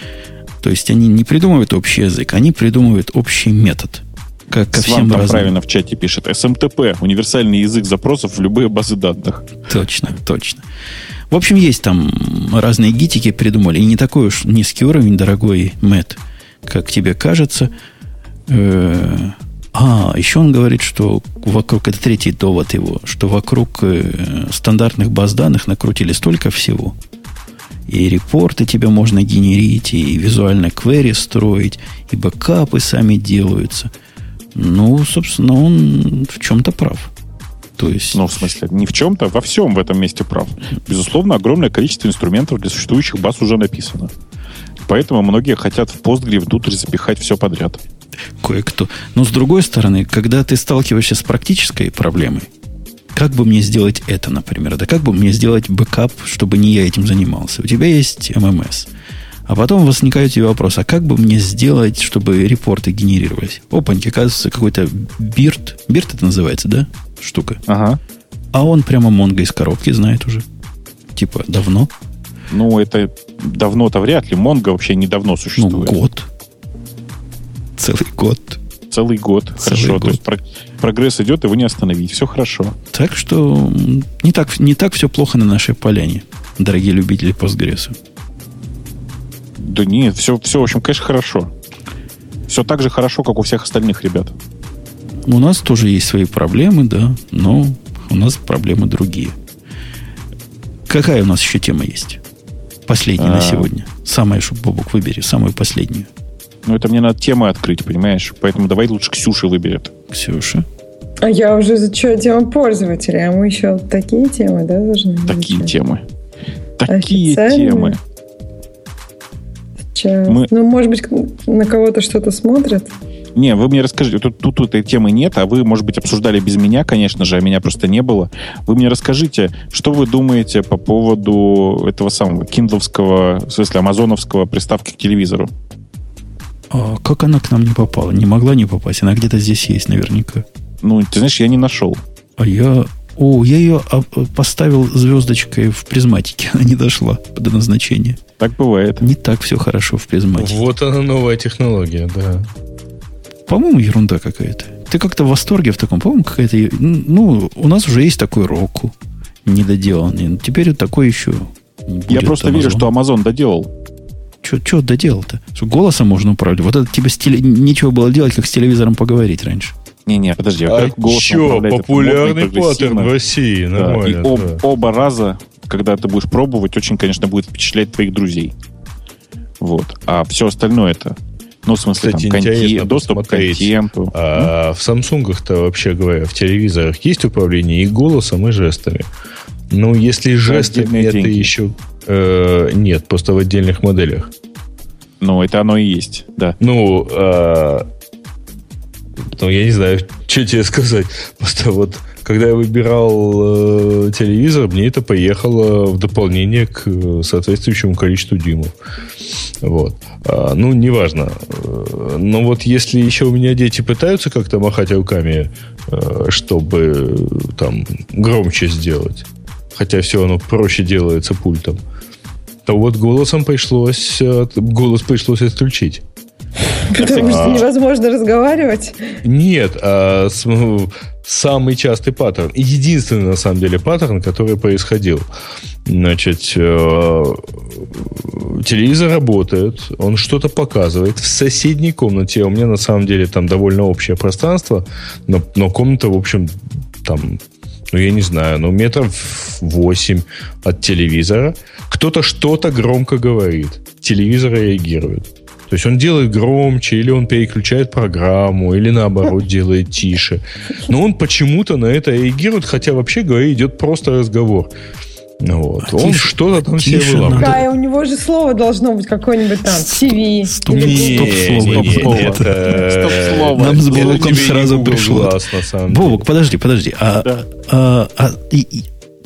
То есть они не придумывают общий язык, они придумывают общий метод. Как ко всем там правильно в чате пишет. SMTP – универсальный язык запросов в любые базы данных. Точно, точно. В общем, есть там разные гитики придумали. И не такой уж низкий уровень, дорогой Мэтт, как тебе кажется. Э, а, еще он говорит, что вокруг, это третий довод его, что вокруг э, стандартных баз данных накрутили столько всего. И репорты тебе можно генерить, и визуально квери строить, и бэкапы сами делаются. Ну, собственно, он в чем-то прав. То есть... Ну, в смысле, не в чем-то, во всем в этом месте прав. Безусловно, огромное количество инструментов для существующих баз уже написано. Поэтому многие хотят в Postgre внутрь запихать все подряд кое-кто. Но с другой стороны, когда ты сталкиваешься с практической проблемой, как бы мне сделать это, например? Да как бы мне сделать бэкап, чтобы не я этим занимался? У тебя есть MMS. А потом возникает у тебя вопрос, а как бы мне сделать, чтобы репорты генерировались? Опаньки, оказывается, какой-то бирт. Бирт это называется, да? Штука. Ага. А он прямо Монго из коробки знает уже. Типа, давно? Ну, это давно-то вряд ли. Монго вообще недавно существует. Ну, год. Целый год. Целый год. Целый хорошо. Год. То есть про- прогресс идет, его не остановить. Все хорошо. Так что не так, не так все плохо на нашей поляне, дорогие любители постгресса. Да нет, все, все, в общем, конечно, хорошо. Все так же хорошо, как у всех остальных ребят. У нас тоже есть свои проблемы, да, но У нас проблемы другие. Какая у нас еще тема есть? Последняя на а. сегодня. Самая, чтобы Бобок выбери, самую последнюю. Ну, это мне надо темы открыть, понимаешь? Поэтому давай лучше Ксюша выберет. Ксюша. А я уже изучаю тему пользователя, а мы еще такие темы, да, должны Такие изучать? темы. Такие темы. Сейчас. Мы... Ну, может быть, на кого-то что-то смотрят? Не, вы мне расскажите, тут, тут, тут этой темы нет, а вы, может быть, обсуждали без меня, конечно же, а меня просто не было. Вы мне расскажите, что вы думаете по поводу этого самого киндловского, в смысле, амазоновского приставки к телевизору? А как она к нам не попала? Не могла не попасть, она где-то здесь есть наверняка. Ну, ты знаешь, я не нашел. А я... О, я ее поставил звездочкой в призматике. Она не дошла до назначения. Так бывает. Не так все хорошо в призматике. Вот она новая технология, да. По-моему, ерунда какая-то. Ты как-то в восторге в таком. По-моему, какая-то... Ну, у нас уже есть такой року недоделанный. Теперь вот такой еще Я просто Amazon. верю, что Amazon доделал. Что доделал-то? Что голосом можно управлять? Вот это тебе с теле... нечего было делать, как с телевизором поговорить раньше. Не-не, подожди. А что, популярный паттерн в России, нормально. Да. И об, оба раза, когда ты будешь пробовать, очень, конечно, будет впечатлять твоих друзей. Вот. А все остальное это ну, в смысле, Кстати, там, контент, доступ к контенту. А, В Самсунгах-то, вообще говоря, в телевизорах есть управление и голосом, и жестами. Ну, если жестами, это деньги. еще... Э, нет, просто в отдельных моделях. Ну, это оно и есть, да. Ну, э, ну, я не знаю, что тебе сказать. Просто вот, когда я выбирал э, телевизор, мне это поехало в дополнение к э, соответствующему количеству дюймов. Вот. А, ну, неважно. Э, но вот если еще у меня дети пытаются как-то махать руками, э, чтобы там громче сделать, хотя все оно проще делается пультом, то вот голосом пришлось, голос пришлось отключить. Потому что невозможно разговаривать? Нет, а самый частый паттерн, единственный на самом деле паттерн, который происходил. Значит, э, телевизор работает, он что-то показывает. В соседней комнате, у меня на самом деле там довольно общее пространство, но, но комната, в общем, там ну, я не знаю, ну, метров 8 от телевизора. Кто-то что-то громко говорит. Телевизор реагирует. То есть он делает громче, или он переключает программу, или наоборот делает тише. Но он почему-то на это реагирует, хотя вообще говоря идет просто разговор. Вот. А он что-то там себе выламывает. Да, у него же слово должно быть какое-нибудь там, ТВ. Стоп-слово. Нам с Бобуком сразу пришло. Бобук, подожди, подожди. А, а, а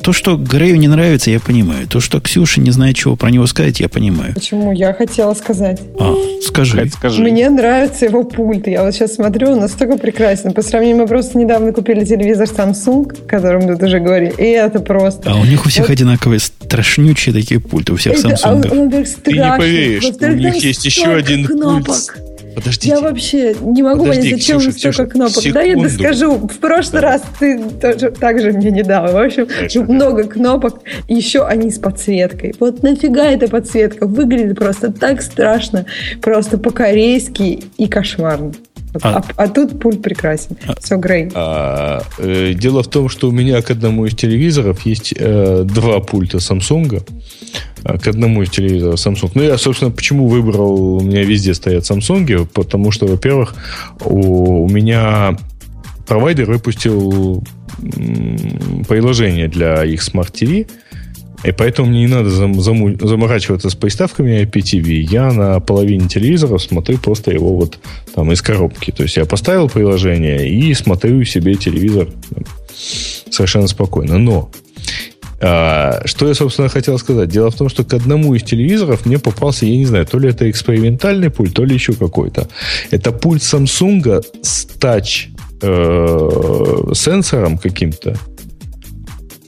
то, что Грею не нравится, я понимаю. То, что Ксюша не знает, чего про него сказать, я понимаю. Почему? Я хотела сказать. А, скажи. скажи. Мне нравится его пульт. Я вот сейчас смотрю, он настолько прекрасен. По сравнению, мы просто недавно купили телевизор Samsung, о котором тут уже говорили, и это просто... А у них у всех вот. одинаковые страшнючие такие пульты, у всех это, Samsung. А, он, он, он Ты не поверишь, у них есть еще один кнопок. пульт Подождите. Я вообще не могу Подожди, понять, зачем Ксюша, столько Ксюша, кнопок. Секунду. Да, я доскажу. В прошлый да. раз ты тоже так же мне не дал. В общем, Конечно, много да. кнопок. Еще они с подсветкой. Вот нафига эта подсветка? Выглядит просто так страшно. Просто по-корейски и кошмарно. А, а, а тут пульт прекрасен. А, Все, Грей. А, э, дело в том, что у меня к одному из телевизоров есть э, два пульта Samsung. А, к одному из телевизоров Samsung. Ну, я, собственно, почему выбрал... У меня везде стоят Samsung, потому что, во-первых, у, у меня провайдер выпустил приложение для их Smart TV, и поэтому мне не надо зам, заму, заморачиваться с приставками IPTV. Я на половине телевизора смотрю просто его вот там из коробки. То есть я поставил приложение и смотрю себе телевизор совершенно спокойно. Но а, что я, собственно, хотел сказать? Дело в том, что к одному из телевизоров мне попался, я не знаю, то ли это экспериментальный пульт, то ли еще какой-то. Это пульт Samsung с тач э, сенсором каким-то,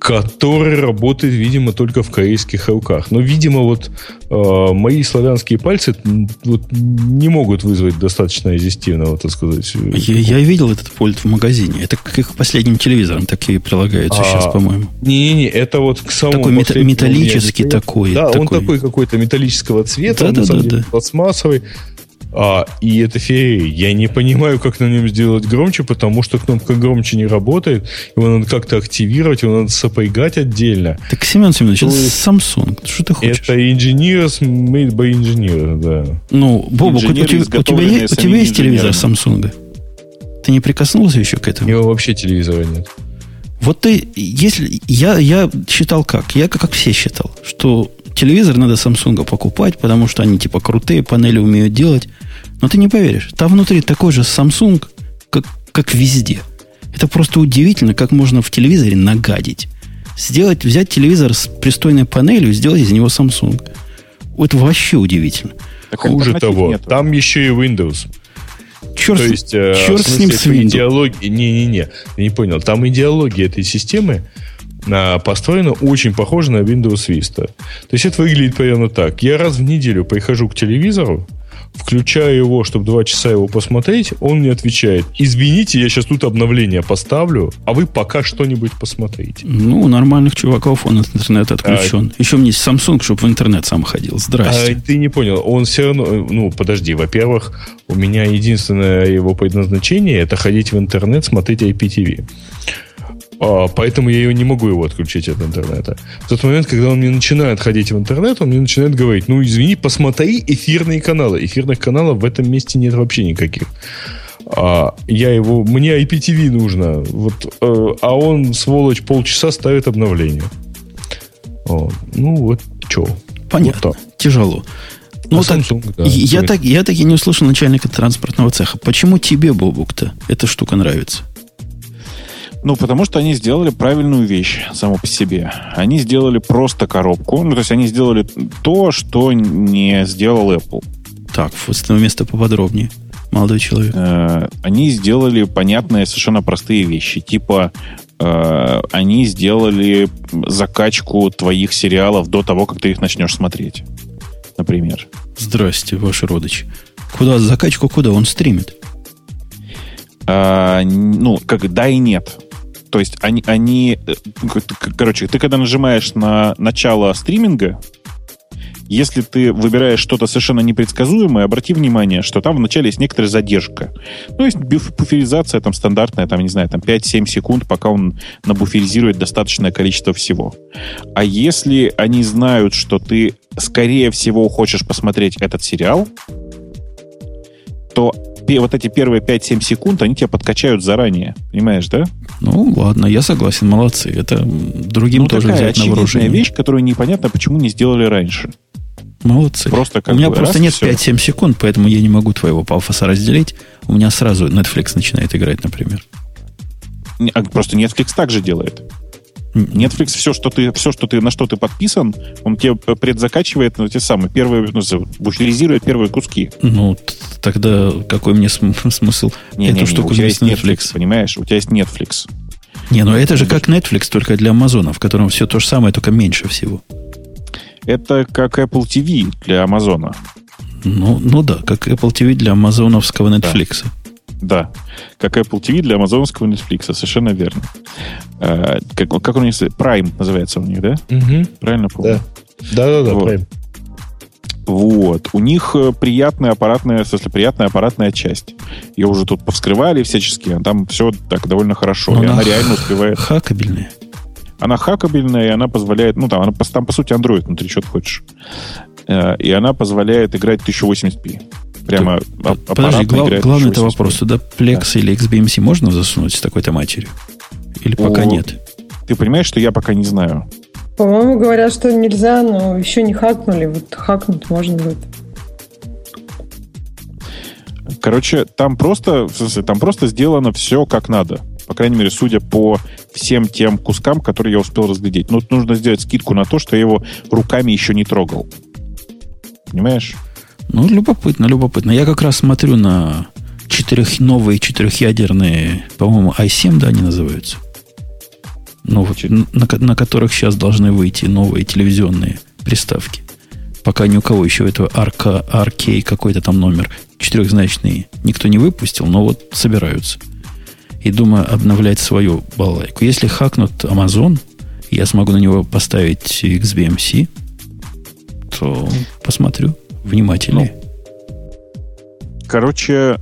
который работает, видимо, только в корейских руках. Но, видимо, вот э, мои славянские пальцы вот, не могут вызвать достаточно резистивного, так сказать. Я, я видел этот пульт в магазине. Это к их последним телевизорам такие прилагаются а, сейчас, по-моему. Не-не-не, это вот к самому Такой мета- металлический такой. Да, такой. он такой какой-то металлического цвета, да, он да, на самом да, деле да. пластмассовый. А, и это феи. Я не понимаю, как на нем сделать громче, потому что кнопка громче не работает. Его надо как-то активировать, его надо сопрягать отдельно. Так, Семен Семенович, это Samsung. Что ты хочешь? Это engineers made by engineers, да. Ну, Бобок, у, у, тебя, у тебя есть, у тебя есть телевизор Samsung? Ты не прикоснулся еще к этому? У него вообще телевизора нет. Вот ты, если я, я считал как, я как все считал, что телевизор надо Samsung покупать, потому что они типа крутые, панели умеют делать. Но ты не поверишь, там внутри такой же Samsung, как, как везде. Это просто удивительно, как можно в телевизоре нагадить. Сделать, взять телевизор с пристойной панелью, сделать из него Samsung. Это вообще удивительно. Так Хуже того, нету. там еще и Windows. Черт, То есть, э, черт с ним с идеология, не-не-не, не понял. Там идеология этой системы а, построена очень похоже на Windows Vista. То есть это выглядит примерно так. Я раз в неделю прихожу к телевизору, включаю его, чтобы два часа его посмотреть, он мне отвечает, извините, я сейчас тут обновление поставлю, а вы пока что-нибудь посмотрите. Ну, у нормальных чуваков он от интернета отключен. А, Еще мне Samsung, чтобы в интернет сам ходил. Здрасте. А, ты не понял, он все равно, ну, подожди, во-первых, у меня единственное его предназначение это ходить в интернет, смотреть IPTV. А, поэтому я ее не могу его отключить от интернета. В тот момент, когда он мне начинает ходить в интернет, он мне начинает говорить, ну, извини, посмотри эфирные каналы. Эфирных каналов в этом месте нет вообще никаких. А я его, мне IPTV нужно. Вот, э, а он, сволочь, полчаса ставит обновление. О, ну, вот что. Понятно. Вот Тяжело. Ну, а так, Samsung, да, я, так, я так и не услышал начальника транспортного цеха. Почему тебе, Бобук-то, эта штука нравится? Ну, потому что они сделали правильную вещь само по себе. Они сделали просто коробку. Ну, то есть они сделали то, что не сделал Apple. Так, с этого места поподробнее, молодой человек. Э, они сделали понятные, совершенно простые вещи. Типа, э, они сделали закачку твоих сериалов до того, как ты их начнешь смотреть. Например. Здрасте, ваши родичи. Куда закачку, куда он стримит? А, ну, как да и нет. То есть они, они, э, короче, ты когда нажимаешь на начало стриминга, если ты выбираешь что-то совершенно непредсказуемое, обрати внимание, что там вначале есть некоторая задержка. Ну, есть буферизация там стандартная, там, не знаю, там 5-7 секунд, пока он набуферизирует достаточное количество всего. А если они знают, что ты, скорее всего, хочешь посмотреть этот сериал, то вот эти первые 5-7 секунд, они тебя подкачают заранее. Понимаешь, да? Ну, ладно, я согласен, молодцы. Это другим ну, тоже такая взять на вооружение. вещь, которую непонятно, почему не сделали раньше. Молодцы. Просто как У меня бы, просто нет 5-7 секунд, поэтому я не могу твоего пафоса разделить. У меня сразу Netflix начинает играть, например. А, просто Netflix также делает. Netflix все, что ты, все, что ты, на что ты подписан, он тебе предзакачивает ну, те самые первые, ну, буферизирует первые куски. Ну, тогда какой мне смысл не, эту не, штуку не, у тебя есть Netflix, Netflix, понимаешь? У тебя есть Netflix. Не, ну это же как Netflix, только для Амазона, в котором все то же самое, только меньше всего. Это как Apple TV для Амазона. Ну, ну да, как Apple TV для амазоновского Netflix. Да. Да, как Apple TV для амазоновского Netflix, совершенно верно. А, как, как у них Prime называется у них, да? Угу. Правильно помню? Да, да, да, да вот. Prime. Вот. У них э, приятная аппаратная, в смысле, приятная аппаратная часть. Ее уже тут повскрывали всячески, а там все так довольно хорошо. Но и она, она реально успевает. Хакабельная. Она хакабельная, и она позволяет, ну там, она, там по сути Android внутри, что ты хочешь. Э, и она позволяет играть 1080p. Прямо Ты, Подожди, глав, главный это вопрос. Туда Plex да. или XBMC можно засунуть с такой-то матерью? Или О, пока нет? Ты понимаешь, что я пока не знаю. По-моему, говорят, что нельзя, но еще не хакнули. Вот хакнуть можно будет. Короче, там просто, в смысле, там просто сделано все как надо. По крайней мере, судя по всем тем кускам, которые я успел разглядеть. Но нужно сделать скидку на то, что я его руками еще не трогал. Понимаешь? Ну, любопытно, любопытно. Я как раз смотрю на четырех, новые четырехъядерные, по-моему, i7, да, они называются. Ну, на, на которых сейчас должны выйти новые телевизионные приставки. Пока ни у кого еще этого RK, RK какой-то там номер четырехзначный никто не выпустил, но вот собираются. И думаю обновлять свою балалайку. Если хакнут Amazon, я смогу на него поставить XBMC, то посмотрю внимательнее. Короче,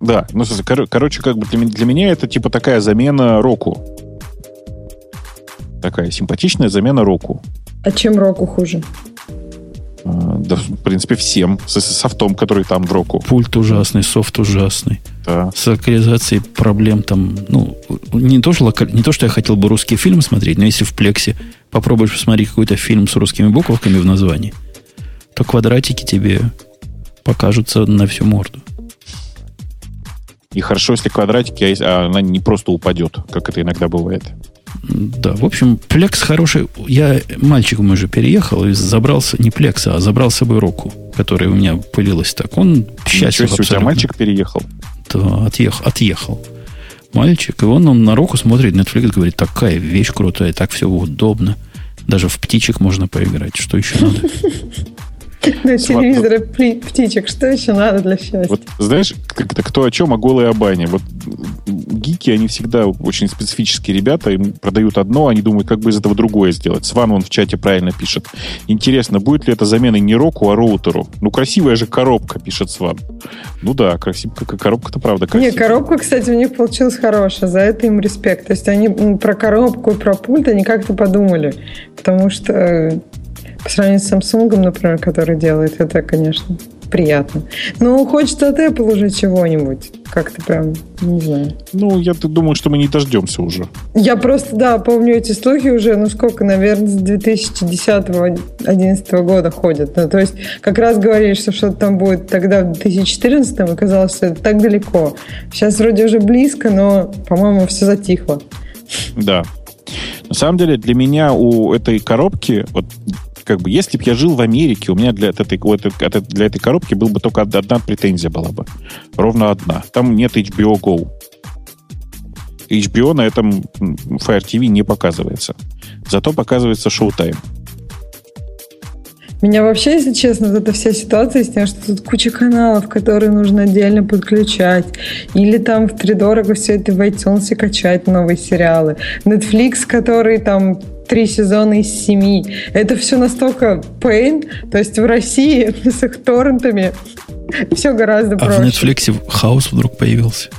да, ну, кор- короче, как бы для, для меня это типа такая замена року. Такая симпатичная замена року. А чем року хуже? А, да, в принципе, всем. С софтом, который там в року. Пульт ужасный, софт ужасный. Да. С локализацией проблем там, ну, не то, что, лока... не то, что я хотел бы русский фильм смотреть, но если в плексе попробуешь посмотреть какой-то фильм с русскими буковками в названии, то квадратики тебе покажутся на всю морду. И хорошо, если квадратики, а она не просто упадет, как это иногда бывает. Да, в общем, плекс хороший. Я мальчиком уже переехал и забрался, не плекса, а забрал с собой руку, которая у меня пылилась так. Он счастлив Ничего, у тебя мальчик переехал? Да, отъехал, отъехал. Мальчик, и он, он на руку смотрит, Netflix говорит, такая вещь крутая, так все удобно. Даже в птичек можно поиграть. Что еще надо? На телевизоре птичек. Что еще надо для счастья? Вот, знаешь, как-то кто о чем, о голой о бане. Вот гики, они всегда очень специфические ребята, им продают одно, они думают, как бы из этого другое сделать. Сван он в чате правильно пишет. Интересно, будет ли это заменой не року, а роутеру? Ну, красивая же коробка, пишет Сван. Ну да, красивая коробка-то правда красивая. Не, коробка, кстати, у них получилась хорошая, за это им респект. То есть они про коробку и про пульт они как-то подумали. Потому что э, по сравнению с Samsung, например, который делает это, конечно, приятно. Но хочется от Apple уже чего-нибудь. Как-то прям, не знаю. Ну, я думаю, что мы не дождемся уже. Я просто, да, помню эти слухи уже, ну сколько, наверное, с 2010-2011 года ходят. Ну, то есть как раз говорили, что что-то там будет тогда в 2014 и казалось, что это так далеко. Сейчас вроде уже близко, но, по-моему, все затихло. Да. На самом деле, для меня у этой коробки, вот как бы, если бы я жил в Америке, у меня для этой, для этой коробки была бы только одна претензия была бы. Ровно одна. Там нет HBO Go. HBO на этом Fire TV не показывается. Зато показывается Showtime. Меня вообще, если честно, вот эта вся ситуация с тем, что тут куча каналов, которые нужно отдельно подключать, или там в втридорого все это в iTunes качать новые сериалы, Netflix, который там три сезона из семи. Это все настолько pain, то есть в России с их торрентами все гораздо проще. А в Netflix хаос вдруг появился.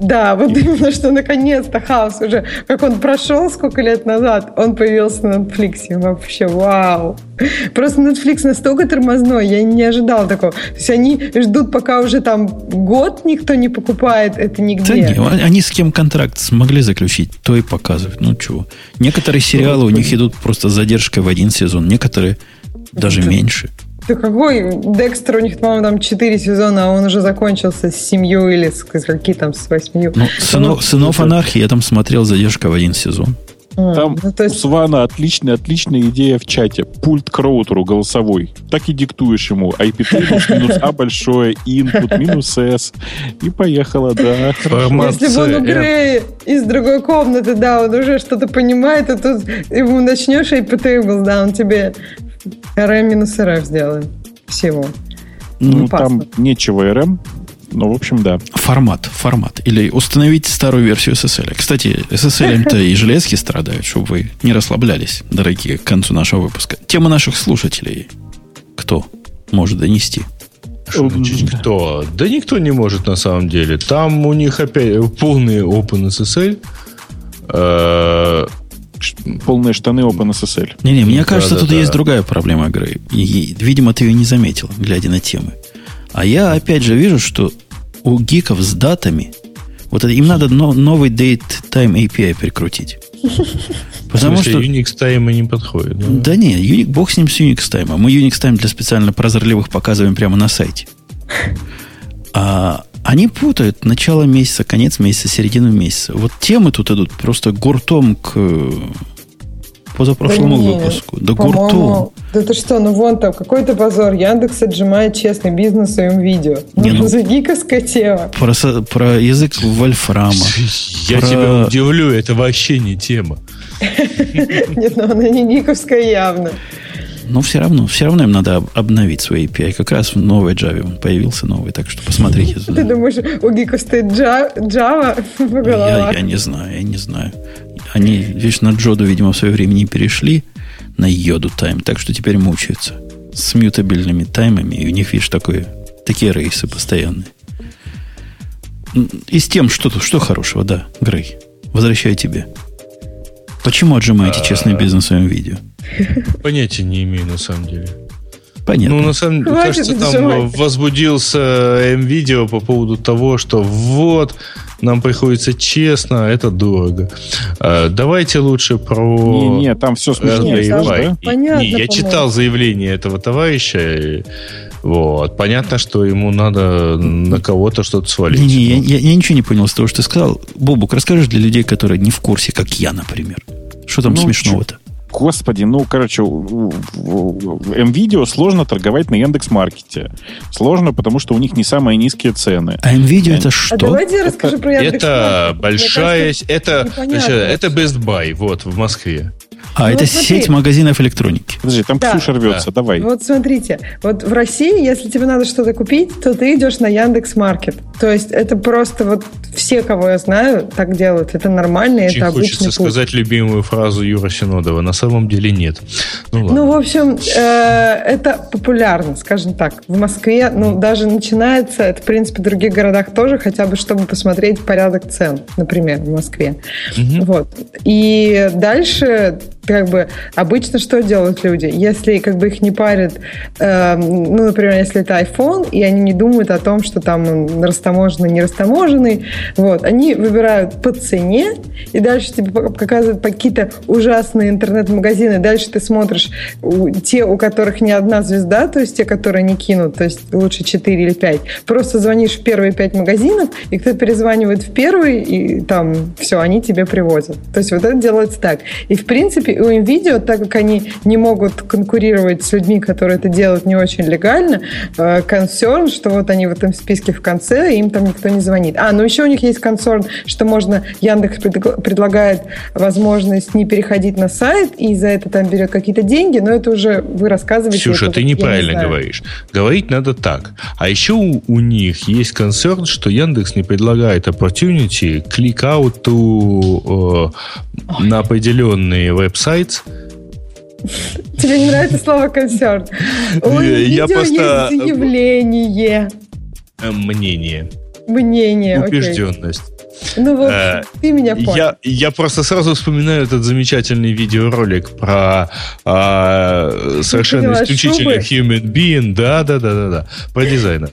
Да, вот именно, что наконец-то хаос уже, как он прошел сколько лет назад, он появился на Netflix. Вообще, вау. Просто Netflix настолько тормозной, я не ожидал такого. То есть они ждут, пока уже там год никто не покупает это нигде. Да не, они с кем контракт смогли заключить, то и показывают. Ну чего. Некоторые сериалы у них идут просто с задержкой в один сезон, некоторые даже меньше. Да какой? Декстер у них, по-моему, там 4 сезона, а он уже закончился с семью или с, с какие там, с восьмью. Ну, сынов, ну, сынов анархии я там смотрел задержка в один сезон. А, там ну, то есть... у Свана отличная, отличная идея в чате. Пульт к роутеру голосовой. Так и диктуешь ему. IP3 минус А большое, input минус S. И поехала, да. Если бы он у Грея из другой комнаты, да, он уже что-то понимает, а тут ему начнешь IP-table, да, он тебе RM минус RF сделаем. Всего. Ну, там нечего RM, ну, в общем, да. Формат, формат. Или установить старую версию SSL. Кстати, SSL-то и железки страдают, чтобы вы не расслаблялись, дорогие, к концу нашего выпуска. Тема наших слушателей. Кто может донести? Кто? Да никто не может на самом деле. Там у них опять полный OpenSSL полные штаны OpenSSL. Не-не, мне кажется, да, тут да, есть да. другая проблема игры. И, видимо, ты ее не заметил, глядя на темы. А я опять же вижу, что у гиков с датами вот это, им надо но, новый date time API прикрутить. Потому что Unix Time не подходит. Да, да не, Unix, бог с ним с Unix Time. Мы Unix Time для специально прозорливых показываем прямо на сайте. А они путают начало месяца, конец месяца, середину месяца. Вот темы тут идут просто гуртом к позапрошлому да выпуску. Да гуртом. Да ты что, ну вон там какой-то позор. Яндекс отжимает честный бизнес в своем видео. Не, ну, за гиковская тема. Про, про язык вольфрама. Я про... тебя удивлю, это вообще не тема. Нет, ну она не гиковская явно. Но все равно, все равно им надо обновить свои API. Как раз в новой Java он появился новый, так что посмотрите. Ты думаешь, у гиков стоит Java по головам? Я, я не знаю, я не знаю. Они, видишь, на Джоду, видимо, в свое время не перешли на йоду тайм, так что теперь мучаются с мютабельными таймами, и у них, видишь, такой Такие рейсы постоянные. И с тем, что, что хорошего, да, Грей. Возвращаю тебе. Почему отжимаете честный бизнес в своем видео? Понятия не имею, на самом деле. Понятно. Ну, на самом деле, кажется, там возбудился М-видео по поводу того, что вот, нам приходится честно, это дорого. А, давайте лучше про... Не, не, там все смешно. Да? Понятно, не, я читал заявление этого товарища, вот. Понятно, что ему надо на кого-то что-то свалить. Не, не, я, я, я ничего не понял с того, что ты сказал. Бобук, расскажешь для людей, которые не в курсе, как я, например. Что там ну, смешного-то? Господи, ну, короче, MVideo сложно торговать на Яндекс.Маркете. Сложно, потому что у них не самые низкие цены. А MVideo это что? А давайте расскажи про Яндекс. Это большая... Это, это Best Buy, вот, в Москве. А, ну, это вот сеть магазинов электроники. Подожди, там да. Ксюша рвется, да. давай. Вот смотрите, вот в России, если тебе надо что-то купить, то ты идешь на Яндекс Маркет. То есть это просто вот все, кого я знаю, так делают. Это нормально, Очень это обычный хочется путь. сказать любимую фразу Юра Синодова. На самом деле нет. Ну, ладно. ну в общем, э, это популярно, скажем так. В Москве, ну, даже начинается, это, в принципе, в других городах тоже, хотя бы, чтобы посмотреть порядок цен, например, в Москве. Угу. Вот. И дальше как бы обычно что делают люди? Если как бы их не парит, э, ну, например, если это iPhone, и они не думают о том, что там он растаможенный, не растаможенный, вот, они выбирают по цене, и дальше тебе показывают какие-то ужасные интернет-магазины, дальше ты смотришь те, у которых не одна звезда, то есть те, которые не кинут, то есть лучше 4 или 5, просто звонишь в первые 5 магазинов, и кто перезванивает в первый, и там все, они тебе привозят. То есть вот это делается так. И в принципе у NVIDIA, так как они не могут конкурировать с людьми, которые это делают не очень легально, консерн, э, что вот они в этом списке в конце, и им там никто не звонит. А, ну еще у них есть консерн, что можно, Яндекс предлагает возможность не переходить на сайт, и за это там берет какие-то деньги, но это уже вы рассказываете. Ксюша, это, ты неправильно не говоришь. Говорить надо так. А еще у, у них есть консерн, что Яндекс не предлагает opportunity to, э, на определенные веб-сайты сайт. Тебе не нравится слово консерн? У Я просто... есть заявление. Э, мнение. Мнение, Убежденность. Ну вот, э, ты меня понял. Я, я просто сразу вспоминаю этот замечательный видеоролик про э, совершенно исключительно шубы? human being. Да, да, да, да, да. Про дизайна.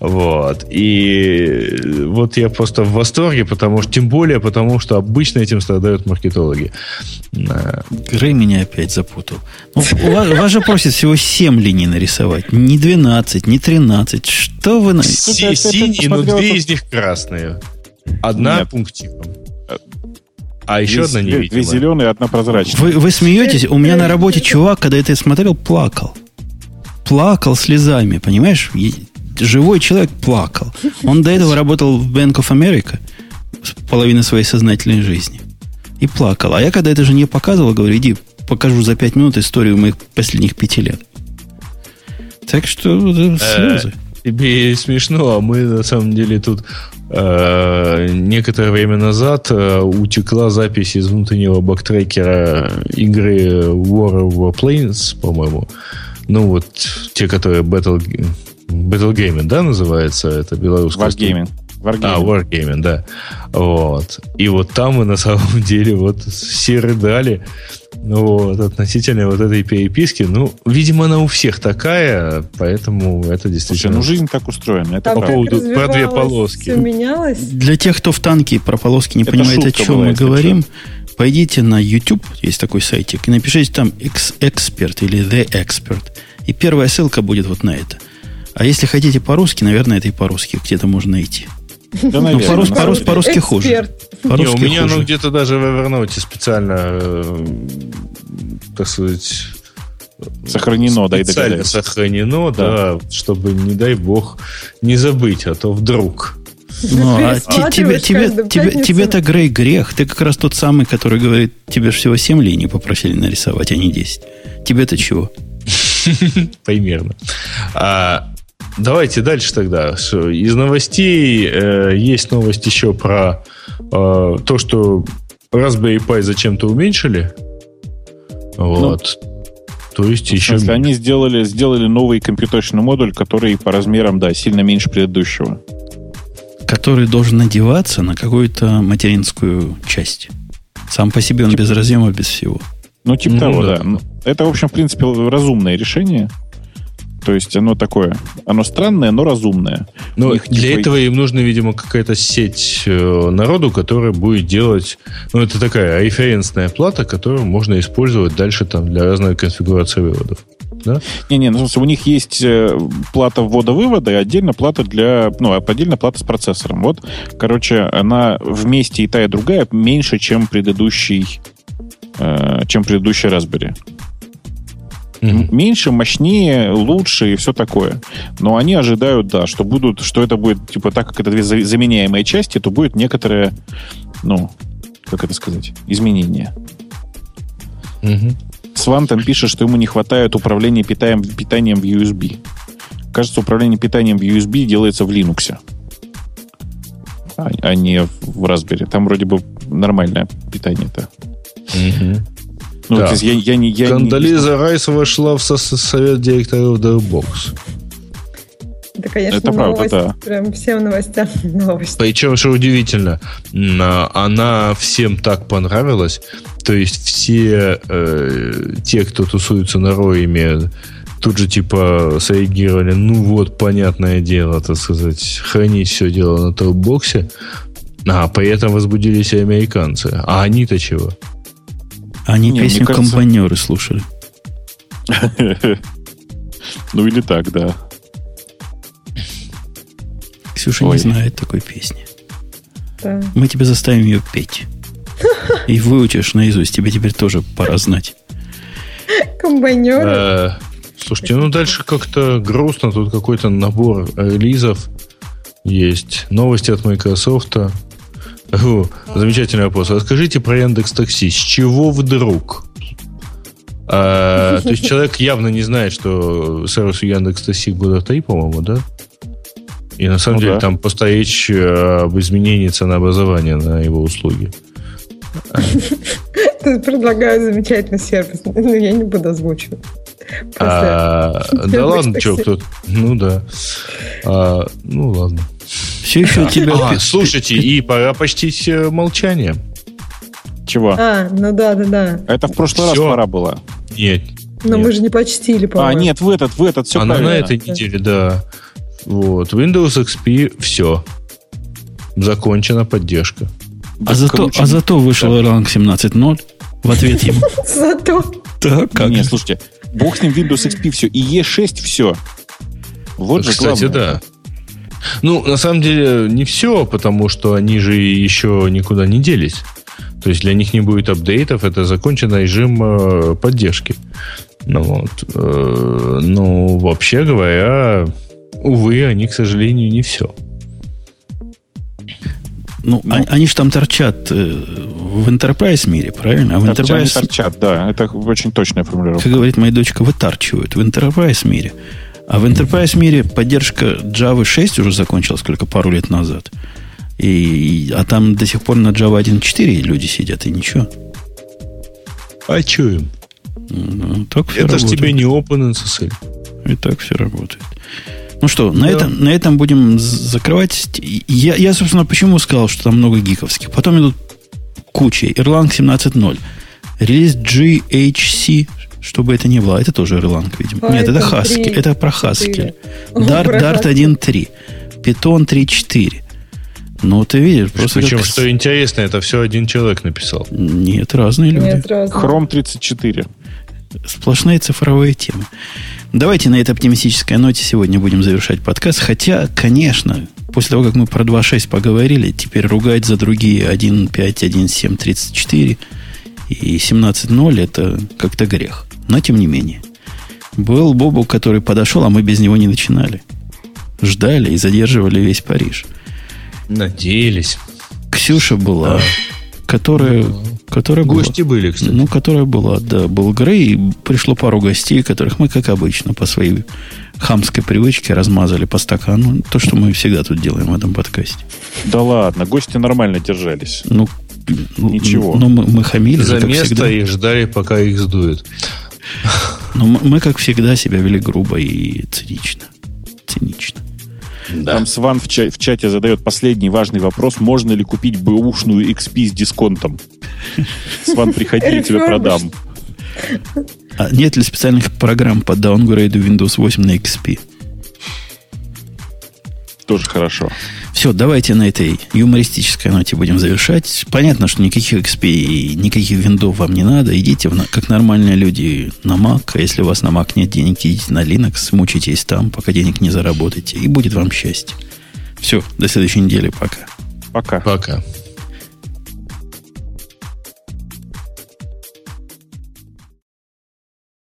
Вот. И вот я просто в восторге, потому что, тем более, потому что обычно этим страдают маркетологи. Грей меня опять запутал. Ну, вас, вас же просят всего 7 линий нарисовать. Не 12, не 13. Что вы... На... Синие, но две из них красные. Одна Нет. пунктиком. А еще две, одна невидимая. Две зеленые, одна прозрачная. Вы, вы смеетесь? У меня на работе чувак, когда это смотрел, плакал. Плакал слезами, понимаешь? Живой человек плакал. Он до этого работал в Bank of America половину своей сознательной жизни. И плакал. А я когда это жене показывал, говорю, иди покажу за пять минут историю моих последних пяти лет. Так что э, слезы. Тебе смешно, а мы на самом деле тут некоторое время назад э, утекла запись из внутреннего бактрекера игры War of Warplanes, по-моему. Ну вот, те, которые Battle, Battle Gaming, да, называется? Это белорусская Wargaming. Wargaming. А, Wargaming, да. Вот. И вот там мы на самом деле вот все рыдали вот, относительно вот этой переписки. Ну, видимо, она у всех такая, поэтому это действительно... Слушай, ну, жизнь так устроена. Это По поводу про две полоски. Все менялось. Для тех, кто в танке про полоски не это понимает, о чем мы говорим, пойдите на YouTube, есть такой сайтик, и напишите там Expert или The Expert. И первая ссылка будет вот на это. А если хотите по-русски, наверное, это и по-русски где-то можно найти. Да, ну, по-русски, по-русски, по-русски хуже. Не, у меня хуже. оно где-то даже в Evernote специально, э, так сказать, Сохранено, да, и догадаюсь. сохранено, да. да, чтобы, не дай бог, не забыть, а то вдруг. Ну, а тебе, тебе, тебе, тебе-то, Грей, грех. Ты как раз тот самый, который говорит, тебе же всего 7 линий попросили нарисовать, а не 10. Тебе-то чего? Примерно. А, Давайте дальше тогда. Из новостей э, есть новость еще про э, то, что Raspberry Pi зачем-то уменьшили. Вот. То есть в еще... Смысле, они сделали, сделали новый компьютерный модуль, который по размерам, да, сильно меньше предыдущего. Который должен надеваться на какую-то материнскую часть. Сам по себе он без разъема, без всего. Ну, типа ну, того, да. да. Это, в общем, в принципе, разумное решение. То есть оно такое, оно странное, но разумное. Но них, для типа... этого им нужна, видимо, какая-то сеть э, народу, которая будет делать... Ну, это такая референсная плата, которую можно использовать дальше там для разной конфигурации выводов. Да? Не-не, ну, у них есть э, плата ввода-вывода и отдельно плата для... Ну, отдельно плата с процессором. Вот, короче, она вместе и та, и другая меньше, чем предыдущий э, чем предыдущий Raspberry. Mm-hmm. Меньше, мощнее, лучше и все такое. Но они ожидают, да, что будут, что это будет, типа, так как это две заменяемые части, то будет некоторое, ну, как это сказать, изменение. Mm-hmm. Сван там пишет, что ему не хватает управления питанием, питанием в USB. Кажется, управление питанием в USB делается в Linux, а, а не в Raspberry. Там вроде бы нормальное питание-то. Угу. Ну, да. то есть я, я не... Я Кандализа не... Райс вошла в со- совет директоров Dropbox. Это, конечно, это новость, правда, да. Прям всем новостям новость. Причем, что удивительно, она всем так понравилась. То есть все э, те, кто тусуется на Роиме, тут же типа среагировали, ну вот, понятное дело, так сказать, хранить все дело на топ-боксе, а при этом возбудились и американцы. А они-то чего? Они не, песню кажется... «Комбайнеры» слушали. Ну или так, да. Ксюша не знает такой песни. Мы тебя заставим ее петь. И выучишь наизусть. Тебе теперь тоже пора знать. Комбайнеры. Э, слушайте, ну дальше как-то грустно. Тут какой-то набор релизов есть. Новости от Microsoft. О, замечательный вопрос. Расскажите про Яндекс Такси. С чего вдруг? А, то есть человек явно не знает, что сервис Яндекс Такси года три, по-моему, да? И на самом ну, деле да. там просто речь э, об изменении ценообразования на его услуги. Предлагаю замечательный сервис, но я не буду озвучивать. А, да ладно, что, кто Ну да. А, ну ладно. Все еще тебя... А, слушайте, и пора почтить э, молчание. Чего? А, ну да, да, да. Это в прошлый раз пора было. Нет. Но мы же не почтили, по-моему. А, нет, в этот, в этот, все Она на этой неделе, да. Вот. Windows XP, все. Закончена поддержка. А зато, а зато вышел Erlang 17.0 в ответ ему. Зато. Да, как? Нет, слушайте, бог с ним Windows XP все, и E6 все. Вот же Кстати, да. Ну, на самом деле, не все, потому что они же еще никуда не делись. То есть для них не будет апдейтов, это законченный режим э, поддержки. Ну, вот. Э, ну, вообще говоря, увы, они, к сожалению, не все. Ну, ну они, они же там торчат э, в enterprise мире, правильно? А в enterprise... торчат, да. Это очень точная формулировка. Как говорит моя дочка, вытарчивают в enterprise мире. А в Enterprise мире поддержка Java 6 уже закончилась только пару лет назад. И, а там до сих пор на Java 1.4 люди сидят, и ничего. А что им? Ну, так все Это же тебе не OpenSSL. И так все работает. Ну что, да. на, этом, на этом будем закрывать. Я, я, собственно, почему сказал, что там много гиковских. Потом идут куча. Erlang 17.0. Релиз GHC что бы это ни было. Это тоже Erlang, видимо. Python Нет, это Haskell. Это про Haskell. Dart, Dart 1.3. Python 3.4. Ну, ты видишь, просто... Причем, как... что интересно, это все один человек написал. Нет, разные люди. Нет, разные. Chrome 34. Сплошные цифровые темы. Давайте на этой оптимистической ноте сегодня будем завершать подкаст. Хотя, конечно, после того, как мы про 2.6 поговорили, теперь ругать за другие 1.5, 1.7, 34 и 17.0 это как-то грех. Но тем не менее. Был Бобу, который подошел, а мы без него не начинали. Ждали и задерживали весь Париж. Надеялись. Ксюша была, которая, которая Гости была, были, кстати. Ну, которая была, да. Был Грей, пришло пару гостей, которых мы, как обычно, по своей хамской привычке размазали по стакану. То, что мы всегда тут делаем в этом подкасте. Да ладно, гости нормально держались. Ну, Ничего. Ну, мы, мы хамили. За место всегда. и ждали, пока их сдует. Но мы, мы, как всегда, себя вели грубо и цинично. Цинично. Да. Там Сван в, ча- в чате задает последний важный вопрос. Можно ли купить бэушную XP с дисконтом? Сван, приходи, я тебе продам. А нет ли специальных программ по даунгрейду Windows 8 на XP? Тоже хорошо. Все, давайте на этой юмористической ноте будем завершать. Понятно, что никаких XP и никаких виндов вам не надо. Идите, в, как нормальные люди, на Mac. А если у вас на Mac нет денег, идите на Linux, мучитесь там, пока денег не заработаете. И будет вам счастье. Все, до следующей недели. Пока. Пока. Пока.